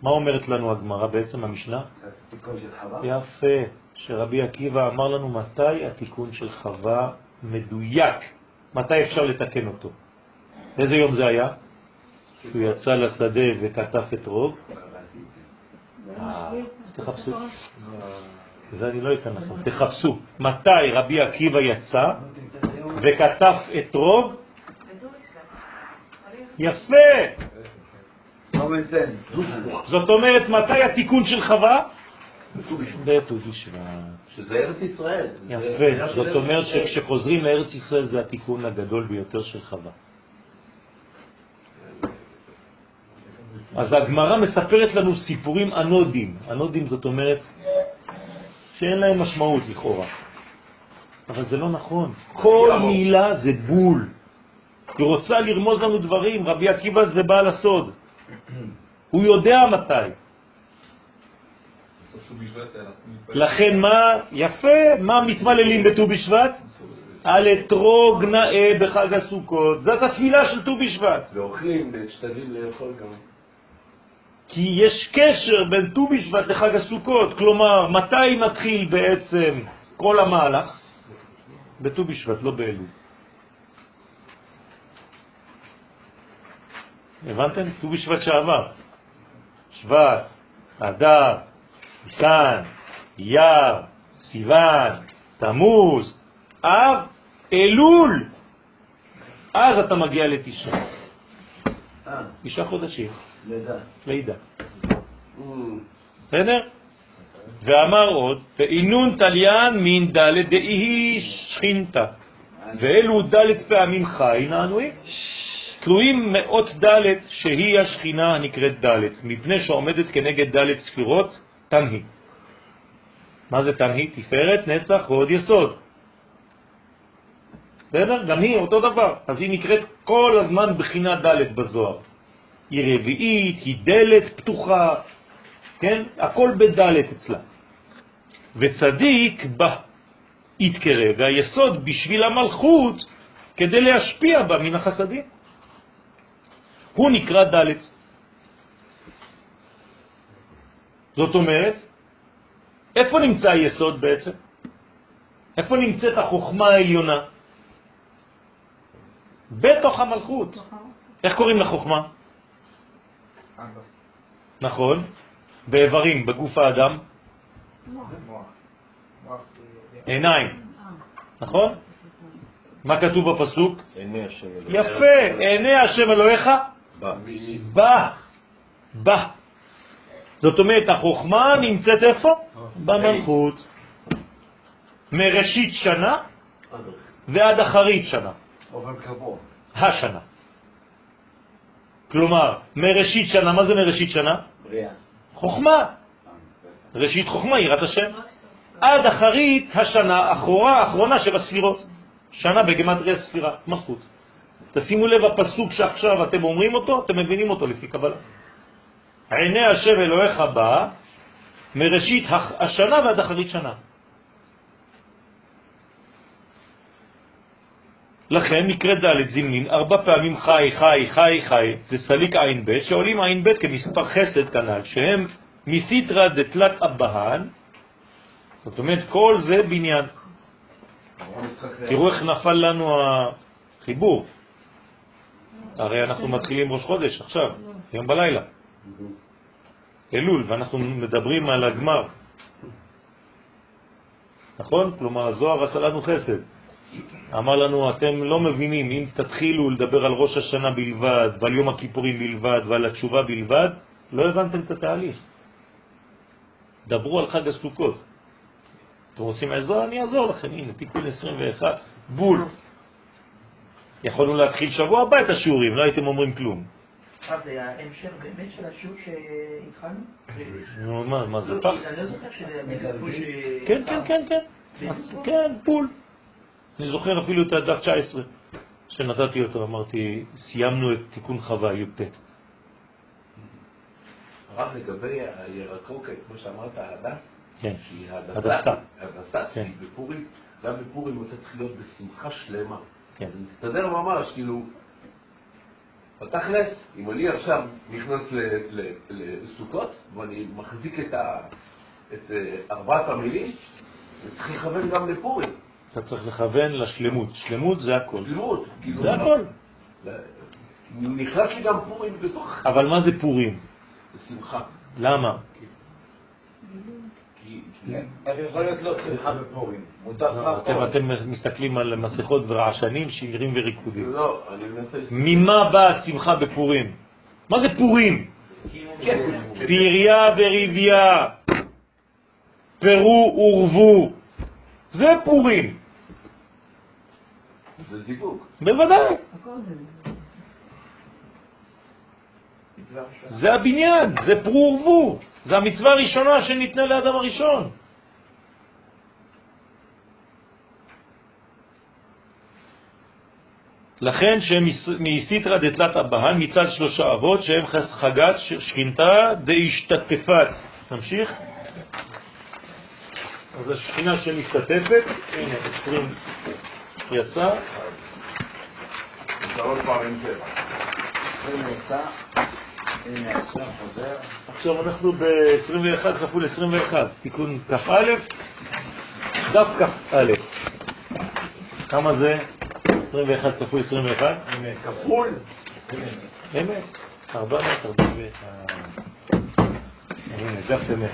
מה אומרת לנו הגמרא בעצם, המשנה? תיקון של חווה? יפה, שרבי עקיבא אמר לנו מתי התיקון של חווה מדויק, מתי אפשר לתקן אותו. איזה יום זה היה? שהוא יצא לשדה וכתף את רוב. אה, אז תחפשו. זה אני לא אתן לכם, תחפשו. מתי רבי עקיבא יצא וכתף את רוב? יפה! זאת אומרת, מתי התיקון של חווה? בט"ו בשבט. שזה ארץ ישראל. יפה, זאת אומרת. שכשחוזרים לארץ ישראל זה התיקון הגדול ביותר של חווה. אז הגמרא מספרת לנו סיפורים אנודים. אנודים זאת אומרת שאין להם משמעות לכאורה. אבל זה לא נכון. כל מילה זה בול. היא רוצה לרמוז לנו דברים. רבי עקיבא זה בעל הסוד. <clears throat> הוא יודע מתי. לכן מה, יפה, מה מתמללים בט"ו בשבט? על אתרוג נאה בחג הסוכות. זאת התפילה של ט"ו בשבט. ואוכלים, משתדלים לאכול גם. כי יש קשר בין ט"ו בשבט לחג הסוכות. כלומר, מתי מתחיל בעצם כל המהלך? בט"ו בשבט, לא באלול. הבנתם? ט"ו בשבט שעבר. שבט, אדר, ניסן, אייר, סיוון, תמוז, אב, אלול. אז אתה מגיע לתשעה. אה, תשעה חודשים, לידה. לידה. בסדר? ואמר עוד, ואינון תליין מן ד' דאי שכינתה, ואלו ד' פעמים חי נענועים. תלויים מאות ד' שהיא השכינה הנקראת ד', מפני שעומדת כנגד ד' ספירות תנהי. מה זה תנהי? תפארת, נצח ועוד יסוד. בסדר? גם היא אותו דבר. אז היא נקראת כל הזמן בחינה ד' בזוהר. היא רביעית, היא דלת פתוחה, כן? הכל בדלת אצלה. וצדיק בה יתקרא, והיסוד בשביל המלכות כדי להשפיע בה מן החסדים. הוא נקרא דלת. זאת אומרת, איפה נמצא היסוד בעצם? איפה נמצאת החוכמה העליונה? בתוך המלכות. איך קוראים לחוכמה? נכון, באיברים, בגוף האדם, עיניים, נכון? מה כתוב בפסוק? עיני השם אלוהים. יפה, עיני השם אלוהיך בא. בא, בא. זאת אומרת, החוכמה נמצאת איפה? במלכות. מראשית שנה ועד אחרית שנה. השנה. כלומר, מראשית שנה, מה זה מראשית שנה? בריאה. חוכמה. ראשית חוכמה, יראת השם. עד אחרית השנה, האחורה, האחרונה של הספירות. שנה בגמטריה ספירה, מלכות. תשימו לב, הפסוק שעכשיו אתם אומרים אותו, אתם מבינים אותו לפי קבלה. עיני השם אלוהיך בא מראשית השנה ועד אחרית שנה. לכן מקרה ד' זימנין, ארבע פעמים חי, חי, חי, חי, זה סליק עין ב', שעולים עין ב' כמספר חסד כנ"ל, שהם מסיטרא דתלת אבהן, זאת אומרת כל זה בניין. תראו איך נפל לנו החיבור. הרי אנחנו מתחילים ראש חודש עכשיו, היום בלילה. אלול, ואנחנו מדברים על הגמר. נכון? כלומר, הזוהר עשה לנו חסד. אמר לנו, אתם לא מבינים, אם תתחילו לדבר על ראש השנה בלבד, ועל יום הכיפורים בלבד, ועל התשובה בלבד, לא הבנתם את התהליך. דברו על חג הסוכות. אתם רוצים עזרה? אני אעזור לכם. הנה, תיקון 21, בול. יכולנו להתחיל שבוע הבא את השיעורים, לא הייתם אומרים כלום. עכשיו זה ההמשך באמת של השיעור שהתחלנו? נו, מה, מה זה לא, פח? אני לא זוכר שזה. כן, כן, כן, כן. אז כן, בול. אני זוכר אפילו את הדף 19, שנתתי אותו, אמרתי, סיימנו את תיקון חווה, י"ט. רק לגבי הירקוק, כמו שאמרת, ההדס, כן, שהיא הדסה. הדסה, כן. שהיא בפורים, גם בפורים אתה צריך להיות בשמחה שלמה. כן. זה מסתדר ממש, כאילו, בתכלס, אם אני עכשיו נכנס לסוכות, ואני מחזיק את ה- את אה, ארבעת המילים, אני צריך לכוון גם לפורים. אתה צריך לכוון לשלמות. שלמות זה הכל. שלמות, כאילו, זה הכל. נכנס לי גם פורים בתוך אבל מה זה פורים? שמחה. למה? כן. איך יכול להיות לא שמחה בפורים? מותר לך אתם, מסתכלים על מסכות ורעשנים, שירים וריקודים. לא, אני מנסה... ממה באה השמחה בפורים? מה זה פורים? כן, פריה וריביה, פרו ורבו, זה פורים, זה זיווג. בוודאי, זה. הבניין, זה פרו ורבו, זה המצווה הראשונה שניתנה לאדם הראשון. לכן שהם מסיתרא דתלת הבהן מצד שלושה אבות שהם חס- חגת שכינתה דהשתתפת. תמשיך. אז השכינה שמשתתפת, הנה 20 יצא. עכשיו אנחנו ב-21 כפול 21, תיקון כ"א, דף כ"א. כמה זה? 21 כפול 21? כפול. אמת, 441. הנה, דף אמת.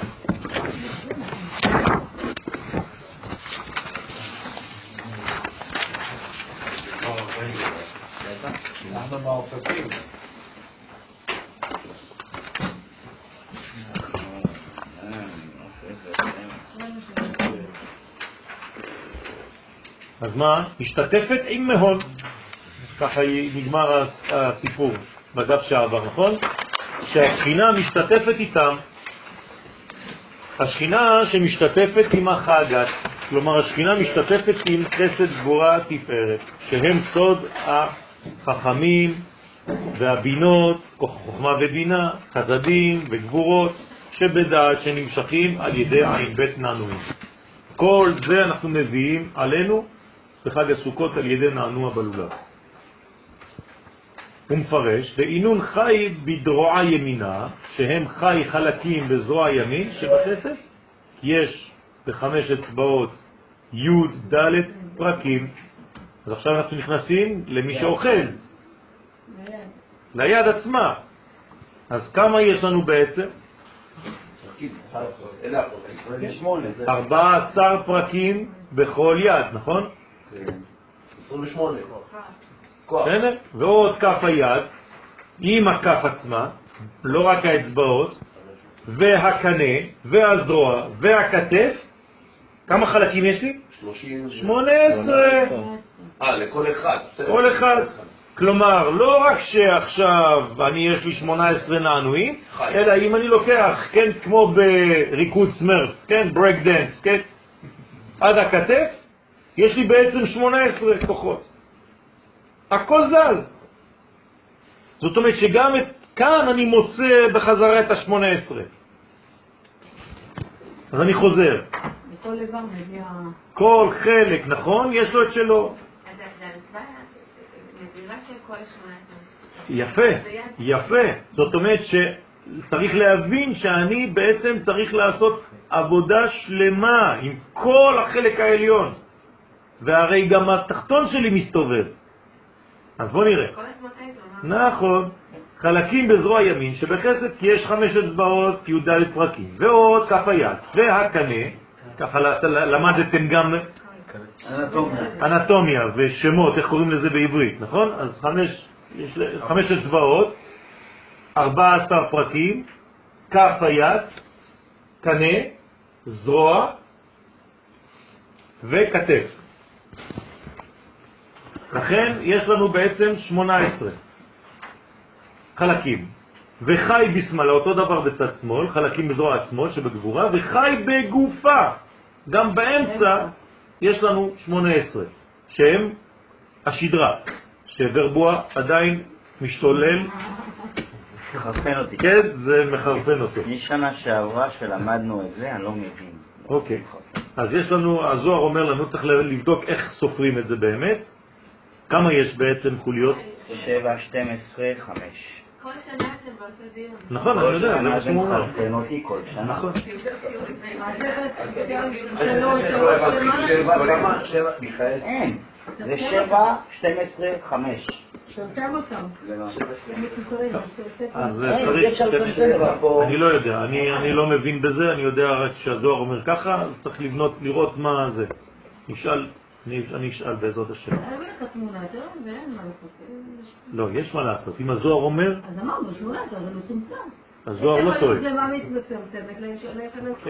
אנחנו מאופקים. אז מה? משתתפת עם מהון. ככה נגמר הס- הסיפור בדף שעבר, נכון? שהשכינה משתתפת איתם. השכינה שמשתתפת עם החגת, כלומר השכינה משתתפת עם חסד גבורה תפארת, שהם סוד החכמים והבינות, חוכמה ובינה, חסדים וגבורות, שבדעת שנמשכים על ידי עין בית נענועים. כל זה אנחנו מביאים עלינו בחג הסוכות על ידי נענוע בלולב. הוא מפרש, ואינון חי בדרועה ימינה, שהם חי חלקים בזרוע ימין, שבכסף יש בחמש אצבעות י' ד' פרקים. אז עכשיו אנחנו נכנסים למי שאוחז, ליד עצמה. אז כמה יש לנו בעצם? אלה 28. 14 פרקים בכל יד, נכון? 28. כוח. בסדר? ועוד כף היד עם הכף עצמה, לא רק האצבעות, והקנה, והזרוע, והכתף. כמה חלקים יש לי? 30. 18. אה, לכל אחד. כל אחד. כלומר, לא רק שעכשיו אני יש לי 18 נענועים. אלא אם אני לוקח, כן, כמו בריקוד smurf, כן, break dance, כן, עד הכתף, יש לי בעצם 18 כוחות. הכל זז. זאת אומרת שגם את, כאן אני מוצא בחזרה את ה-18. אז אני חוזר. כל חלק, נכון? יש לו את שלו. אז זה זה המצווה נזירה של כל שמונה יפה, יפה. זאת אומרת שצריך להבין שאני בעצם צריך לעשות עבודה שלמה עם כל החלק העליון. והרי גם התחתון שלי מסתובב. אז בוא נראה. נכון. חלקים בזרוע ימין שבחסד כי יש חמש אצבעות, י"ד פרקים, ועוד כף היד, והקנה, ככה למדתם גם אנטומיה. אנטומיה ושמות, איך קוראים לזה בעברית, נכון? אז חמש, יש חמש אצבעות, 14 פרקים, כף היד, קנה, זרוע וכתף. לכן יש לנו בעצם 18 חלקים. וחי בשמאלה, אותו דבר בצד שמאל, חלקים בזרוע השמאל שבגבורה, וחי בגופה. גם באמצע יש לנו 18, שהם השדרה, שוורבוע עדיין משתולל. מחרפן אותי. כן, זה מחרפן אותו. משנה שעברה שלמדנו את זה, אני לא מבין. אוקיי. אז יש לנו, הזוהר אומר לנו, צריך לבדוק איך סופרים את זה באמת. כמה יש בעצם חוליות? 7, 12, 5. כל שנה אתם באותו דיון. נכון, אני יודע, זה מה שהוא אומר. מחרפן אותי כל שנה. נכון. אין. זה 7, 12, 5. שרתם אותם. אז צריך. אני לא יודע, אני אני לא מבין בזה, אני יודע רק שהזוהר אומר ככה, אז צריך לבנות, לראות מה זה. נשאל, אני אני אשאל בעזרת השם. לעשות. לא, יש מה לעשות. אם הזוהר אומר, אז אמרנו, 18, זה מצומצם. הזוהר לא טועה. מצומצמת ללכת לסוף.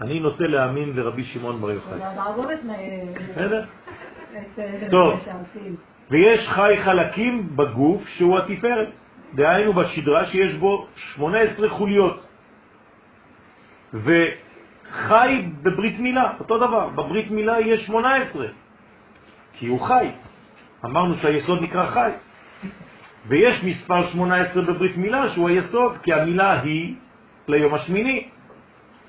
אני נוטה להאמין לרבי שמעון בר יוחאי. את- את- טוב. ויש חי חלקים בגוף שהוא התפארת, דהיינו בשדרה שיש בו 18 חוליות. וחי בברית מילה, אותו דבר, בברית מילה יש 18, כי הוא חי. אמרנו שהיסוד נקרא חי. ויש מספר 18 בברית מילה שהוא היסוד, כי המילה היא ליום השמיני.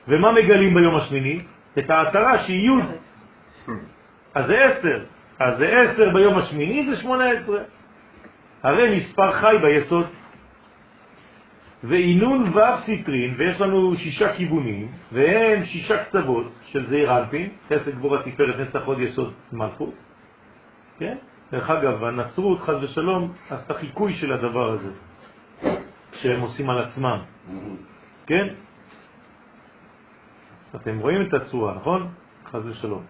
ומה מגלים ביום השמיני? את ההתרה שהיא י'. אז זה 10. אז זה 10 ביום השמיני זה 18. הרי מספר חי ביסוד. ואינון ו' סיטרין, ויש לנו שישה כיוונים, והם שישה קצוות של זעיר אנפין, חסד גבורה תפארת נצח עוד יסוד מלכות. כן? דרך אגב, הנצרות, חז ושלום, עשתה חיקוי של הדבר הזה, שהם עושים על עצמם. כן? אתם רואים את הצורה, נכון? חז ושלום.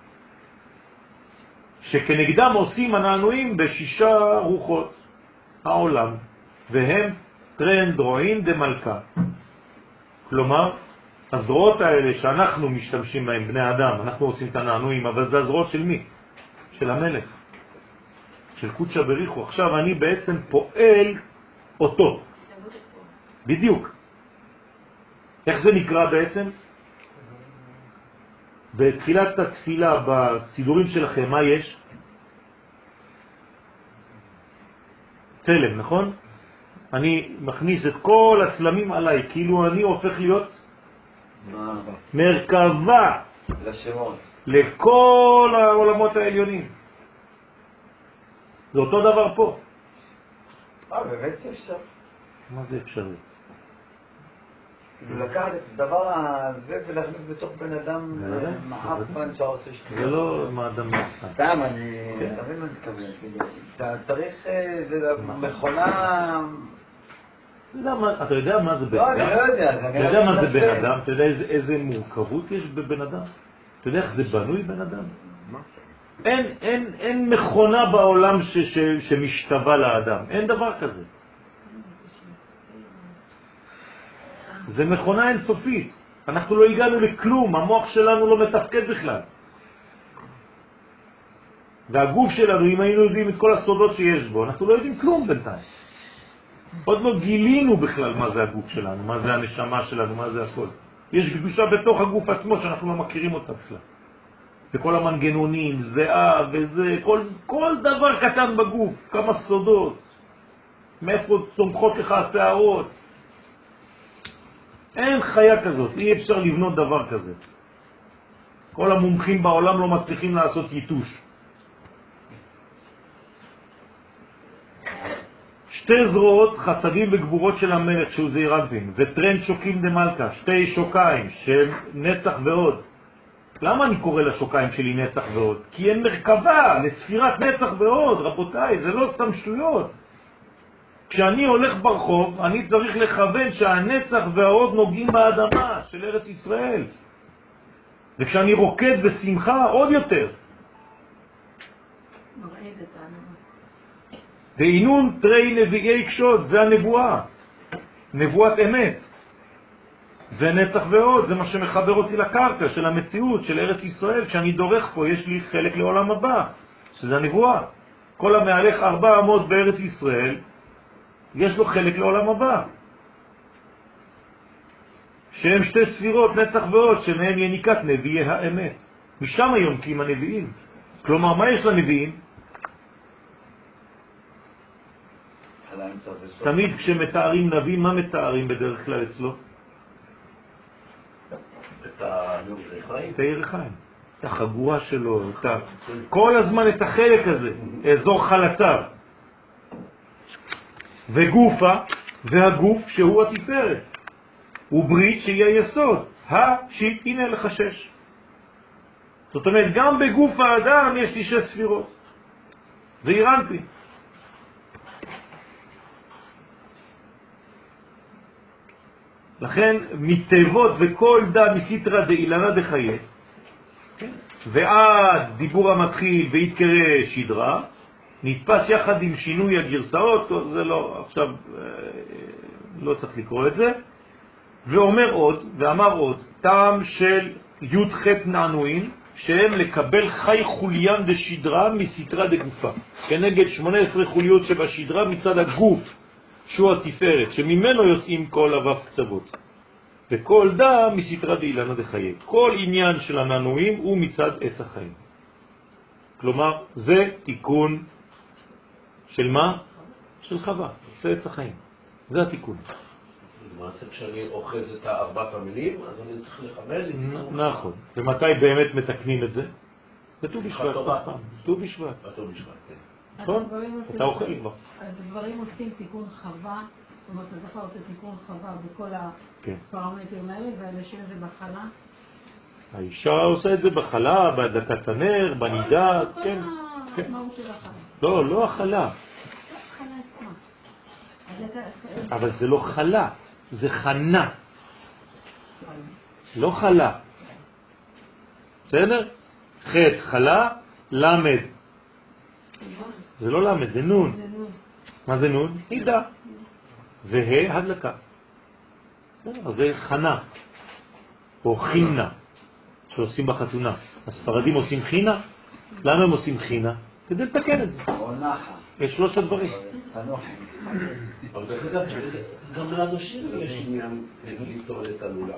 שכנגדם עושים הנענועים בשישה רוחות העולם, והם טרנדרואין דמלכה. כלומר, הזרועות האלה שאנחנו משתמשים בהם, בני אדם, אנחנו עושים את הנענועים, אבל זה הזרועות של מי? של המלך, של קודשא בריחו. עכשיו אני בעצם פועל אותו. בדיוק. איך זה נקרא בעצם? בתחילת התפילה בסידורים שלכם, מה יש? צלם, נכון? אני מכניס את כל הצלמים עליי, כאילו אני הופך להיות מרכבה. לכל העולמות העליונים. זה אותו דבר פה. אה, באמת זה אפשר. מה זה אפשרי? זה לקחת את הדבר הזה ולהכניס בתוך בן אדם מעפן שעושה שטויות. זה לא מה אדם נעשה. סתם, אני... כן. אתה מבין מה אני מתכוון? כאילו, אתה צריך... אה, זה מכונה... אתה יודע מה- אתה יודע מה זה בן לא, אדם? לא אתה יודע מה זה בן. אדם? אתה יודע איזה- איזה מורכבות יש בבן אדם? אתה יודע איך זה בנוי בן אדם? אין, אין, אין מכונה בעולם ש, ש, שמשתווה לאדם, אין דבר כזה. זה מכונה אינסופית, אנחנו לא הגענו לכלום, המוח שלנו לא מתפקד בכלל. והגוף שלנו, אם היינו יודעים את כל הסודות שיש בו, אנחנו לא יודעים כלום בינתיים. עוד לא גילינו בכלל מה זה הגוף שלנו, מה זה הנשמה שלנו, מה זה הכל. יש קדושה בתוך הגוף עצמו שאנחנו לא מכירים אותה בכלל. וכל המנגנונים, זהה וזה, כל, כל דבר קטן בגוף, כמה סודות, מאיפה צומחות לך השערות. אין חיה כזאת, אי אפשר לבנות דבר כזה. כל המומחים בעולם לא מצליחים לעשות ייתוש. שתי זרועות חסדים וגבורות של המלך שהוא זעיר אנפין, וטרן שוקים דמלכה, שתי שוקיים שהם נצח ועוד. למה אני קורא לשוקיים שלי נצח ועוד? כי אין מרכבה לספירת נצח ועוד, רבותיי, זה לא סתם שטויות. כשאני הולך ברחוב, אני צריך לכוון שהנצח והעוד נוגעים באדמה של ארץ ישראל. וכשאני רוקד בשמחה, עוד יותר. דהינון תרי נביאי קשות, זה הנבואה, נבואת אמת. זה נצח ועוד, זה מה שמחבר אותי לקרקע של המציאות, של ארץ ישראל. כשאני דורך פה, יש לי חלק לעולם הבא, שזה הנבואה. כל המהלך ארבע אמות בארץ ישראל, יש לו חלק לעולם הבא. שהם שתי ספירות, נצח ועוד, שמהם יניקת נביאי האמת. משם יונקים הנביאים. כלומר, מה יש לנביאים? תמיד כשמתארים נביא, מה מתארים בדרך כלל אצלו? את. את הירחיים, את החגורה שלו, את ה... כל הזמן את החלק הזה, אזור חלציו. וגופה, והגוף שהוא התפארת, וברית שהיא היסוד, השיט, הנה לך שש. זאת אומרת, גם בגוף האדם יש לי שש ספירות. זה אירנפי. לכן מתיבות וכל דה מסיטרא דאילנה דחייה, ועד דיבור המתחיל והתקרא שדרה, נתפס יחד עם שינוי הגרסאות, זה לא, עכשיו אה, לא צריך לקרוא את זה, ואומר עוד, ואמר עוד, טעם של י"ח נענועים, שהם לקבל חי חוליין דשדרה מסתרה דגופה, כנגד 18 חוליות שבשדרה מצד הגוף, שהוא התפארת, שממנו יוצאים כל אבב קצוות. וכל דה מסתרה דאילנה דחיי. כל עניין של הננועים הוא מצד עץ החיים. כלומר, זה תיקון של מה? של חווה, זה עץ החיים. זה התיקון. למעשה כשאני אוחז את ארבעת המילים, אז אני צריך לכוון. נכון. ומתי באמת מתקנים את זה? בט"ו בשבט. ט"ו בשבט. בט"ו בשבט, כן. נכון? אתה אוכל כבר. אז דברים עושים תיקון חווה, זאת אומרת, יכול לעשות תיקון חווה בכל כן. הפרמטרים האלה, והאנשים את זה בחלה. האישה עושה את זה בחלה, בהדלקת הנר, בנידה, כן. החלה. לא, לא החלה. אתה- אבל זה לא חלה, זה חנה. לא חלה. בסדר? ח' חלה, למד. זה לא למד, זה נון. מה זה נון? נידה. וה' הדלקה. זה חנה, או חינה, שעושים בחתונה. הספרדים עושים חינה, למה הם עושים חינה? כדי לתקן את זה. או נחה. יש שלושת הדברים. גם לאנשים יש עניין ליטול את הלולב.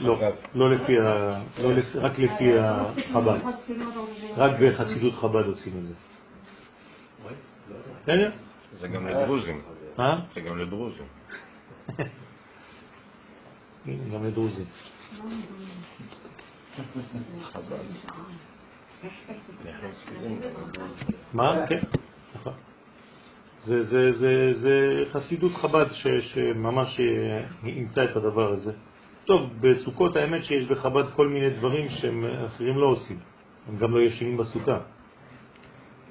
לא, לא לפי ה... לא לפי- רק לפי החב"ד. רק בחסידות חב"ד עושים את זה. בסדר? זה גם לדרוזים. מה? זה גם לדרוזים. <laughs> גם לדרוזים. מה? כן, נכון. זה, זה, זה, זה חסידות חב"ד ש, שממש אה, אימצה את הדבר הזה. טוב, בסוכות האמת שיש בחב"ד כל מיני דברים שאחרים לא עושים. הם גם לא ישנים בסוכה.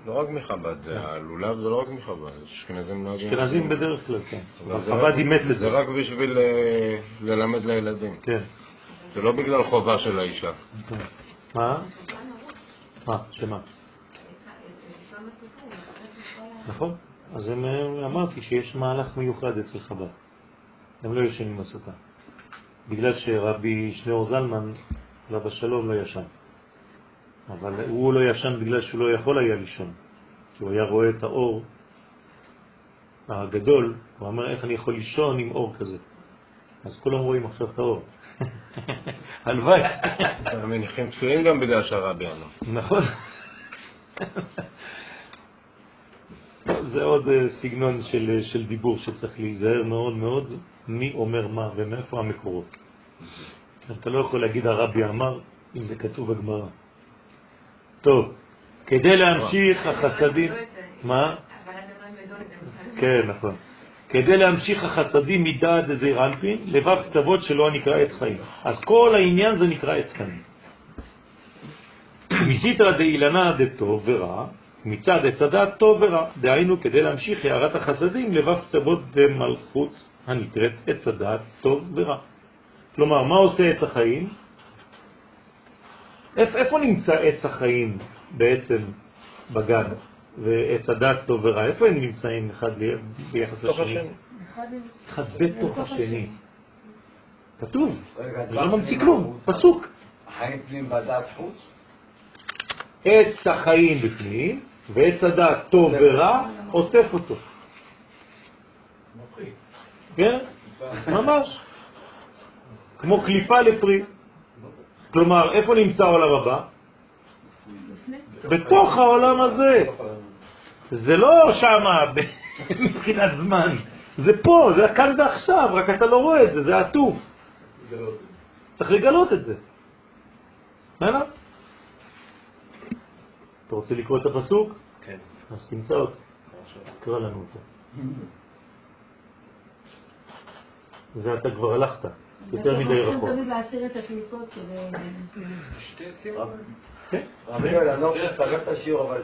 לא רק מחב"ד, זה הלולב זה לא רק מחב"ד, אשכנזים נוהגים. אשכנזים בדרך כלל, כן. חב"ד אימץ את זה זה. רק בשביל אה, ללמד לילדים. כן. זה לא בגלל חובה של האישה. מה? מה? שמה? נכון. אז אה, אמרתי שיש מהלך מיוחד אצל חב"ד. הם לא ישנים בסוכה. בגלל שרבי שניאור זלמן, עליו השלום, לא ישן. אבל הוא לא ישן בגלל שהוא לא יכול היה לישון. כי הוא היה רואה את האור הגדול, הוא אמר, איך אני יכול לישון עם אור כזה? אז כולם רואים עכשיו את האור. <laughs> הלוואי. המניחים פסולים גם בגלל שהרבי אמר. נכון. זה עוד אה, סגנון של, של דיבור שצריך להיזהר מאוד מאוד מי אומר מה ומאיפה המקורות. אתה לא יכול להגיד הרבי אמר אם זה כתוב בגמרא. טוב, כדי להמשיך החסדים... מה? לא זה. כן, נכון. כדי להמשיך החסדים מדעת דזעיר אנפין, לבב קצוות שלא נקרא עץ חיים. אז כל העניין זה נקרא עץ חיים. <clears throat> מסיתרא דאילנה דטוב ורע, מצד עץ הדעת טוב ורע, דהיינו כדי להמשיך הערת החסדים לבב קצוות דמלכות הנקראת עץ הדעת טוב ורע. כלומר, מה עושה עץ החיים? איפה נמצא עץ החיים בעצם בגן ועץ הדעת טוב ורע? איפה הם נמצאים אחד ביחס לשני? אחד בתוך השני. כתוב, אני לא ממציא כלום, פסוק. החיים פנים והדעת חוץ? עץ החיים בפנים, ועץ הדעת טוב ורע עוטף אותו. כן? ממש. כמו קליפה לפרי. כלומר, איפה נמצא העולם הבא? בתוך העולם הזה. זה לא שמה <laughs> מבחינת זמן, זה פה, זה כאן ועכשיו, רק אתה לא רואה את זה, זה עטוב. צריך לגלות את זה. בסדר? אתה רוצה לקרוא את הפסוק? כן. אז תמצא אותו. תקרא לנו אותו. <laughs> זה אתה כבר הלכת, יותר מדי רחוק. תמיד להסיר את הקליפות כדי... שתי עצים? כן. רבי אני לא רוצה לסרב את השיעור, אבל...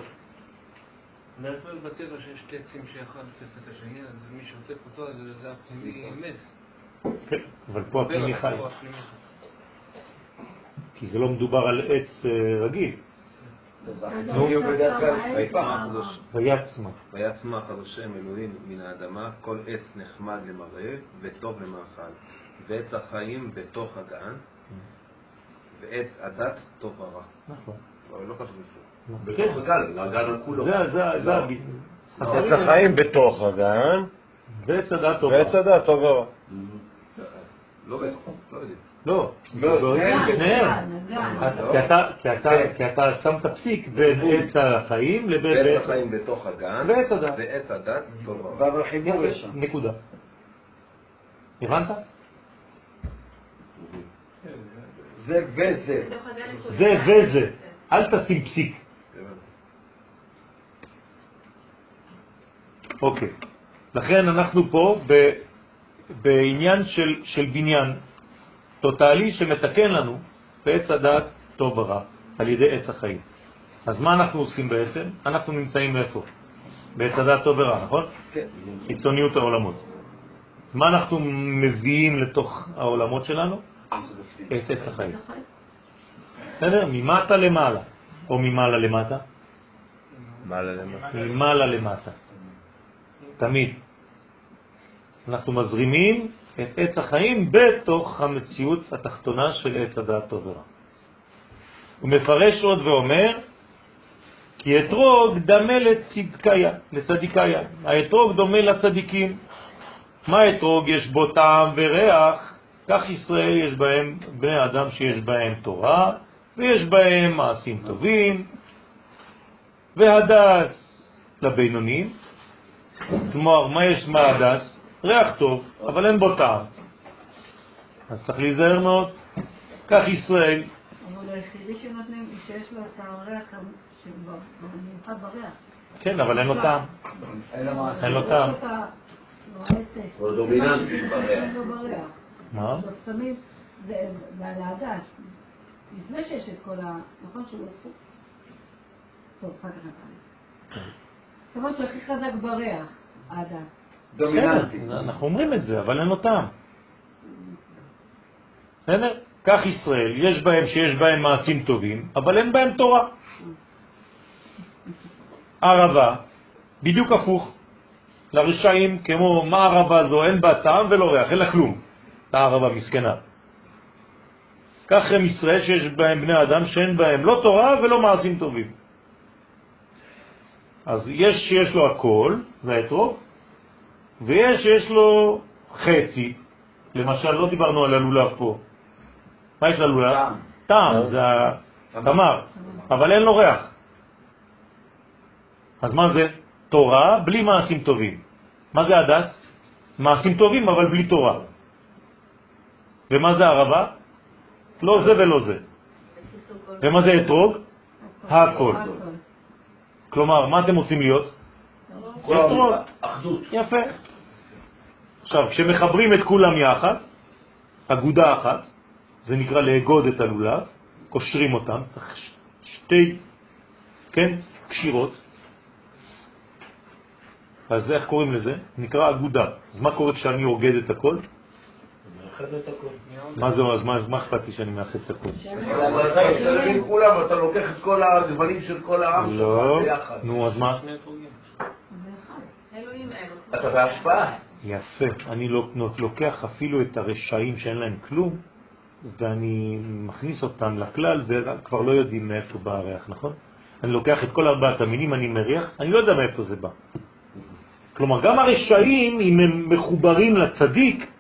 אומר בטבע שיש שתי עצים שאחד עוטף את השני, אז מי שעוטף אותו זה הפנימי מס. כן, אבל פה הפנימי חי. כי זה לא מדובר על עץ אה, רגיל. ויצמח על השם אלוהים מן האדמה, כל עץ נחמד למראה וטוב למאכל, ועץ החיים בתוך הגן, ועץ הדת טוב ורע. נכון. אבל לא כתוב לפני. בתוך הגן, הגן כולו. זה, זה, זה, עץ החיים בתוך הגן, ועץ הדעת טוב. ועץ הדעת טוב ורע. לא בתוך, לא יודעים. לא, לא, שניהם. כי אתה- כי אתה- כי אתה שמת פסיק בין עץ החיים לבין עץ החיים בתוך הגן, ועץ הדת. ועץ הדת טוב ורע. נקודה. הבנת? זה וזה. זה וזה. אל תשים פסיק. אוקיי. לכן אנחנו פה ב, בעניין של, של בניין טוטלי שמתקן לנו בעץ הדעת טוב ורע על ידי עץ החיים. אז מה אנחנו עושים בעצם? אנחנו נמצאים איפה? בעץ הדעת טוב ורע, נכון? כן. חיצוניות העולמות. מה אנחנו מביאים לתוך העולמות שלנו? את עץ החיים. בסדר? ממטה למעלה, או ממעלה למטה? מעלה למטה. ממעלה למטה. תמיד. אנחנו מזרימים את עץ החיים בתוך המציאות התחתונה של עץ הדעת טוב ורע. הוא מפרש עוד ואומר, כי אתרוג דמה לצדקיה, לצדיקיה. האתרוג דומה לצדיקים. מה אתרוג? יש בו טעם וריח, כך ישראל יש בהם בני אדם שיש בהם תורה, ויש בהם מעשים טובים, והדס לבינונים. כלומר, מה יש מהדס? ריח טוב, אבל אין בו טעם. אז צריך להיזהר מאוד. כך ישראל, אבל היחידי שנותנים, שיש לו את הריח, במיוחד בריח. כן, אבל אין לו טעם. אין לו טעם. העסק. הוא דומיננטי בריח. מה? שמים, זה ועל ההדס, לפני שיש את כל ה... נכון שהוא עושה? טוב, אחר כך נתן. זאת אומרת שהוא הכי חזק בריח, ההדס. דומיננטי. אנחנו אומרים את זה, אבל אין לו טעם. בסדר? כך ישראל, יש בהם שיש בהם מעשים טובים, אבל אין בהם תורה. ערבה, בדיוק הפוך. לרשעים, כמו מה ערבה זו, אין בה טעם ולא ריח, אין לה כלום. הערבה מסכנה. כך הם ישראל שיש בהם בני אדם שאין בהם לא תורה ולא מעשים טובים. אז יש שיש לו הכל, זה האתרוג, ויש שיש לו חצי. למשל, לא דיברנו על הלולב פה. מה יש ללולב? טעם. טעם, זה התמר, אבל אין לו ריח. אז מה זה? תורה בלי מעשים טובים. מה זה הדס? מעשים טובים אבל בלי תורה. ומה זה ערבה? לא זה ולא זה. ומה זה אתרוג? הכל. כלומר, מה אתם רוצים להיות? אתרוג. אחדות. יפה. עכשיו, כשמחברים את כולם יחד, אגודה אחת, זה נקרא לאגוד את הלולב, קושרים אותם, צריך שתי, כן, קשירות, אז איך קוראים לזה? נקרא אגודה. אז מה קורה כשאני אוגד את הכל? הכל. מה זה? אז מה מה אכפת לי שאני מאחד את הכל? אתה כולם, אתה לוקח את כל הגוונים של כל העם לא, ביחד. נו, אז מה? אתה בהשפעה. יפה. אני לא- לוקח אפילו את הרשעים שאין להם כלום, ואני מכניס אותם לכלל, וכבר לא יודעים מאיפה בא הריח, נכון? אני לוקח את כל ארבעת המינים, אני מריח, אני לא יודע מאיפה זה בא. כלומר, גם הרשעים, אם הם מחוברים לצדיק,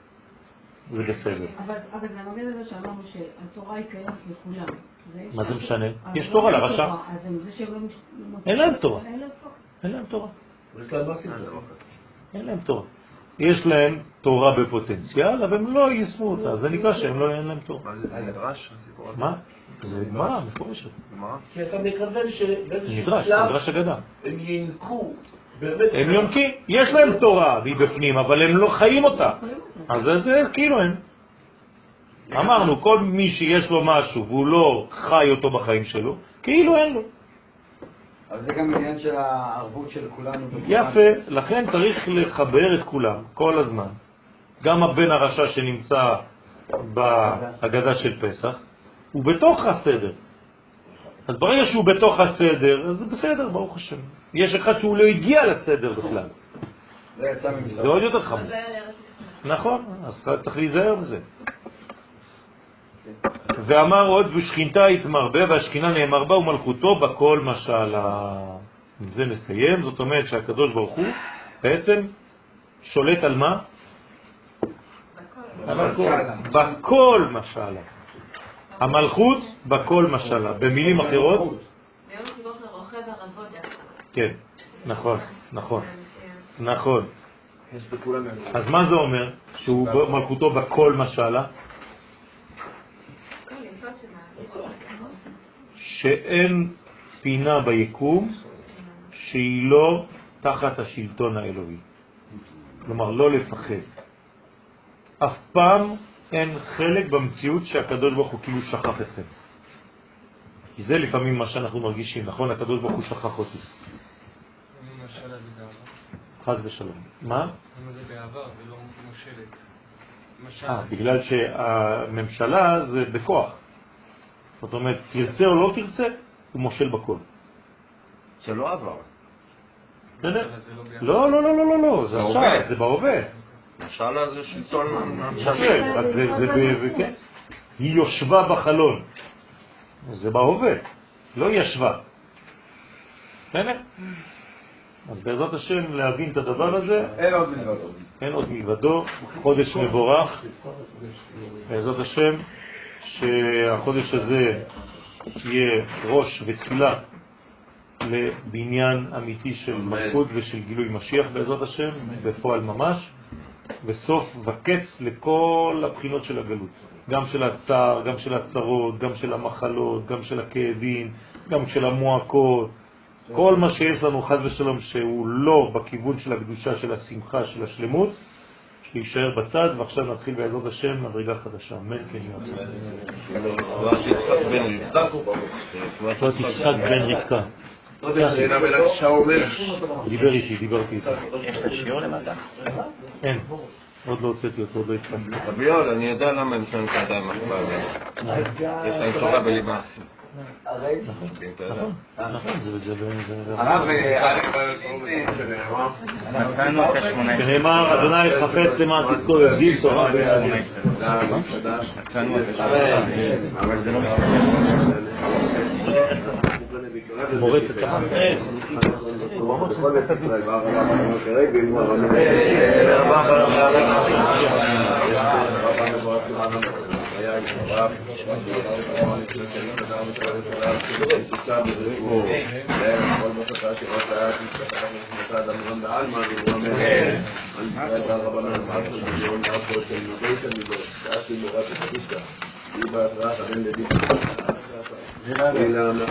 זה בסדר. אבל זה נוגד לזה שאמרנו שהתורה היא קיימת לכולם. מה זה משנה? יש לא תורה אין לרשע. תורה, אז הם- זה שהם לא אין להם תורה. אין להם תורה. אין להם תורה. יש להם מה סיפור? אין להם תורה. יש להם תורה בפוטנציאל, אבל הם לא יישמו אותה, אז זה נקרא שהם לא, אין להם תורה. מה זה, גמרא, מפורשת. כי אתה מכוון שבאיזשהו שלב. הם ינקו. באמת. הם יונקים, יש להם תורה מבפנים, אבל הם לא חיים אותה. אז זה- זה כאילו הם. אמרנו, כל מי שיש לו משהו והוא לא חי אותו בחיים שלו, כאילו אין לו. אבל זה גם עניין של הערבות של כולנו. יפה, לכן צריך לחבר את כולם כל הזמן. גם הבן הרשע שנמצא בהגדה של פסח, הוא בתוך הסדר. אז ברגע שהוא בתוך הסדר, אז זה בסדר, ברוך השם. יש אחד שהוא לא הגיע לסדר בכלל. זה עוד יותר חמור. נכון, אז צריך להיזהר בזה. ואמר עוד, ושכינתה התמרבה, והשכינה נאמר בה, ומלכותו בכל משלה. עם זה נסיים, זאת אומרת שהקדוש ברוך הוא בעצם שולט על מה? בכל. על הכל. בכל משלה. המלכות בכל משלה. במילים אחרות. כן, נכון, נכון. נכון. יש בכולם... אז מה זה אומר? שהוא מלכותו בכל משלה? שאין פינה ביקום שהיא לא תחת השלטון האלוהי. כלומר, לא לפחד. אף פעם אין חלק במציאות שהקדוש ברוך הוא כאילו שכח אתכם. כי זה לפעמים מה שאנחנו מרגישים, נכון? הקדוש ברוך הוא שכח אותי. זה. חז ושלום. מה? למה זה בעבר ולא מושלת? אה, בגלל שהממשלה זה בכוח. זאת אומרת, תרצה או לא תרצה, הוא מושל בכל. שלא עבר. בסדר? זה לא. לא, לא, לא, לא, לא, לא, זה. עכשיו, זה בהווה. משלה זה שלטון זה, זה, ב- כן. היא יושבה בחלון. זה בהווה, לא ישבה. בסדר? אז בעזרת השם להבין את הדבר הזה, אין עוד מלבדו. אין עוד מלבדו, חודש מבורך, בעזרת השם, שהחודש הזה יהיה ראש ותחילה לבניין אמיתי של מלכות ושל גילוי משיח בעזרת השם, בפועל ממש, וסוף וקץ לכל הבחינות של הגלות, גם של הצער, גם של הצרות, גם של המחלות, גם של הכאבים, גם של המועקות, כל מה שיש לנו חז ושלום שהוא לא בכיוון של הקדושה, של השמחה, של השלמות, להישאר בצד, ועכשיו נתחיל בעזרת השם מדרגה חדשה. אמן כן יהיה רצון. יצחק בן רבקה. לא. דיבר איתי, דיברתי איתו. יש לך שיעור למטה? אין, עוד לא הוצאתי אותו, עוד לא התחלתי. רבי יואל, אני יודע למה הם שמים את הידיים אף יש להם תורה בלימאסי. אתה יודע. נכון, זה... זה- זה- הרב, אה. שנאמר, אדוני חפץ למעשית כל עובדים תורה בידי. מצאנו את השמונה עשרה. אבל זה לא מורה תצחק. אילנה,